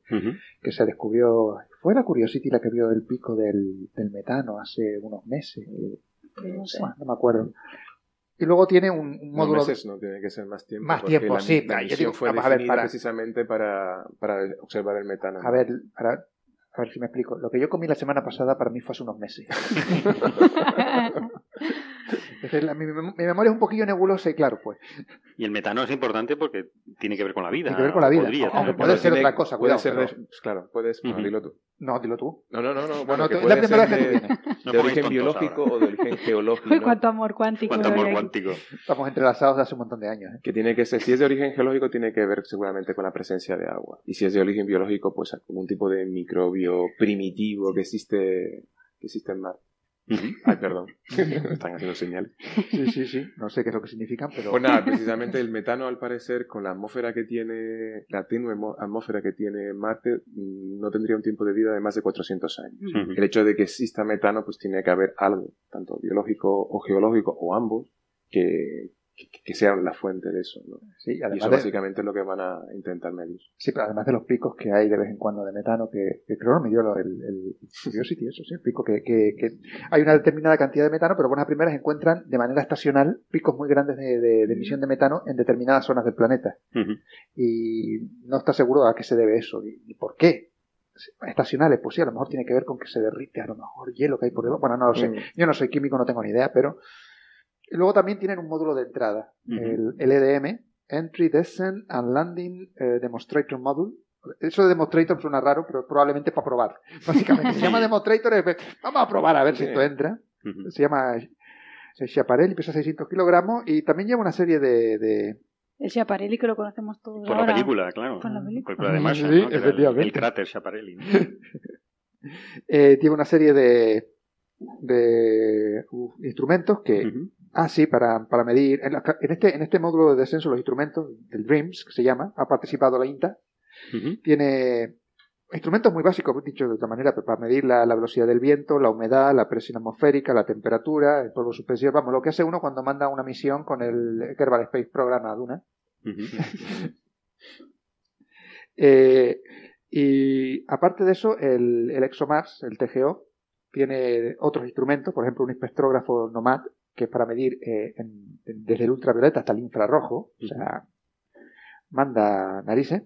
que se descubrió. Fue la Curiosity la que vio el pico del, del metano hace unos meses. no, me acuerdo. Y luego tiene un, un módulo. meses no tiene que ser más tiempo. Más tiempo, sí. La misión fue a ver, para, precisamente para, para observar el metano. A ver, para, a ver si me explico. Lo que yo comí la semana pasada para mí fue hace unos meses. mi, memoria es un poquillo nebulosa y claro, pues. Y el metano es importante porque tiene que ver con la vida. Tiene que ver con la vida. aunque puede ser otra cosa, cuidado. Puede ser, claro, puedes, dilo tú. No, dilo tú. No, no, no, no. Bueno, que puede ser de, de origen biológico o de origen geológico. ¿no? Cuánto amor cuántico. Cuánto amor cuántico. Estamos entrelazados hace un montón de años. ¿eh? Que tiene que ser, si es de origen geológico, tiene que ver seguramente con la presencia de agua. Y si es de origen biológico, pues algún tipo de microbio primitivo que existe, que existe en Ay, perdón. Me están haciendo señales. Sí, sí, sí. No sé qué es lo que significan, pero. Pues nada, precisamente el metano, al parecer, con la atmósfera que tiene, la tenue atmósfera que tiene Marte, mm, no tendría un tiempo de vida de más de 400 años. El hecho de que exista metano, pues tiene que haber algo, tanto biológico o geológico, o ambos, que, que, sean la fuente de eso. ¿no? Sí, Y eso de- básicamente es lo que van a intentar medir. Sí, pero además de los picos que hay de vez en cuando de metano, que, que creo que me dio el, el Curiosity, eso sí, el pico que, que, que hay una determinada cantidad de metano, pero buenas primeras encuentran de manera estacional picos muy grandes de, de- de emisión de metano en determinadas zonas del planeta. Y no está seguro a qué se debe eso, ni, ni por qué. Estacionales, pues sí, a lo mejor tiene que ver con que se derrite, a lo mejor hielo que hay por debajo. Bueno, no lo sé. Mm. Yo no soy químico, no tengo ni idea, pero. Y luego también tienen un módulo de entrada, el, el EDM, Entry, Descent and Landing eh, Demonstrator Module. Eso de Demonstrator suena raro, pero probablemente para probar. Básicamente, se llama Demonstrator, es, vamos a probar a ver si esto entra. Se llama Schiaparelli, pesa 600 kilogramos y también lleva una serie de... de- El Schiaparelli que lo conocemos todos Por la película, claro. Por la película. De Marshall, Sí, efectivamente. el cráter Schiaparelli. ¿no? eh, tiene una serie de, de uf, instrumentos que... Ah, sí, para, para medir. En, la- en este, en este módulo de descenso, los instrumentos del DREAMS, que se llama, ha participado la INTA, tiene instrumentos muy básicos, dicho de otra manera, pero para medir la, la velocidad del viento, la humedad, la presión atmosférica, la temperatura, el polvo suspensivo, vamos, lo que hace uno cuando manda una misión con el Kerbal Space Program a Duna. Eh, y aparte de eso, el, el ExoMars, el TGO, tiene otros instrumentos, por ejemplo, un espectrógrafo Nomad, que es para medir eh, en- en- desde el ultravioleta hasta el infrarrojo, o sea, manda narices.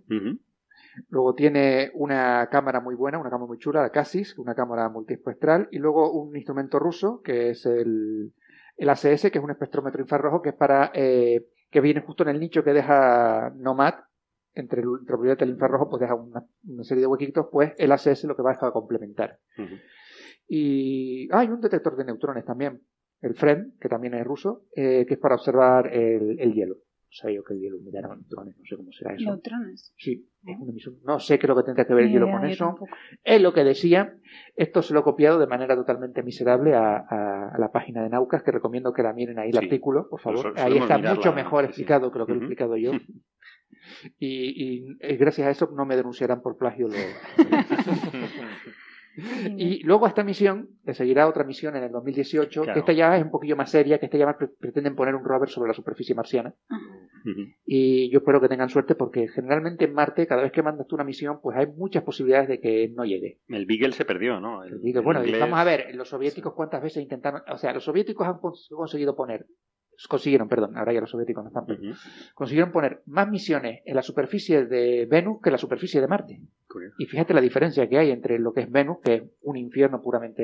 Luego tiene una cámara muy buena, una cámara muy chula, la Cassis, una cámara multiespectral, y luego un instrumento ruso que es el, el ACS, que es un espectrómetro infrarrojo que es para eh, que viene justo en el nicho que deja Nomad. Entre el ultravioleta y el infrarrojo, pues deja una, una serie de huequitos, pues el ACS lo que va a complementar. Y ah, hay un detector de neutrones también, el FREN, que también es ruso, eh, que es para observar el, el hielo. O sea, yo que el hielo midiera neutrones, no sé cómo será eso. Neutrones. Sí, es una emisión. No sé qué es lo que tendrá que ver el hielo con eso. tampoco. Es lo que decía. Esto se lo he copiado de manera totalmente miserable a, a- a la página de Naucas, que recomiendo que la miren ahí el Sí. artículo, por favor. Sol- ahí está mirarla, mucho mejor sí. explicado que lo que lo he explicado yo. Y, y, eh, gracias a eso no me denunciarán por plagio. Lo... Y luego a esta misión le seguirá otra misión en el 2018, Claro. que esta ya es un poquillo más seria, que esta ya más pre- pretenden poner un rover sobre la superficie marciana. Y yo espero que tengan suerte porque generalmente en Marte, cada vez que mandas tú una misión, pues hay muchas posibilidades de que no llegue. El Beagle se perdió, ¿no? El, el bueno, inglés- vamos a ver, los soviéticos cuántas veces intentaron, o sea, los soviéticos han cons- conseguido poner, consiguieron, perdón, ahora ya los soviéticos no están, consiguieron poner más misiones en la superficie de Venus que en la superficie de Marte. Curioso. Y fíjate la diferencia que hay entre lo que es Venus, que es un infierno puramente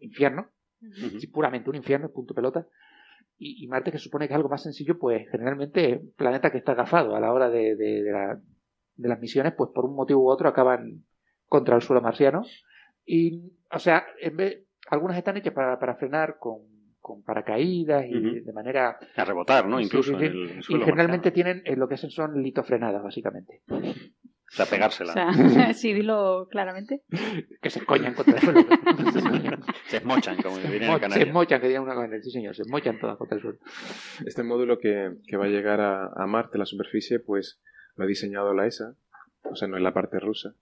infierno, sí, puramente un infierno, punto pelota. Y, y Marte, que supone que es algo más sencillo, pues generalmente es un planeta que está agafado a la hora de, de- de la- de las misiones, pues por un motivo u otro acaban contra el suelo marciano. Y, o sea, en vez, algunas están hechas para, para frenar con, con paracaídas y de manera... A rebotar, ¿no? Sí, Incluso sí, sí. en el Y suelo generalmente tienen eh, lo que hacen son litofrenadas, básicamente. O sea, pegársela. O sea, sí, dilo claramente. Que se coñan contra el suelo. se esmochan, como dirían en Mo- se Canarias. mochan, que digan una cosa, sí señor, se mochan todas contra el suelo. Este módulo que, que va a llegar a, a Marte, la superficie, pues lo ha diseñado la ESA, o sea, no es la parte rusa.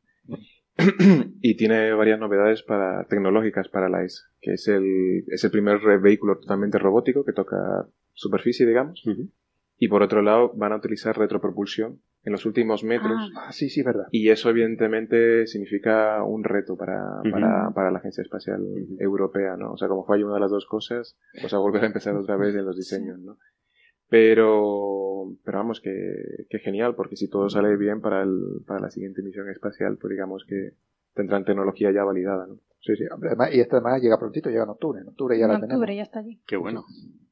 y tiene varias novedades para, tecnológicas para la ESA, que es el, es el primer vehículo totalmente robótico que toca superficie, digamos. Y por otro lado, van a utilizar retropropulsión en los últimos metros. Ah. Ah, sí, sí, verdad. Y eso evidentemente significa un reto para, para, para la Agencia Espacial Europea, ¿no? O sea, como falla una de las dos cosas, pues a volver a empezar otra vez en los diseños, ¿no? Pero, pero vamos, que, que genial, porque si todo sale bien para, el, para la siguiente misión espacial, pues digamos que tendrán tecnología ya validada, ¿no? Sí, sí, hombre, además- y esto además llega prontito, llega en octubre. En octubre ya en la octubre tenemos. ya está allí. Qué bueno.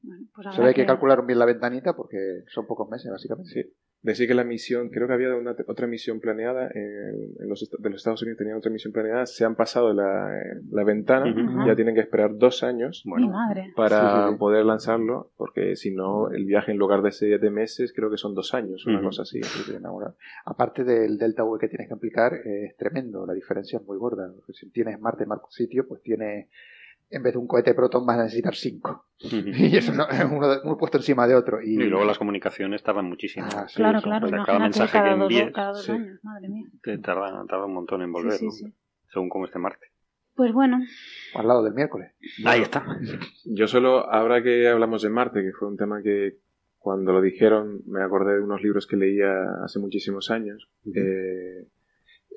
Bueno, pues Se ve que calcularon bien la ventanita porque son pocos meses, básicamente. Sí. Decir que la misión, creo que había una, otra misión planeada, en, en los, de los Estados Unidos tenían otra misión planeada, se han pasado la, la ventana, ya tienen que esperar dos años madre. para Sí, sí, sí. poder lanzarlo, porque si no, el viaje en lugar de siete meses, creo que son dos años, una Ujú. cosa así. Bueno. Aparte del delta V que tienes que aplicar, es tremendo. La diferencia es muy gorda. Si tienes Marte, Marco Sitio, pues tiene en vez de un cohete Proton vas a necesitar cinco. y eso no, es uno, uno, puesto encima de otro. Y, y luego las comunicaciones tardan muchísimo. Ah, sí, claro, claro. O sea, cada mensaje cada que envíes dos, cada dos años, madre mía. te tarda, tarda, un montón en volver, sí, ¿no? sí, según cómo esté Marte. Pues bueno. Al lado del miércoles. Ahí está. Yo solo, ahora que hablamos de Marte, que fue un tema que cuando lo dijeron me acordé de unos libros que leía hace muchísimos años. Uh -huh. eh,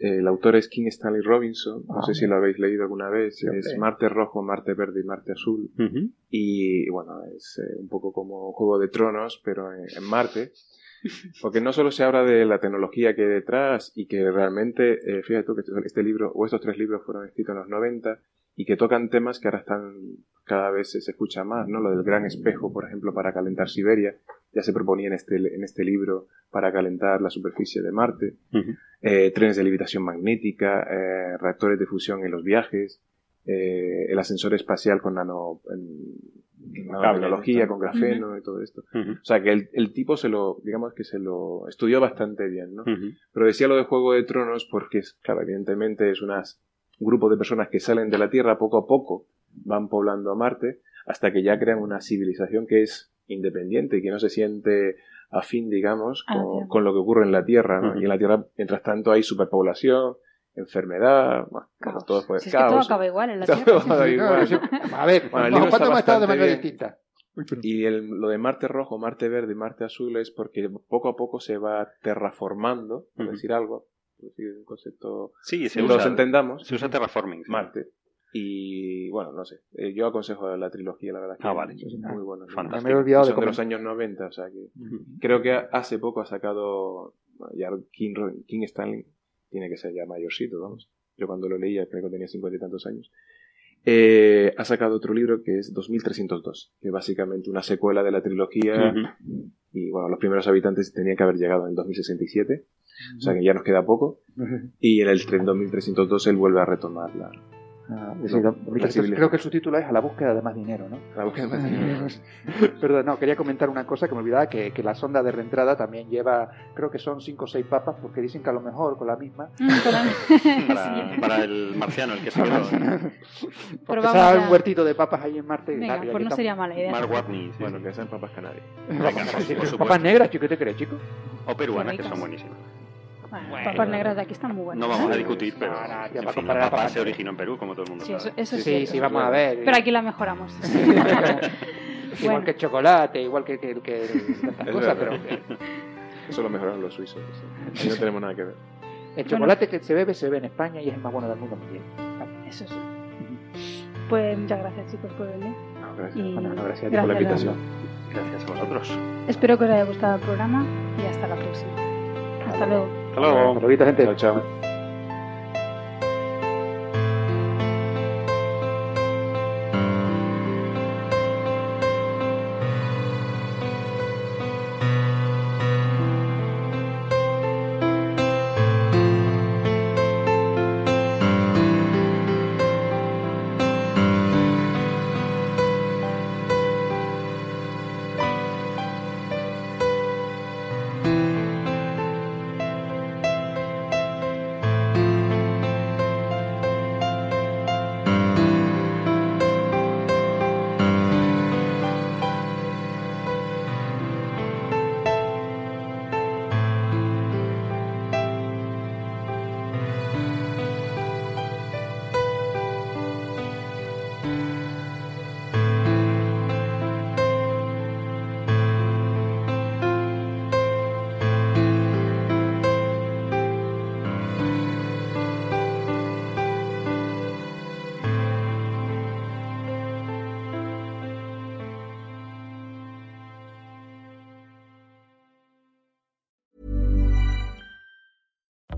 el autor es King Stanley Robinson, no Ah, sé si lo habéis leído alguna vez, Sí, es. Marte Rojo, Marte Verde y Marte Azul. Ujú. Y bueno, es eh, un poco como Juego de Tronos, pero en, en Marte. Porque no solo se habla de la tecnología que hay detrás y que realmente, eh, fíjate tú que este libro, o estos tres libros fueron escritos en los 90 y que tocan temas que ahora están, cada vez se escucha más, ¿no? Lo del gran espejo, por ejemplo, para calentar Siberia, ya se proponía en este, en este libro para calentar la superficie de Marte, eh, trenes de levitación magnética, eh, reactores de fusión en los viajes, eh, el ascensor espacial con nano, en- nanotecnología, con grafeno y todo esto. O sea que el, el tipo se lo, digamos que se lo estudió bastante bien, ¿no? Pero decía lo de Juego de Tronos porque, es, claro, evidentemente es unas, un grupo de personas que salen de la Tierra poco a poco, van poblando a Marte, hasta que ya crean una civilización que es independiente y que no se siente afín, digamos, Ah, con, lo que ocurre en la Tierra. Y en la Tierra, mientras tanto, hay superpoblación, enfermedad, bueno, Caos. todo fue Si es que todo acaba igual en la Tierra. igual. A ver, Bueno, el ¿cuánto libro está hemos estado de manera bien. distinta? Y el- lo de Marte rojo, Marte verde y Marte azul es porque poco a poco se va terraformando, por decir algo, por decir un concepto Sí, se que usa, los entendamos, se usa terraforming. sí. Marte. Y bueno, no sé, eh, yo aconsejo la trilogía, la verdad que Ah, vale. es muy bueno. Fantástico. Me he olvidado de Son de los años 90, o sea que creo que hace poco ha sacado, bueno, ya King, Ro- King Stanley tiene que ser ya mayorcito, vamos. Yo cuando lo leía creo que tenía cincuenta y tantos años. Eh, ha sacado otro libro que es 2302, que es básicamente una secuela de la trilogía y bueno, los primeros habitantes tenían que haber llegado en 2067, o sea que ya nos queda poco. Y en el tren 2302 él vuelve a retomar la, Ah, creo que el subtítulo es A la búsqueda de más dinero, ¿no? la búsqueda de dinero. Perdón, no, quería comentar una cosa que me olvidaba, que, que la sonda de reentrada también lleva, creo que son 5 o 6 papas, porque dicen que a lo mejor con la misma... Mm, Para, para el marciano, el que se quedó. Ya. un huertito de papas ahí en Marte. Venga, pues no sería mala idea. Mark Watney. sí, Bueno, sí. que sean papas canarias. estamos- Venga, por- por supuesto. Papas negras, ¿qué te crees, chico? O peruanas, que son buenísimas. Bueno, Bueno. papas negras de aquí están muy buenas. No vamos a ¿eh? discutir, pero No, no, ya en para fin, la papa se originó en Perú, como todo el mundo Sí, eso, sabe. eso es Sí, cierto. sí, vamos a ver. Pero aquí la mejoramos. Igual Bueno. que el chocolate, igual que, que, que Es cosas, pero Eso lo mejoraron los suizos. eso. Ahí no tenemos nada que ver. el chocolate que se bebe se bebe en España y es el más bueno del mundo. Eso sí. Pues muchas gracias chicos por venir. No, gracias. Y Bueno, no, gracias a ti por la gracias, invitación. Gracias a vosotros. Espero que os haya gustado el programa y hasta la próxima. Hasta luego. Hasta luego. Hasta luego, gente. Chao, chao.